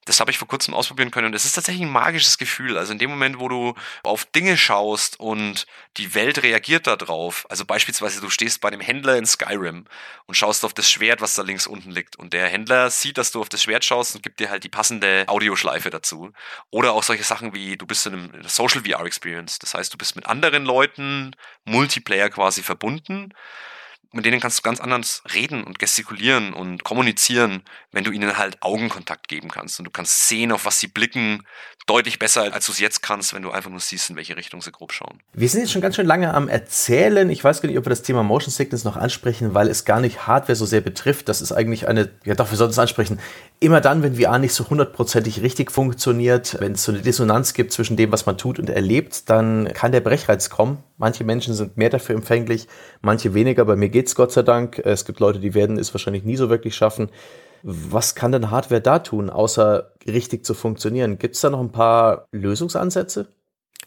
Das habe ich vor kurzem ausprobieren können und es ist tatsächlich ein magisches Gefühl. Also in dem Moment, wo du auf Dinge schaust und die Welt reagiert darauf, also beispielsweise du stehst bei dem Händler in Skyrim und schaust auf das Schwert, was da links unten liegt und der Händler sieht, dass du auf das Schwert schaust und gibt dir halt die passende Audioschleife dazu. Oder auch solche Sachen wie du bist in einem Social VR Experience. Das heißt, du bist mit anderen Leuten Multiplayer quasi verbunden mit denen kannst du ganz anders reden und gestikulieren und kommunizieren, wenn du ihnen halt Augenkontakt geben kannst. Und du kannst sehen, auf was sie blicken, deutlich besser, als du es jetzt kannst, wenn du einfach nur siehst, in welche Richtung sie grob schauen. Wir sind jetzt schon ganz schön lange am Erzählen. Ich weiß gar nicht, ob wir das Thema Motion Sickness noch ansprechen, weil es gar nicht Hardware so sehr betrifft. Das ist eigentlich eine, ja doch, wir sollten es ansprechen. Immer dann, wenn VR nicht so hundertprozentig richtig funktioniert, wenn es so eine Dissonanz gibt zwischen dem, was man tut und erlebt, dann kann der Brechreiz kommen. Manche Menschen sind mehr dafür empfänglich, manche weniger. Bei mir geht's Gott sei Dank. Es gibt Leute, die werden es wahrscheinlich nie so wirklich schaffen. Was kann denn Hardware da tun, außer richtig zu funktionieren? Gibt es da noch ein paar Lösungsansätze?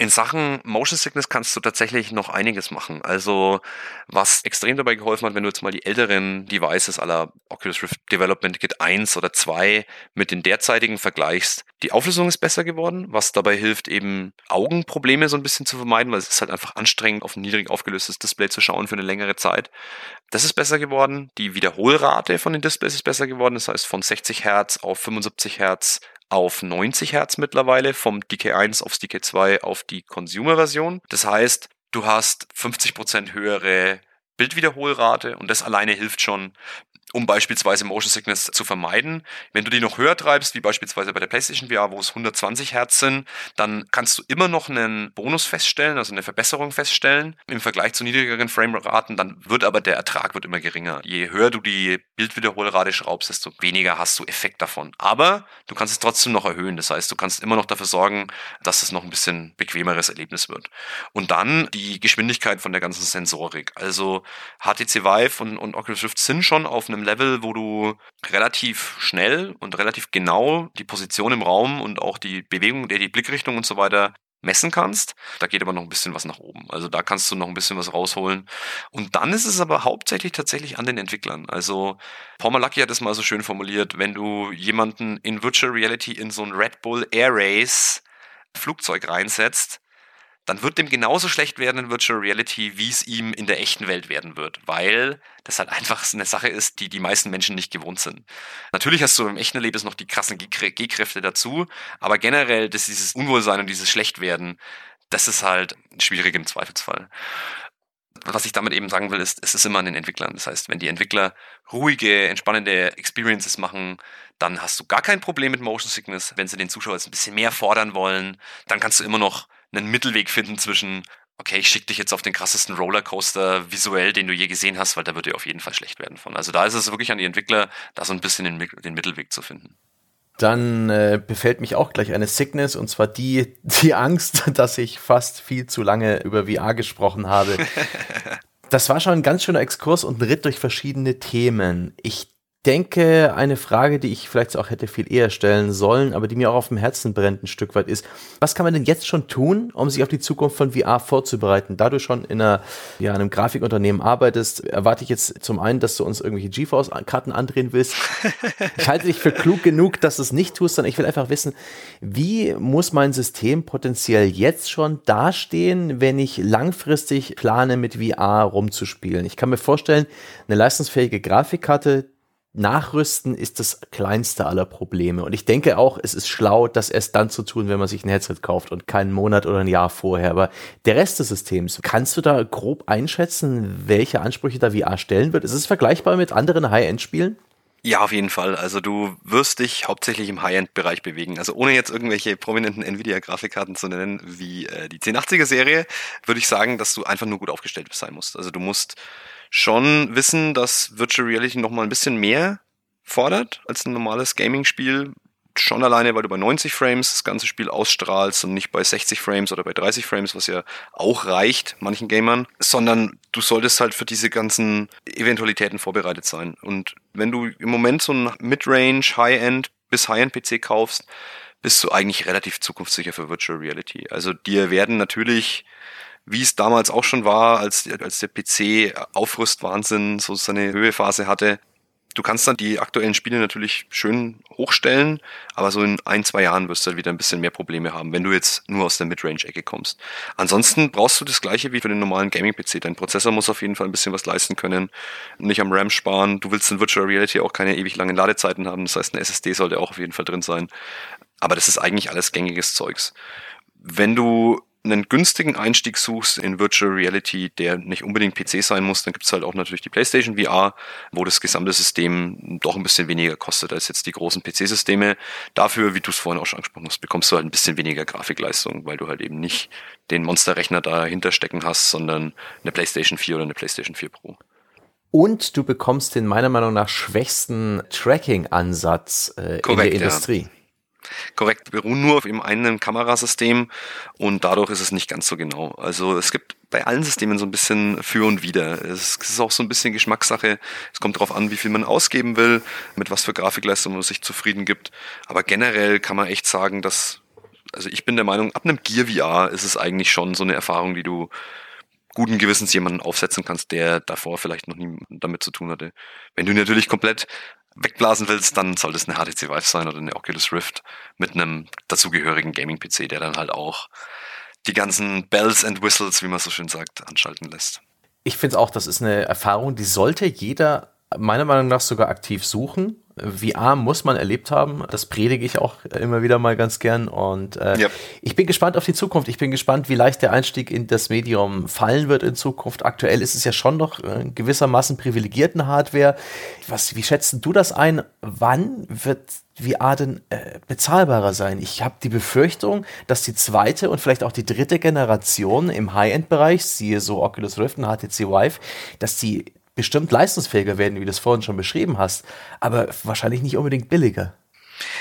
In Sachen Motion Sickness kannst du tatsächlich noch einiges machen. Also, was extrem dabei geholfen hat, wenn du jetzt mal die älteren Devices aller Oculus Rift Development Kit 1 oder 2 mit den derzeitigen vergleichst, die Auflösung ist besser geworden, was dabei hilft, eben Augenprobleme so ein bisschen zu vermeiden, weil es ist halt einfach anstrengend, auf ein niedrig aufgelöstes Display zu schauen für eine längere Zeit. Das ist besser geworden. Die Wiederholrate von den Displays ist besser geworden. Das heißt, von 60 Hertz auf 75 Hertz auf 90 Hertz mittlerweile, vom DK1 aufs DK2 auf die Consumer-Version. Das heißt, du hast 50% höhere Bildwiederholrate und das alleine hilft schon, um beispielsweise Motion Sickness zu vermeiden. Wenn du die noch höher treibst, wie beispielsweise bei der PlayStation VR, wo es 120 Hertz sind, dann kannst du immer noch einen Bonus feststellen, also eine Verbesserung feststellen im Vergleich zu niedrigeren Frameraten. Dann wird aber der Ertrag wird immer geringer. Je höher du die Bildwiederholrate schraubst, desto weniger hast du Effekt davon. Aber du kannst es trotzdem noch erhöhen. Das heißt, du kannst immer noch dafür sorgen, dass es noch ein bisschen bequemeres Erlebnis wird. Und dann die Geschwindigkeit von der ganzen Sensorik. Also HTC Vive und, und Oculus Rift sind schon auf einem Level, wo du relativ schnell und relativ genau die Position im Raum und auch die Bewegung, die Blickrichtung und so weiter messen kannst. Da geht aber noch ein bisschen was nach oben. Also da kannst du noch ein bisschen was rausholen. Und dann ist es aber hauptsächlich tatsächlich an den Entwicklern. Also Paul Malacki hat es mal so schön formuliert, wenn du jemanden in Virtual Reality in so ein Red Bull Air Race Flugzeug reinsetzt, dann wird dem genauso schlecht werden in Virtual Reality, wie es ihm in der echten Welt werden wird, weil das halt einfach eine Sache ist, die die meisten Menschen nicht gewohnt sind. Natürlich hast du im echten Erlebnis noch die krassen G-Kräfte dazu, aber generell das, dieses Unwohlsein und dieses Schlechtwerden, das ist halt schwierig im Zweifelsfall. Was ich damit eben sagen will, ist, es ist immer an den Entwicklern. Das heißt, wenn die Entwickler ruhige, entspannende Experiences machen, dann hast du gar kein Problem mit Motion Sickness. Wenn sie den Zuschauer jetzt ein bisschen mehr fordern wollen, dann kannst du immer noch einen Mittelweg finden zwischen, okay, ich schicke dich jetzt auf den krassesten Rollercoaster visuell, den du je gesehen hast, weil da wird dir auf jeden Fall schlecht werden von. Also da ist es wirklich an die Entwickler, da so ein bisschen den, den Mittelweg zu finden. Dann äh, befällt mich auch gleich eine Sickness und zwar die, die Angst, dass ich fast viel zu lange über VR gesprochen habe. Das war schon ein ganz schöner Exkurs und ein Ritt durch verschiedene Themen. Ich denke, eine Frage, die ich vielleicht auch hätte viel eher stellen sollen, aber die mir auch auf dem Herzen brennt ein Stück weit ist, was kann man denn jetzt schon tun, um sich auf die Zukunft von VR vorzubereiten? Da du schon in einer, ja, einem Grafikunternehmen arbeitest, erwarte ich jetzt zum einen, dass du uns irgendwelche GeForce-Karten andrehen willst. Ich halte dich für klug genug, dass du es nicht tust, sondern ich will einfach wissen, wie muss mein System potenziell jetzt schon dastehen, wenn ich langfristig plane, mit VR rumzuspielen? Ich kann mir vorstellen, eine leistungsfähige Grafikkarte, Nachrüsten ist das kleinste aller Probleme. Und ich denke auch, es ist schlau, das erst dann zu tun, wenn man sich ein Headset kauft und keinen Monat oder ein Jahr vorher. Aber der Rest des Systems, kannst du da grob einschätzen, welche Ansprüche da VR stellen wird? Ist es vergleichbar mit anderen High-End-Spielen? Ja, auf jeden Fall. Also du wirst dich hauptsächlich im High-End-Bereich bewegen. Also ohne jetzt irgendwelche prominenten Nvidia-Grafikkarten zu nennen, wie äh, die 1080er-Serie, würde ich sagen, dass du einfach nur gut aufgestellt sein musst. Also du musst schon wissen, dass Virtual Reality noch mal ein bisschen mehr fordert als ein normales Gaming-Spiel. Schon alleine, weil du bei 90 Frames das ganze Spiel ausstrahlst und nicht bei 60 Frames oder bei 30 Frames, was ja auch reicht manchen Gamern, sondern du solltest halt für diese ganzen Eventualitäten vorbereitet sein. Und wenn du im Moment so ein Mid-Range, High-End bis High-End-PC kaufst, bist du eigentlich relativ zukunftssicher für Virtual Reality. Also dir werden natürlich wie es damals auch schon war, als, als der PC Aufrüstwahnsinn so seine Höhephase hatte. Du kannst dann die aktuellen Spiele natürlich schön hochstellen, aber so in ein, zwei Jahren wirst du halt wieder ein bisschen mehr Probleme haben, wenn du jetzt nur aus der Midrange-Ecke kommst. Ansonsten brauchst du das gleiche wie für den normalen Gaming-PC. Dein Prozessor muss auf jeden Fall ein bisschen was leisten können, nicht am RAM sparen. Du willst in Virtual Reality auch keine ewig langen Ladezeiten haben, das heißt, eine SSD sollte auch auf jeden Fall drin sein. Aber das ist eigentlich alles gängiges Zeugs. Wenn du einen günstigen Einstieg suchst in Virtual Reality, der nicht unbedingt PC sein muss, dann gibt's halt auch natürlich die PlayStation VR, wo das gesamte System doch ein bisschen weniger kostet als jetzt die großen PC-Systeme. Dafür, wie du es vorhin auch schon angesprochen hast, bekommst du halt ein bisschen weniger Grafikleistung, weil du halt eben nicht den Monsterrechner dahinter stecken hast, sondern eine PlayStation 4 oder eine PlayStation 4 Pro. Und du bekommst den meiner Meinung nach schwächsten Tracking-Ansatz äh, in der Industrie. Ja. Korrekt, beruhen nur auf eben einem Kamerasystem und dadurch ist es nicht ganz so genau. Also es gibt bei allen Systemen so ein bisschen für und wider. Es ist auch so ein bisschen Geschmackssache. Es kommt darauf an, wie viel man ausgeben will, mit was für Grafikleistung man sich zufrieden gibt. Aber generell kann man echt sagen, dass, also ich bin der Meinung, ab einem Gear VR ist es eigentlich schon so eine Erfahrung, die du guten Gewissens jemanden aufsetzen kannst, der davor vielleicht noch nie damit zu tun hatte. Wenn du natürlich komplett wegblasen willst, dann soll das eine HTC Vive sein oder eine Oculus Rift mit einem dazugehörigen Gaming-PC, der dann halt auch die ganzen Bells and Whistles, wie man so schön sagt, anschalten lässt. Ich finde auch, das ist eine Erfahrung, die sollte jeder meiner Meinung nach sogar aktiv suchen. VR muss man erlebt haben. Das predige ich auch immer wieder mal ganz gern. Und äh, ja. ich bin gespannt auf die Zukunft. Ich bin gespannt, wie leicht der Einstieg in das Medium fallen wird in Zukunft. Aktuell ist es ja schon noch äh, gewissermaßen privilegierten Hardware. Was, wie schätzt du das ein? Wann wird VR denn äh, bezahlbarer sein? Ich habe die Befürchtung, dass die zweite und vielleicht auch die dritte Generation im High-End-Bereich, siehe so Oculus Rift und HTC Vive, dass die bestimmt leistungsfähiger werden, wie du es vorhin schon beschrieben hast, aber wahrscheinlich nicht unbedingt billiger.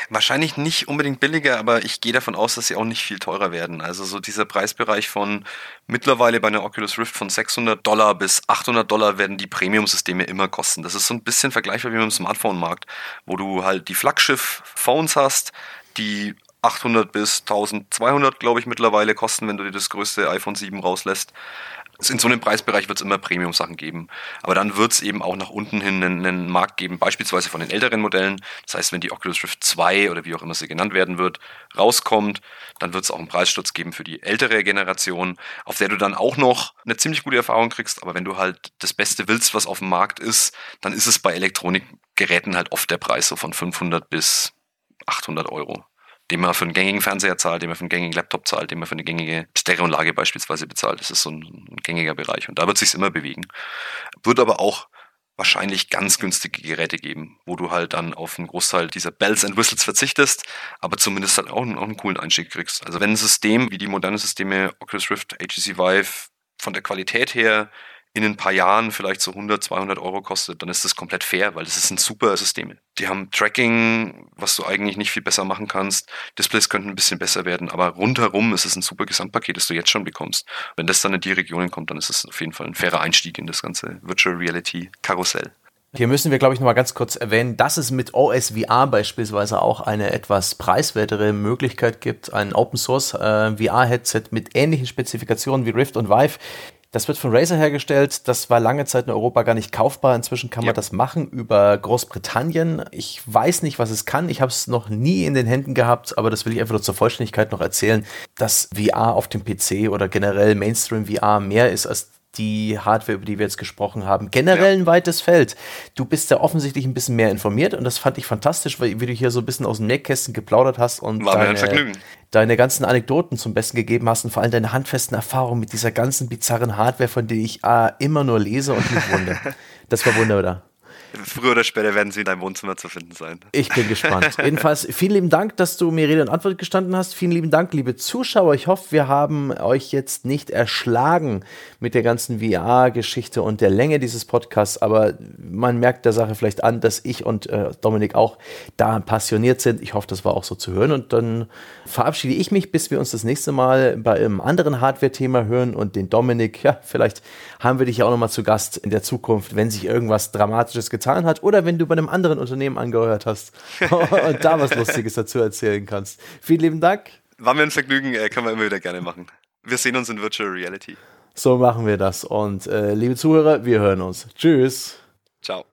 Wahrscheinlich nicht unbedingt billiger, aber ich gehe davon aus, dass sie auch nicht viel teurer werden. Also so dieser Preisbereich von mittlerweile bei einer Oculus Rift von 600 Dollar bis 800 Dollar werden die Premium-Systeme immer kosten. Das ist so ein bisschen vergleichbar wie mit dem Smartphone-Markt, wo du halt die Flaggschiff-Phones hast, die 800 bis 1200, glaube ich, mittlerweile kosten, wenn du dir das größte iPhone 7 rauslässt in so einem Preisbereich wird es immer Premium-Sachen geben. Aber dann wird es eben auch nach unten hin einen, einen, Markt geben, beispielsweise von den älteren Modellen. Das heißt, wenn die Oculus Rift 2 oder wie auch immer sie genannt werden wird, rauskommt, dann wird es auch einen Preissturz geben für die ältere Generation, auf der du dann auch noch eine ziemlich gute Erfahrung kriegst. Aber wenn du halt das Beste willst, was auf dem Markt ist, dann ist es bei Elektronikgeräten halt oft der Preis so von 500 bis 800 Euro den man für einen gängigen Fernseher zahlt, den man für einen gängigen Laptop zahlt, den man für eine gängige Stereoanlage beispielsweise bezahlt. Das ist so ein, ein gängiger Bereich und da wird sich immer bewegen. Wird aber auch wahrscheinlich ganz günstige Geräte geben, wo du halt dann auf einen Großteil dieser Bells and Whistles verzichtest, aber zumindest halt auch, auch einen coolen Einstieg kriegst. Also wenn ein System wie die modernen Systeme Oculus Rift, HTC Vive von der Qualität her in ein paar Jahren vielleicht so 100, 200 Euro kostet, dann ist das komplett fair, weil das ist ein super System. Die haben Tracking, was du eigentlich nicht viel besser machen kannst. Displays könnten ein bisschen besser werden, aber rundherum ist es ein super Gesamtpaket, das du jetzt schon bekommst. Wenn das dann in die Regionen kommt, dann ist es auf jeden Fall ein fairer Einstieg in das ganze Virtual Reality Karussell. Hier müssen wir, glaube ich, noch mal ganz kurz erwähnen, dass es mit OSVR beispielsweise auch eine etwas preiswertere Möglichkeit gibt, ein Open Source äh, VR-Headset mit ähnlichen Spezifikationen wie Rift und Vive das wird von Razer hergestellt. Das war lange Zeit in Europa gar nicht kaufbar. Inzwischen kann man das machen über Großbritannien. Ich weiß nicht, was es kann. Ich habe es noch nie in den Händen gehabt, aber das will ich einfach nur zur Vollständigkeit noch erzählen, dass VR auf dem PC oder generell Mainstream VR mehr ist als die Hardware, über die wir jetzt gesprochen haben. Generell ein weites Feld. Du bist ja offensichtlich ein bisschen mehr informiert und das fand ich fantastisch, weil wie du hier so ein bisschen aus dem Nähkästchen geplaudert hast und deine, deine ganzen Anekdoten zum Besten gegeben hast und vor allem deine handfesten Erfahrungen mit dieser ganzen bizarren Hardware, von der ich äh, immer nur lese und mich wundere. Das war wunderbar. Früher oder später werden sie in deinem Wohnzimmer zu finden sein. Ich bin gespannt. Jedenfalls vielen lieben Dank, dass du mir Rede und Antwort gestanden hast. Vielen lieben Dank, liebe Zuschauer. Ich hoffe, wir haben euch jetzt nicht erschlagen mit der ganzen VR-Geschichte und der Länge dieses Podcasts, aber man merkt der Sache vielleicht an, dass ich und äh, Dominik auch da passioniert sind. Ich hoffe, das war auch so zu hören und dann verabschiede ich mich, bis wir uns das nächste Mal bei einem anderen Hardware-Thema hören und den Dominik, ja, vielleicht haben wir dich ja auch nochmal zu Gast in der Zukunft, wenn sich irgendwas Dramatisches getan hat oder wenn du bei einem anderen Unternehmen angehört hast und da was Lustiges dazu erzählen kannst. Vielen lieben Dank. War mir ein Vergnügen, äh, können wir immer wieder gerne machen. Wir sehen uns in Virtual Reality. So machen wir das. Und äh, liebe Zuhörer, wir hören uns. Tschüss. Ciao.